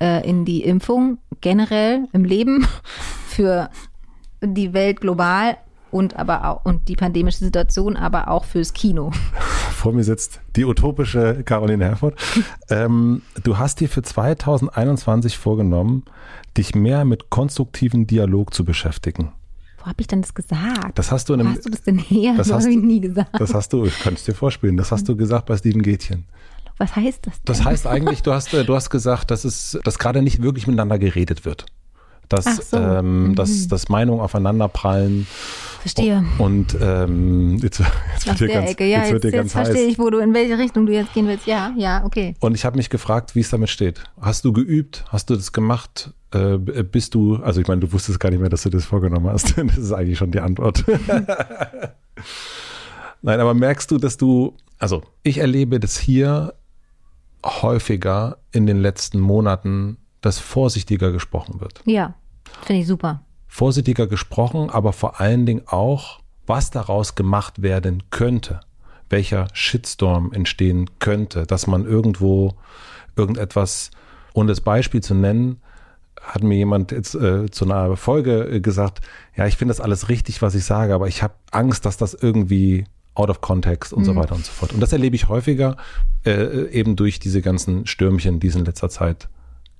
äh, in die Impfung generell im Leben für die Welt global und aber auch und die pandemische Situation, aber auch fürs Kino. Vor mir sitzt die utopische Caroline Herford. ähm, du hast dir für 2021 vorgenommen, dich mehr mit konstruktivem Dialog zu beschäftigen. Wo habe ich denn das gesagt? Das hast du in einem, Wo hast du das denn her? Das, das hast habe ich nie gesagt. Das hast du, ich kann es dir vorspielen, das hast du gesagt bei Steven Gätchen. Was heißt das denn? Das heißt eigentlich, du hast, du hast gesagt, dass es, dass gerade nicht wirklich miteinander geredet wird. Dass, so. ähm, mhm. dass, dass Meinungen aufeinanderprallen. Verstehe. Und ähm, jetzt, jetzt wird dir ganz, Ecke. Ja, jetzt, jetzt, jetzt, jetzt verstehe ich, wo du in welche Richtung du jetzt gehen willst. Ja, ja, okay. Und ich habe mich gefragt, wie es damit steht. Hast du geübt? Hast du das gemacht? Äh, bist du, also ich meine, du wusstest gar nicht mehr, dass du das vorgenommen hast. Das ist eigentlich schon die Antwort. Nein, aber merkst du, dass du, also ich erlebe das hier häufiger in den letzten Monaten, dass vorsichtiger gesprochen wird. Ja, finde ich super. Vorsichtiger gesprochen, aber vor allen Dingen auch, was daraus gemacht werden könnte, welcher Shitstorm entstehen könnte, dass man irgendwo irgendetwas, um das Beispiel zu nennen, hat mir jemand jetzt äh, zu einer Folge äh, gesagt, ja, ich finde das alles richtig, was ich sage, aber ich habe Angst, dass das irgendwie out of context und mhm. so weiter und so fort. Und das erlebe ich häufiger äh, eben durch diese ganzen Stürmchen, die es in letzter Zeit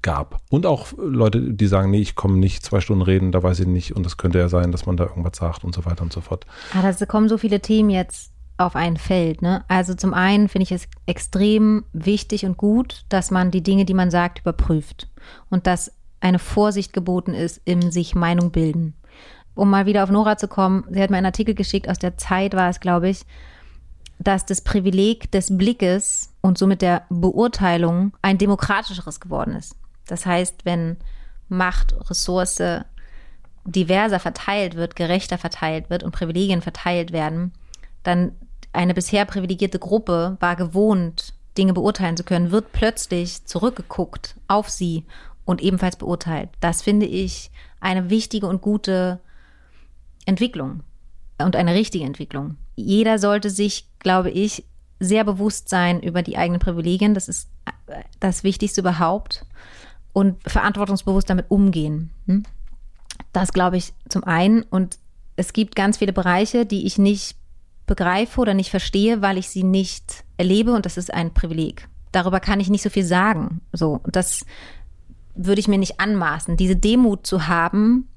gab. Und auch Leute, die sagen, nee, ich komme nicht zwei Stunden reden, da weiß ich nicht und es könnte ja sein, dass man da irgendwas sagt und so weiter und so fort. Ah, da kommen so viele Themen jetzt auf ein Feld. Ne? Also zum einen finde ich es extrem wichtig und gut, dass man die Dinge, die man sagt, überprüft und dass eine Vorsicht geboten ist im sich Meinung bilden um mal wieder auf Nora zu kommen, sie hat mir einen Artikel geschickt, aus der Zeit war es, glaube ich, dass das Privileg des Blickes und somit der Beurteilung ein demokratischeres geworden ist. Das heißt, wenn Macht, Ressource diverser verteilt wird, gerechter verteilt wird und Privilegien verteilt werden, dann eine bisher privilegierte Gruppe war gewohnt, Dinge beurteilen zu können, wird plötzlich zurückgeguckt auf sie und ebenfalls beurteilt. Das finde ich eine wichtige und gute Entwicklung und eine richtige Entwicklung. Jeder sollte sich, glaube ich, sehr bewusst sein über die eigenen Privilegien. Das ist das Wichtigste überhaupt. Und verantwortungsbewusst damit umgehen. Hm? Das glaube ich zum einen. Und es gibt ganz viele Bereiche, die ich nicht begreife oder nicht verstehe, weil ich sie nicht erlebe. Und das ist ein Privileg. Darüber kann ich nicht so viel sagen. So, das würde ich mir nicht anmaßen. Diese Demut zu haben,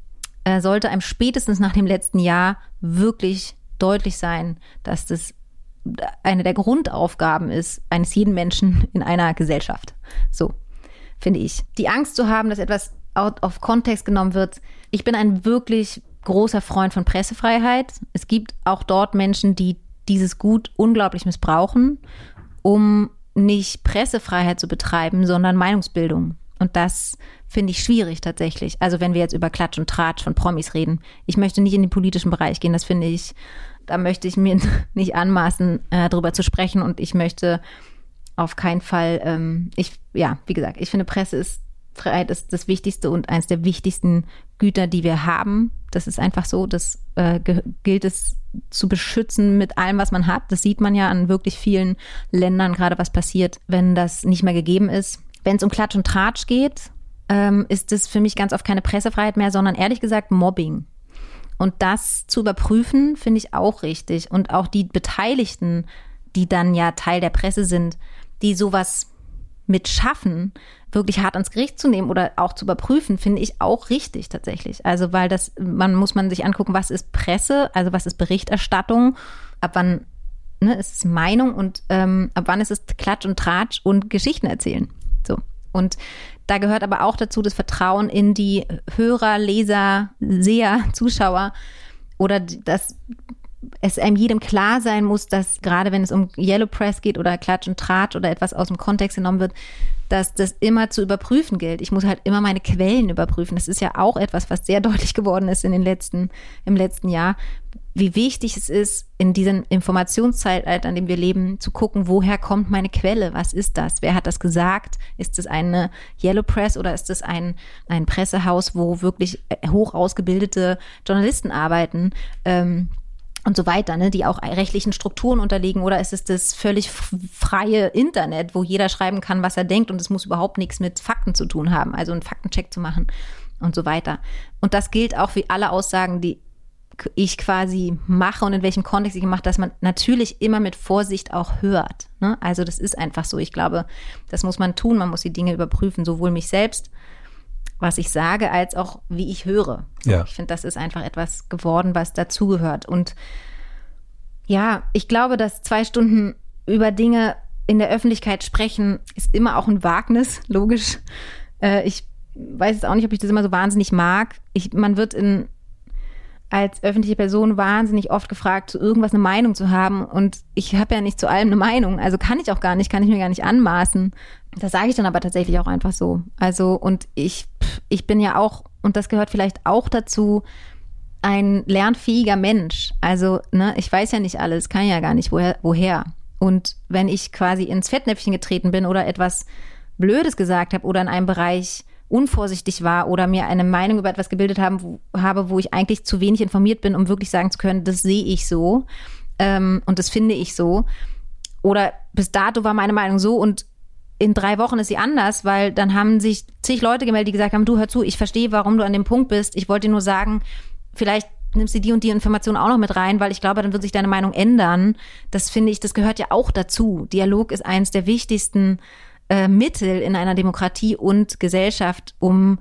äh, sollte einem spätestens nach dem letzten Jahr wirklich deutlich sein, dass das eine der Grundaufgaben ist eines jeden Menschen in einer Gesellschaft. So, finde ich. Die Angst zu haben, dass etwas out of Kontext genommen wird. Ich bin ein wirklich großer Freund von Pressefreiheit. Es gibt auch dort Menschen, die dieses Gut unglaublich missbrauchen, um nicht Pressefreiheit zu betreiben, sondern Meinungsbildung. Und das finde ich schwierig tatsächlich. Also wenn wir jetzt über Klatsch und Tratsch von Promis reden. Ich möchte nicht in den politischen Bereich gehen. Das finde ich, da möchte ich mir nicht anmaßen, äh, darüber zu sprechen. Und ich möchte auf keinen Fall, ähm, ich, ja, wie gesagt, ich finde Presse ist Freiheit ist das Wichtigste und eines der wichtigsten Güter, die wir haben. Das ist einfach so. Das äh, gilt es zu beschützen mit allem, was man hat. Das sieht man ja an wirklich vielen Ländern, gerade was passiert, wenn das nicht mehr gegeben ist. Wenn es um Klatsch und Tratsch geht, ähm, ist es für mich ganz oft keine Pressefreiheit mehr, sondern ehrlich gesagt Mobbing. Und das zu überprüfen, finde ich auch richtig. Und auch die Beteiligten, die dann ja Teil der Presse sind, die sowas mit schaffen, wirklich hart ans Gericht zu nehmen oder auch zu überprüfen, finde ich auch richtig tatsächlich. Also weil das, man muss man sich angucken, was ist Presse, also was ist Berichterstattung, ab wann ne, ist es Meinung und ähm, ab wann ist es Klatsch und Tratsch und Geschichten erzählen. Und da gehört aber auch dazu das Vertrauen in die Hörer, Leser, Seher, Zuschauer oder das es einem jedem klar sein muss, dass gerade wenn es um Yellow Press geht oder Klatsch und Tratsch oder etwas aus dem Kontext genommen wird, dass das immer zu überprüfen gilt. Ich muss halt immer meine Quellen überprüfen. Das ist ja auch etwas, was sehr deutlich geworden ist in den letzten, im letzten Jahr, wie wichtig es ist, in diesem Informationszeitalter, in dem wir leben, zu gucken, woher kommt meine Quelle? Was ist das? Wer hat das gesagt? Ist es eine Yellow Press oder ist es ein, ein Pressehaus, wo wirklich hoch ausgebildete Journalisten arbeiten? Ähm, und so weiter, ne, die auch rechtlichen Strukturen unterliegen oder ist es das völlig freie Internet, wo jeder schreiben kann, was er denkt und es muss überhaupt nichts mit Fakten zu tun haben, also einen Faktencheck zu machen und so weiter. Und das gilt auch für alle Aussagen, die ich quasi mache und in welchem Kontext ich mache, dass man natürlich immer mit Vorsicht auch hört. Ne? Also das ist einfach so. Ich glaube, das muss man tun. Man muss die Dinge überprüfen, sowohl mich selbst was ich sage, als auch wie ich höre. Ja. Ich finde, das ist einfach etwas geworden, was dazugehört. Und ja, ich glaube, dass zwei Stunden über Dinge in der Öffentlichkeit sprechen, ist immer auch ein Wagnis, logisch. Äh, ich weiß jetzt auch nicht, ob ich das immer so wahnsinnig mag. Ich, man wird in als öffentliche Person wahnsinnig oft gefragt, zu irgendwas eine Meinung zu haben. Und ich habe ja nicht zu allem eine Meinung. Also kann ich auch gar nicht, kann ich mir gar nicht anmaßen. Das sage ich dann aber tatsächlich auch einfach so. Also, und ich, ich bin ja auch, und das gehört vielleicht auch dazu, ein lernfähiger Mensch. Also, ne, ich weiß ja nicht alles, kann ja gar nicht woher, woher. Und wenn ich quasi ins Fettnäpfchen getreten bin oder etwas Blödes gesagt habe oder in einem Bereich unvorsichtig war oder mir eine Meinung über etwas gebildet haben, wo, habe, wo ich eigentlich zu wenig informiert bin, um wirklich sagen zu können, das sehe ich so ähm, und das finde ich so. Oder bis dato war meine Meinung so und in drei Wochen ist sie anders, weil dann haben sich zig Leute gemeldet, die gesagt haben, du hör zu, ich verstehe, warum du an dem Punkt bist. Ich wollte dir nur sagen, vielleicht nimmst du die und die Information auch noch mit rein, weil ich glaube, dann wird sich deine Meinung ändern. Das finde ich, das gehört ja auch dazu. Dialog ist eines der wichtigsten äh, Mittel in einer Demokratie und Gesellschaft, um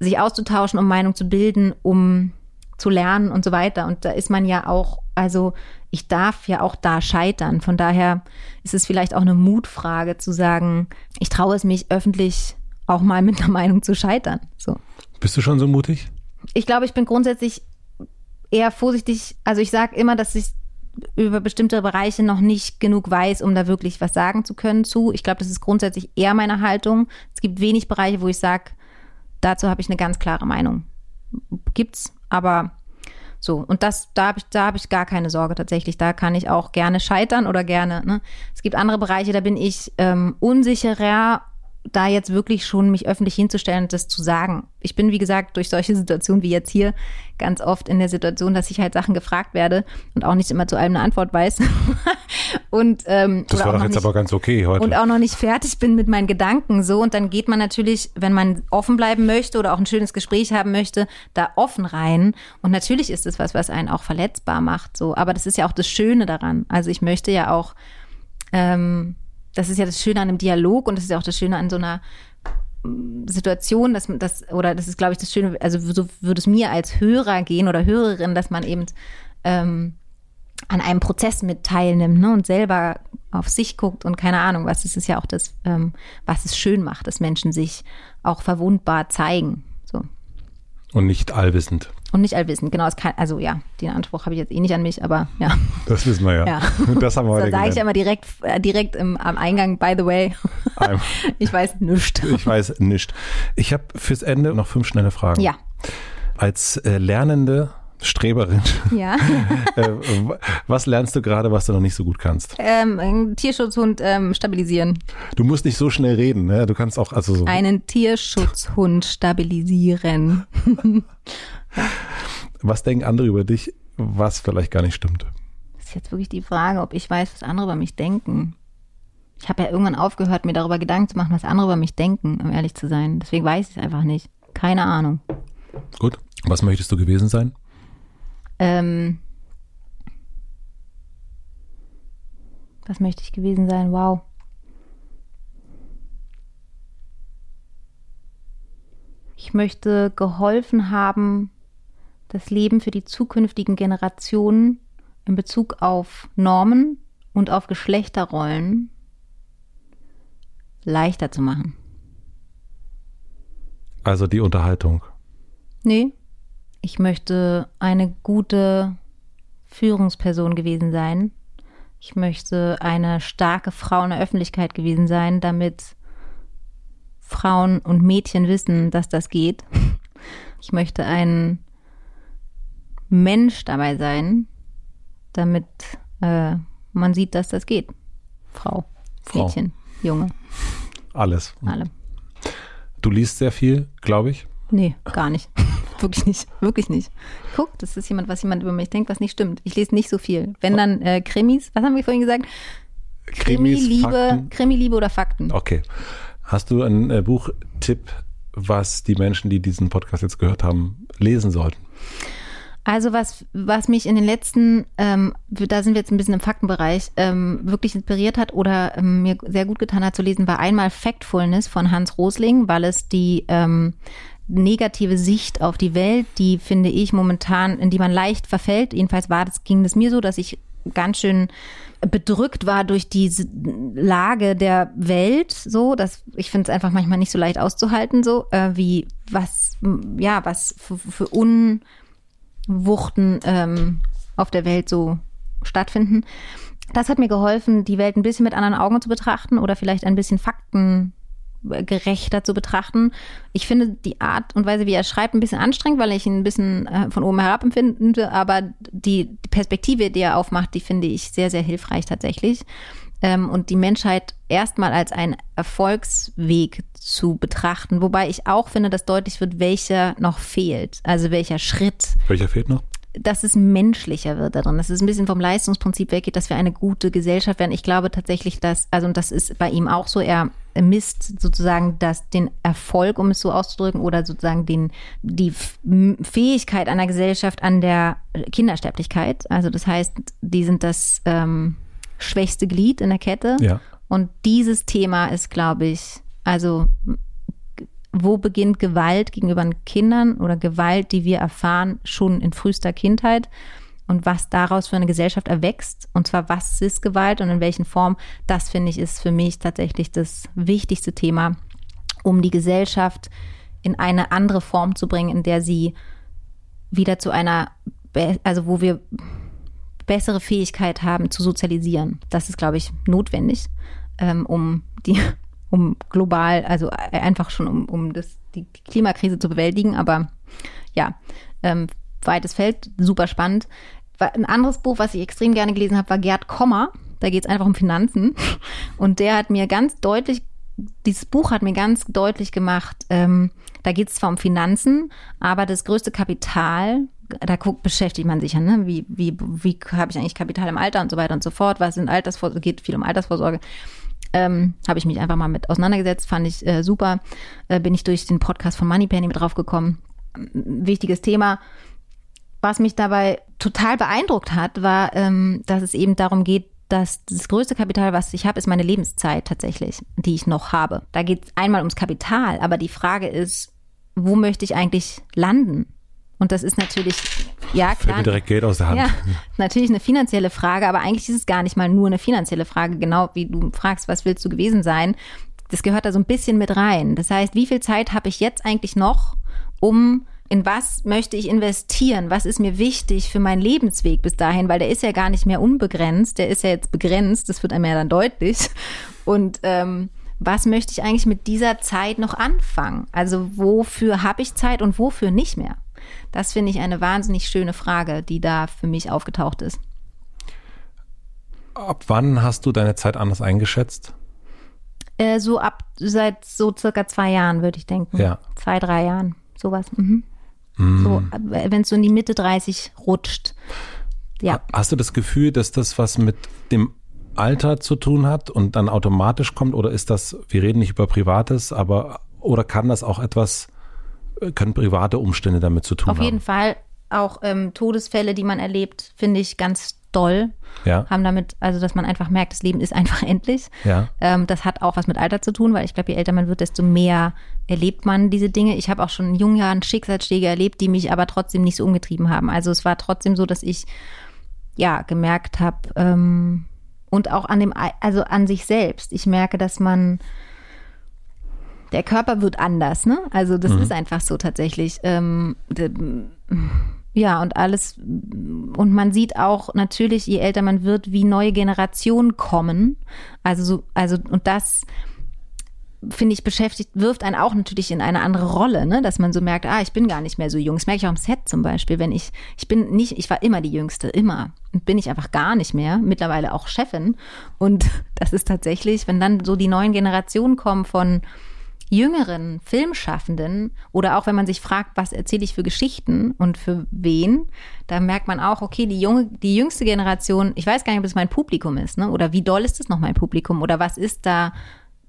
sich auszutauschen, um Meinung zu bilden, um zu lernen und so weiter. Und da ist man ja auch, also ich darf ja auch da scheitern. Von daher ist es vielleicht auch eine Mutfrage zu sagen, ich traue es mich öffentlich auch mal mit einer Meinung zu scheitern. So. Bist du schon so mutig? Ich glaube, ich bin grundsätzlich eher vorsichtig. Also ich sage immer, dass ich über bestimmte Bereiche noch nicht genug weiß, um da wirklich was sagen zu können zu. Ich glaube, das ist grundsätzlich eher meine Haltung. Es gibt wenig Bereiche, wo ich sage, dazu habe ich eine ganz klare Meinung. Gibt's, aber so, und das, da habe ich, da habe ich gar keine Sorge tatsächlich. Da kann ich auch gerne scheitern oder gerne. Ne? Es gibt andere Bereiche, da bin ich ähm, unsicherer da jetzt wirklich schon mich öffentlich hinzustellen und das zu sagen. Ich bin, wie gesagt, durch solche Situationen wie jetzt hier ganz oft in der Situation, dass ich halt Sachen gefragt werde und auch nicht immer zu allem eine Antwort weiß. und ähm, das war doch jetzt nicht, aber ganz okay heute. Und auch noch nicht fertig bin mit meinen Gedanken so. Und dann geht man natürlich, wenn man offen bleiben möchte oder auch ein schönes Gespräch haben möchte, da offen rein. Und natürlich ist es was, was einen auch verletzbar macht. So, aber das ist ja auch das Schöne daran. Also ich möchte ja auch ähm, das ist ja das Schöne an einem Dialog und das ist ja auch das Schöne an so einer Situation, dass das oder das ist, glaube ich, das Schöne, also so würde es mir als Hörer gehen oder Hörerin, dass man eben ähm, an einem Prozess mit teilnimmt ne, und selber auf sich guckt und keine Ahnung, was ist es ja auch das, ähm, was es schön macht, dass Menschen sich auch verwundbar zeigen. So. Und nicht allwissend. Und nicht allwissend, genau. Es kann, also ja, den Anspruch habe ich jetzt eh nicht an mich, aber ja. Das wissen wir ja. ja. Das haben wir heute Da sage ich immer direkt, äh, direkt im, am Eingang, by the way. ich weiß nichts. Ich weiß nichts. Ich habe fürs Ende noch fünf schnelle Fragen. Ja. Als äh, Lernende Streberin. Ja. Äh, was lernst du gerade, was du noch nicht so gut kannst? Ähm, einen Tierschutzhund ähm, stabilisieren. Du musst nicht so schnell reden, ne? Du kannst auch also so. Einen Tierschutzhund stabilisieren. Was denken andere über dich, was vielleicht gar nicht stimmt? Das ist jetzt wirklich die Frage, ob ich weiß, was andere über mich denken. Ich habe ja irgendwann aufgehört, mir darüber Gedanken zu machen, was andere über mich denken, um ehrlich zu sein. Deswegen weiß ich es einfach nicht. Keine Ahnung. Gut. Was möchtest du gewesen sein? Ähm, was möchte ich gewesen sein? Wow. Ich möchte geholfen haben, das Leben für die zukünftigen Generationen in Bezug auf Normen und auf Geschlechterrollen leichter zu machen. Also die Unterhaltung. Nee, ich möchte eine gute Führungsperson gewesen sein. Ich möchte eine starke Frau in der Öffentlichkeit gewesen sein, damit Frauen und Mädchen wissen, dass das geht. Ich möchte ein Mensch dabei sein, damit äh, man sieht, dass das geht. Frau, Frau. Mädchen, Junge. Alles. Alle. Du liest sehr viel, glaube ich. Nee, gar nicht. wirklich nicht. Wirklich nicht. Guck, das ist jemand, was jemand über mich denkt, was nicht stimmt. Ich lese nicht so viel. Wenn dann äh, Krimis, was haben wir vorhin gesagt? Krimi, Liebe, Krimi, Liebe oder Fakten. Okay. Hast du einen äh, Buchtipp, was die Menschen, die diesen Podcast jetzt gehört haben, lesen sollten? Also was, was mich in den letzten, ähm, da sind wir jetzt ein bisschen im Faktenbereich, ähm, wirklich inspiriert hat oder ähm, mir sehr gut getan hat zu lesen, war einmal Factfulness von Hans Rosling, weil es die ähm, negative Sicht auf die Welt, die finde ich momentan, in die man leicht verfällt. Jedenfalls war das, ging es mir so, dass ich ganz schön bedrückt war durch diese Lage der Welt, so, dass ich finde es einfach manchmal nicht so leicht auszuhalten, so, äh, wie was, ja, was für, für Un Wuchten ähm, auf der Welt so stattfinden. Das hat mir geholfen, die Welt ein bisschen mit anderen Augen zu betrachten oder vielleicht ein bisschen faktengerechter zu betrachten. Ich finde die Art und Weise, wie er schreibt, ein bisschen anstrengend, weil ich ihn ein bisschen äh, von oben herab empfinde, aber die Perspektive, die er aufmacht, die finde ich sehr, sehr hilfreich tatsächlich ähm, und die Menschheit erstmal als einen Erfolgsweg zu betrachten. Wobei ich auch finde, dass deutlich wird, welcher noch fehlt. Also welcher Schritt. Welcher fehlt noch? dass es menschlicher wird darin, dass es ein bisschen vom Leistungsprinzip weggeht, dass wir eine gute Gesellschaft werden. Ich glaube tatsächlich, dass, also und das ist bei ihm auch so, er misst sozusagen das, den Erfolg, um es so auszudrücken, oder sozusagen den, die Fähigkeit einer Gesellschaft an der Kindersterblichkeit. Also das heißt, die sind das ähm, schwächste Glied in der Kette. Ja. Und dieses Thema ist, glaube ich, also wo beginnt Gewalt gegenüber Kindern oder Gewalt, die wir erfahren schon in frühester Kindheit und was daraus für eine Gesellschaft erwächst und zwar was ist Gewalt und in welchen Formen, das finde ich ist für mich tatsächlich das wichtigste Thema, um die Gesellschaft in eine andere Form zu bringen, in der sie wieder zu einer, also wo wir bessere Fähigkeit haben zu sozialisieren. Das ist, glaube ich, notwendig, ähm, um die, um global, also einfach schon um, um das, die Klimakrise zu bewältigen. Aber ja, ähm, weites Feld, super spannend. Ein anderes Buch, was ich extrem gerne gelesen habe, war Gerd Kommer. Da geht es einfach um Finanzen. Und der hat mir ganz deutlich, dieses Buch hat mir ganz deutlich gemacht, ähm, da geht es zwar um Finanzen, aber das größte Kapital, da guckt, beschäftigt man sich ja, ne? Wie, wie, wie habe ich eigentlich Kapital im Alter und so weiter und so fort? Was sind Altersvorsorge? Geht viel um Altersvorsorge. Ähm, habe ich mich einfach mal mit auseinandergesetzt, fand ich äh, super. Äh, bin ich durch den Podcast von Moneypenny mit drauf gekommen. Wichtiges Thema. Was mich dabei total beeindruckt hat, war, ähm, dass es eben darum geht, dass das größte Kapital, was ich habe, ist meine Lebenszeit tatsächlich, die ich noch habe. Da geht es einmal ums Kapital, aber die Frage ist, wo möchte ich eigentlich landen? Und das ist natürlich, ja Fällt mir klar. direkt Geld aus der Hand. Ja, natürlich eine finanzielle Frage, aber eigentlich ist es gar nicht mal nur eine finanzielle Frage, genau wie du fragst, was willst du gewesen sein? Das gehört da so ein bisschen mit rein. Das heißt, wie viel Zeit habe ich jetzt eigentlich noch, um in was möchte ich investieren? Was ist mir wichtig für meinen Lebensweg bis dahin? Weil der ist ja gar nicht mehr unbegrenzt, der ist ja jetzt begrenzt, das wird einem ja dann deutlich. Und ähm, was möchte ich eigentlich mit dieser Zeit noch anfangen? Also wofür habe ich Zeit und wofür nicht mehr? Das finde ich eine wahnsinnig schöne Frage, die da für mich aufgetaucht ist. Ab wann hast du deine Zeit anders eingeschätzt? Äh, so ab seit so circa zwei Jahren, würde ich denken. Ja. Zwei, drei Jahren, sowas. Mhm. So, wenn es so in die Mitte 30 rutscht. Ja. Hast du das Gefühl, dass das was mit dem Alter zu tun hat und dann automatisch kommt? Oder ist das, wir reden nicht über Privates, aber oder kann das auch etwas, äh, können private Umstände damit zu tun Auf haben? jeden Fall auch ähm, Todesfälle, die man erlebt, finde ich ganz doll. Ja. Haben damit, also dass man einfach merkt, das Leben ist einfach endlich. Ja. Ähm, das hat auch was mit Alter zu tun, weil ich glaube, je älter man wird, desto mehr erlebt man diese Dinge. Ich habe auch schon in jungen Jahren Schicksalsschläge erlebt, die mich aber trotzdem nicht so umgetrieben haben. Also es war trotzdem so, dass ich ja gemerkt habe ähm, und auch an dem, also an sich selbst. Ich merke, dass man der Körper wird anders, ne? Also das ist einfach so tatsächlich. Ähm, ja, und alles, und man sieht auch natürlich, je älter man wird, wie neue Generationen kommen. Also so, also, und das finde ich beschäftigt, wirft einen auch natürlich in eine andere Rolle, ne? dass man so merkt, ah, ich bin gar nicht mehr so jung. Das merke ich auch am Set zum Beispiel, wenn ich, ich bin nicht, ich war immer die Jüngste, immer. Und bin ich einfach gar nicht mehr, mittlerweile auch Chefin. Und das ist tatsächlich, wenn dann so die neuen Generationen kommen von jüngeren Filmschaffenden oder auch wenn man sich fragt, was erzähle ich für Geschichten und für wen, da merkt man auch, okay, die junge, die jüngste Generation, ich weiß gar nicht, ob es mein Publikum ist, ne? Oder wie doll ist es noch mein Publikum? Oder was ist da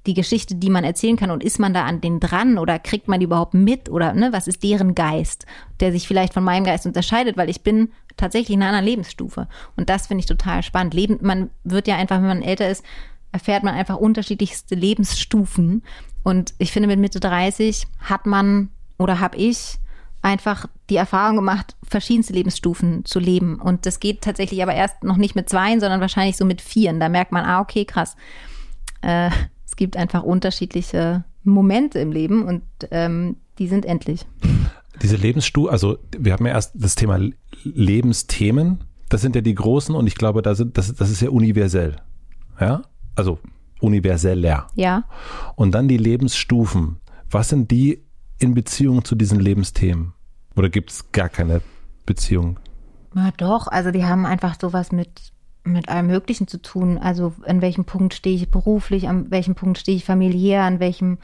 die Geschichte, die man erzählen kann und ist man da an den dran oder kriegt man die überhaupt mit oder ne, was ist deren Geist, der sich vielleicht von meinem Geist unterscheidet, weil ich bin tatsächlich in einer anderen Lebensstufe und das finde ich total spannend. Leben, man wird ja einfach, wenn man älter ist, erfährt man einfach unterschiedlichste Lebensstufen und ich finde mit Mitte 30 hat man oder habe ich einfach die Erfahrung gemacht, verschiedenste Lebensstufen zu leben. Und das geht tatsächlich aber erst noch nicht mit zweien, sondern wahrscheinlich so mit vieren. Da merkt man, ah, okay, krass. Äh, es gibt einfach unterschiedliche Momente im Leben und ähm, die sind endlich. Diese Lebensstufe, also wir haben ja erst das Thema Le- Lebensthemen, das sind ja die großen und ich glaube, da das, das ist ja universell. Ja, also universeller. Ja. Und dann die Lebensstufen. Was sind die in Beziehung zu diesen Lebensthemen? Oder gibt es gar keine Beziehung? Ja, doch. Also die haben einfach sowas mit, mit allem Möglichen zu tun. Also an welchem Punkt stehe ich beruflich, an welchem Punkt stehe ich familiär, an welchem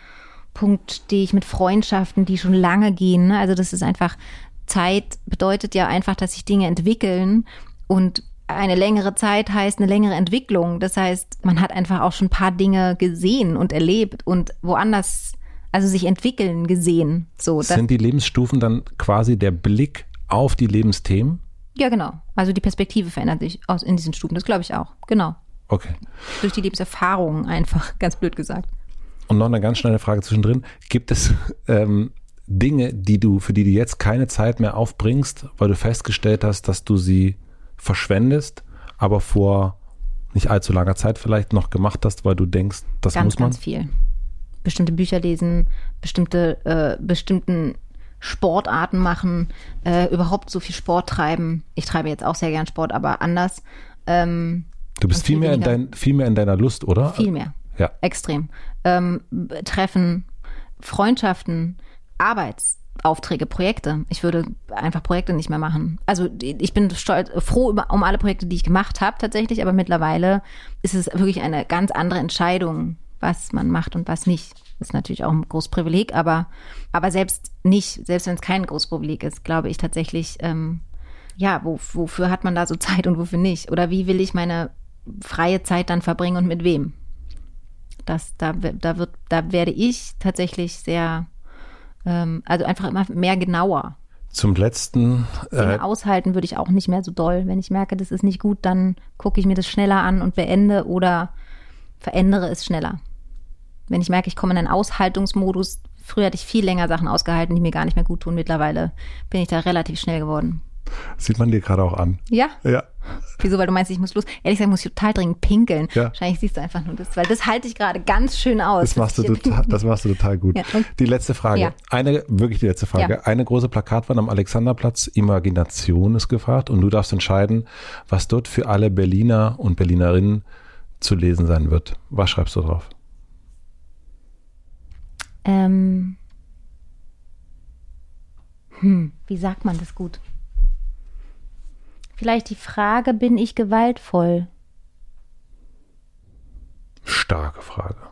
Punkt stehe ich mit Freundschaften, die schon lange gehen. ne? Also das ist einfach, Zeit bedeutet ja einfach, dass sich Dinge entwickeln und eine längere Zeit heißt eine längere Entwicklung. Das heißt, man hat einfach auch schon ein paar Dinge gesehen und erlebt und woanders, also sich entwickeln gesehen. So, Sind die Lebensstufen dann quasi der Blick auf die Lebensthemen? ja, genau. Also die Perspektive verändert sich aus in diesen Stufen. Das glaube ich auch. Genau. Okay. Durch die Lebenserfahrungen einfach, ganz blöd gesagt. Und noch eine ganz schnelle Frage zwischendrin. Gibt es ähm, Dinge, die du, für die du jetzt keine Zeit mehr aufbringst, weil du festgestellt hast, dass du sie verschwendest, aber vor nicht allzu langer Zeit vielleicht noch gemacht hast, weil du denkst, das ganz, muss man? ganz viel. Bestimmte Bücher lesen, bestimmte, äh, bestimmten Sportarten machen, äh, überhaupt so viel Sport treiben. Ich treibe jetzt auch sehr gern Sport, aber anders. Ähm, Du bist viel viel mehr, in dein, viel mehr in deiner Lust, oder? viel mehr. Ja. Extrem. Ähm, Treffen, Freundschaften, Arbeitsaufträge, Projekte. Ich würde einfach Projekte nicht mehr machen. Also ich bin stolz, froh über, um alle Projekte, die ich gemacht habe tatsächlich, aber mittlerweile ist es wirklich eine ganz andere Entscheidung, was man macht und was nicht. ist natürlich auch ein großes Privileg, aber, aber selbst nicht, selbst wenn es kein großes Privileg ist, glaube ich tatsächlich, ähm, ja, wo, wofür hat man da so Zeit und wofür nicht? Oder wie will ich meine freie Zeit dann verbringen und mit wem? Das, da, da wird, da werde ich tatsächlich sehr, ähm, also einfach immer mehr genauer. Zum letzten. Dinge aushalten würde ich auch nicht mehr so doll. Wenn ich merke, das ist nicht gut, dann gucke ich mir das schneller an und beende oder verändere es schneller. Wenn ich merke, ich komme in einen Aushaltungsmodus, früher hatte ich viel länger Sachen ausgehalten, die mir gar nicht mehr gut tun. Mittlerweile bin ich da relativ schnell geworden. Sieht man dir gerade auch an. Ja? Ja. Wieso? Weil du meinst, ich muss los. Ehrlich gesagt, muss ich total dringend pinkeln. Ja. Wahrscheinlich siehst du einfach nur das, weil das halte ich gerade ganz schön aus. Das machst, du total, das machst du total gut. Ja, die letzte Frage. Ja. Eine, wirklich die letzte Frage. Eine große Plakatwand am Alexanderplatz, Imagination ist gefragt und du darfst entscheiden, was dort für alle Berliner und Berlinerinnen zu lesen sein wird. Was schreibst du drauf? Ähm, hm, wie sagt man das gut? Vielleicht die Frage, bin ich gewaltvoll? Starke Frage.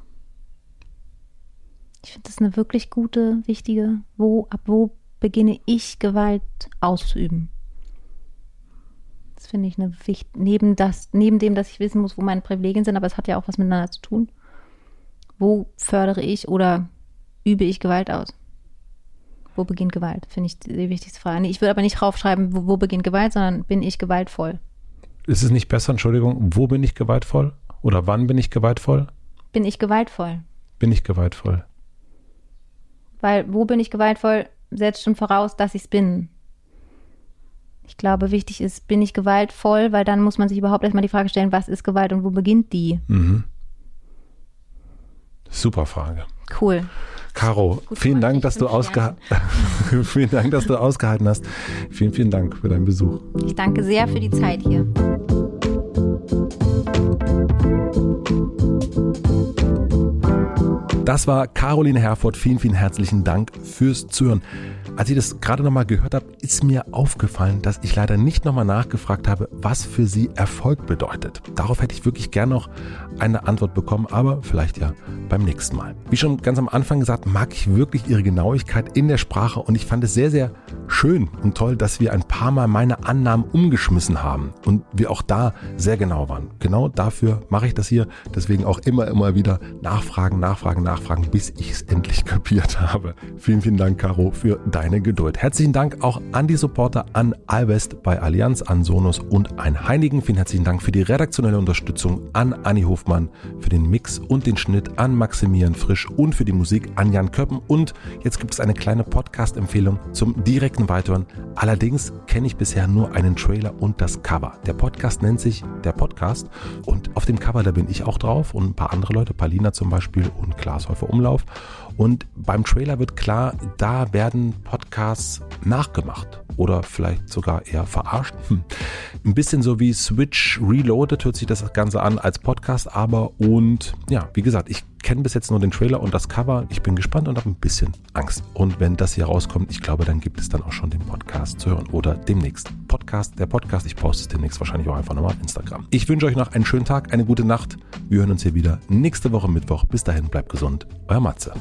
Ich finde das eine wirklich gute, wichtige. Wo, ab wo beginne ich Gewalt auszuüben? Das finde ich eine wichtig, neben das, neben dem, dass ich wissen muss, wo meine Privilegien sind, aber es hat ja auch was miteinander zu tun. Wo fördere ich oder übe ich Gewalt aus? Wo beginnt Gewalt? Finde ich die wichtigste Frage. Ich würde aber nicht draufschreiben, wo, wo beginnt Gewalt, sondern bin ich gewaltvoll? Ist es nicht besser, Entschuldigung, wo bin ich gewaltvoll? Oder wann bin ich gewaltvoll? Bin ich gewaltvoll? Bin ich gewaltvoll? Weil wo bin ich gewaltvoll, setzt schon voraus, dass ich es bin. Ich glaube, wichtig ist, bin ich gewaltvoll, weil dann muss man sich überhaupt erstmal die Frage stellen, was ist Gewalt und wo beginnt die? Mhm. Super Frage. Cool. Caro, Gut vielen Dank, dass du, fünf ausgeha vielen Dank, dass du ausgehalten hast. Vielen, vielen Dank für deinen Besuch. Ich danke sehr für die Zeit hier. Das war Caroline Herford. Vielen, vielen herzlichen Dank fürs Zuhören. Als ich das gerade nochmal gehört habe, ist mir aufgefallen, dass ich leider nicht nochmal nachgefragt habe, was für sie Erfolg bedeutet. Darauf hätte ich wirklich gern noch eine Antwort bekommen, aber vielleicht ja beim nächsten Mal. Wie schon ganz am Anfang gesagt, mag ich wirklich ihre Genauigkeit in der Sprache und ich fand es sehr, sehr schön und toll, dass wir ein paar Mal meine Annahmen umgeschmissen haben und wir auch da sehr genau waren. Genau dafür mache ich das hier. Deswegen auch immer, immer wieder nachfragen, nachfragen, nachfragen, bis ich es endlich kapiert habe. Vielen, vielen Dank, Caro, für deine Geduld. Herzlichen Dank auch an die Supporter, an Alvest bei Allianz, an Sonus und an Heinigen. Vielen herzlichen Dank für die redaktionelle Unterstützung an Anni Hofmann, für den Mix und den Schnitt an Maximilian Frisch und für die Musik an Jan Köppen. Und jetzt gibt es eine kleine Podcast-Empfehlung zum direkten Weithören. Allerdings kenne ich bisher nur einen Trailer und das Cover. Der Podcast nennt sich Der Podcast und auf dem Cover, da bin ich auch drauf und ein paar andere Leute, Palina zum Beispiel und Klaas Häufer Umlauf. Und beim Trailer wird klar, da werden Podcasts nachgemacht oder vielleicht sogar eher verarscht. Hm. Ein bisschen so wie Switch Reloaded hört sich das Ganze an als Podcast, aber und ja, wie gesagt, ich kenne bis jetzt nur den Trailer und das Cover. Ich bin gespannt und habe ein bisschen Angst. Und wenn das hier rauskommt, ich glaube, dann gibt es dann auch schon den Podcast zu hören oder demnächst. Podcast, der Podcast, ich poste es demnächst wahrscheinlich auch einfach nochmal auf Instagram. Ich wünsche euch noch einen schönen Tag, eine gute Nacht. Wir hören uns hier wieder nächste Woche Mittwoch. Bis dahin, bleibt gesund. Euer Matze.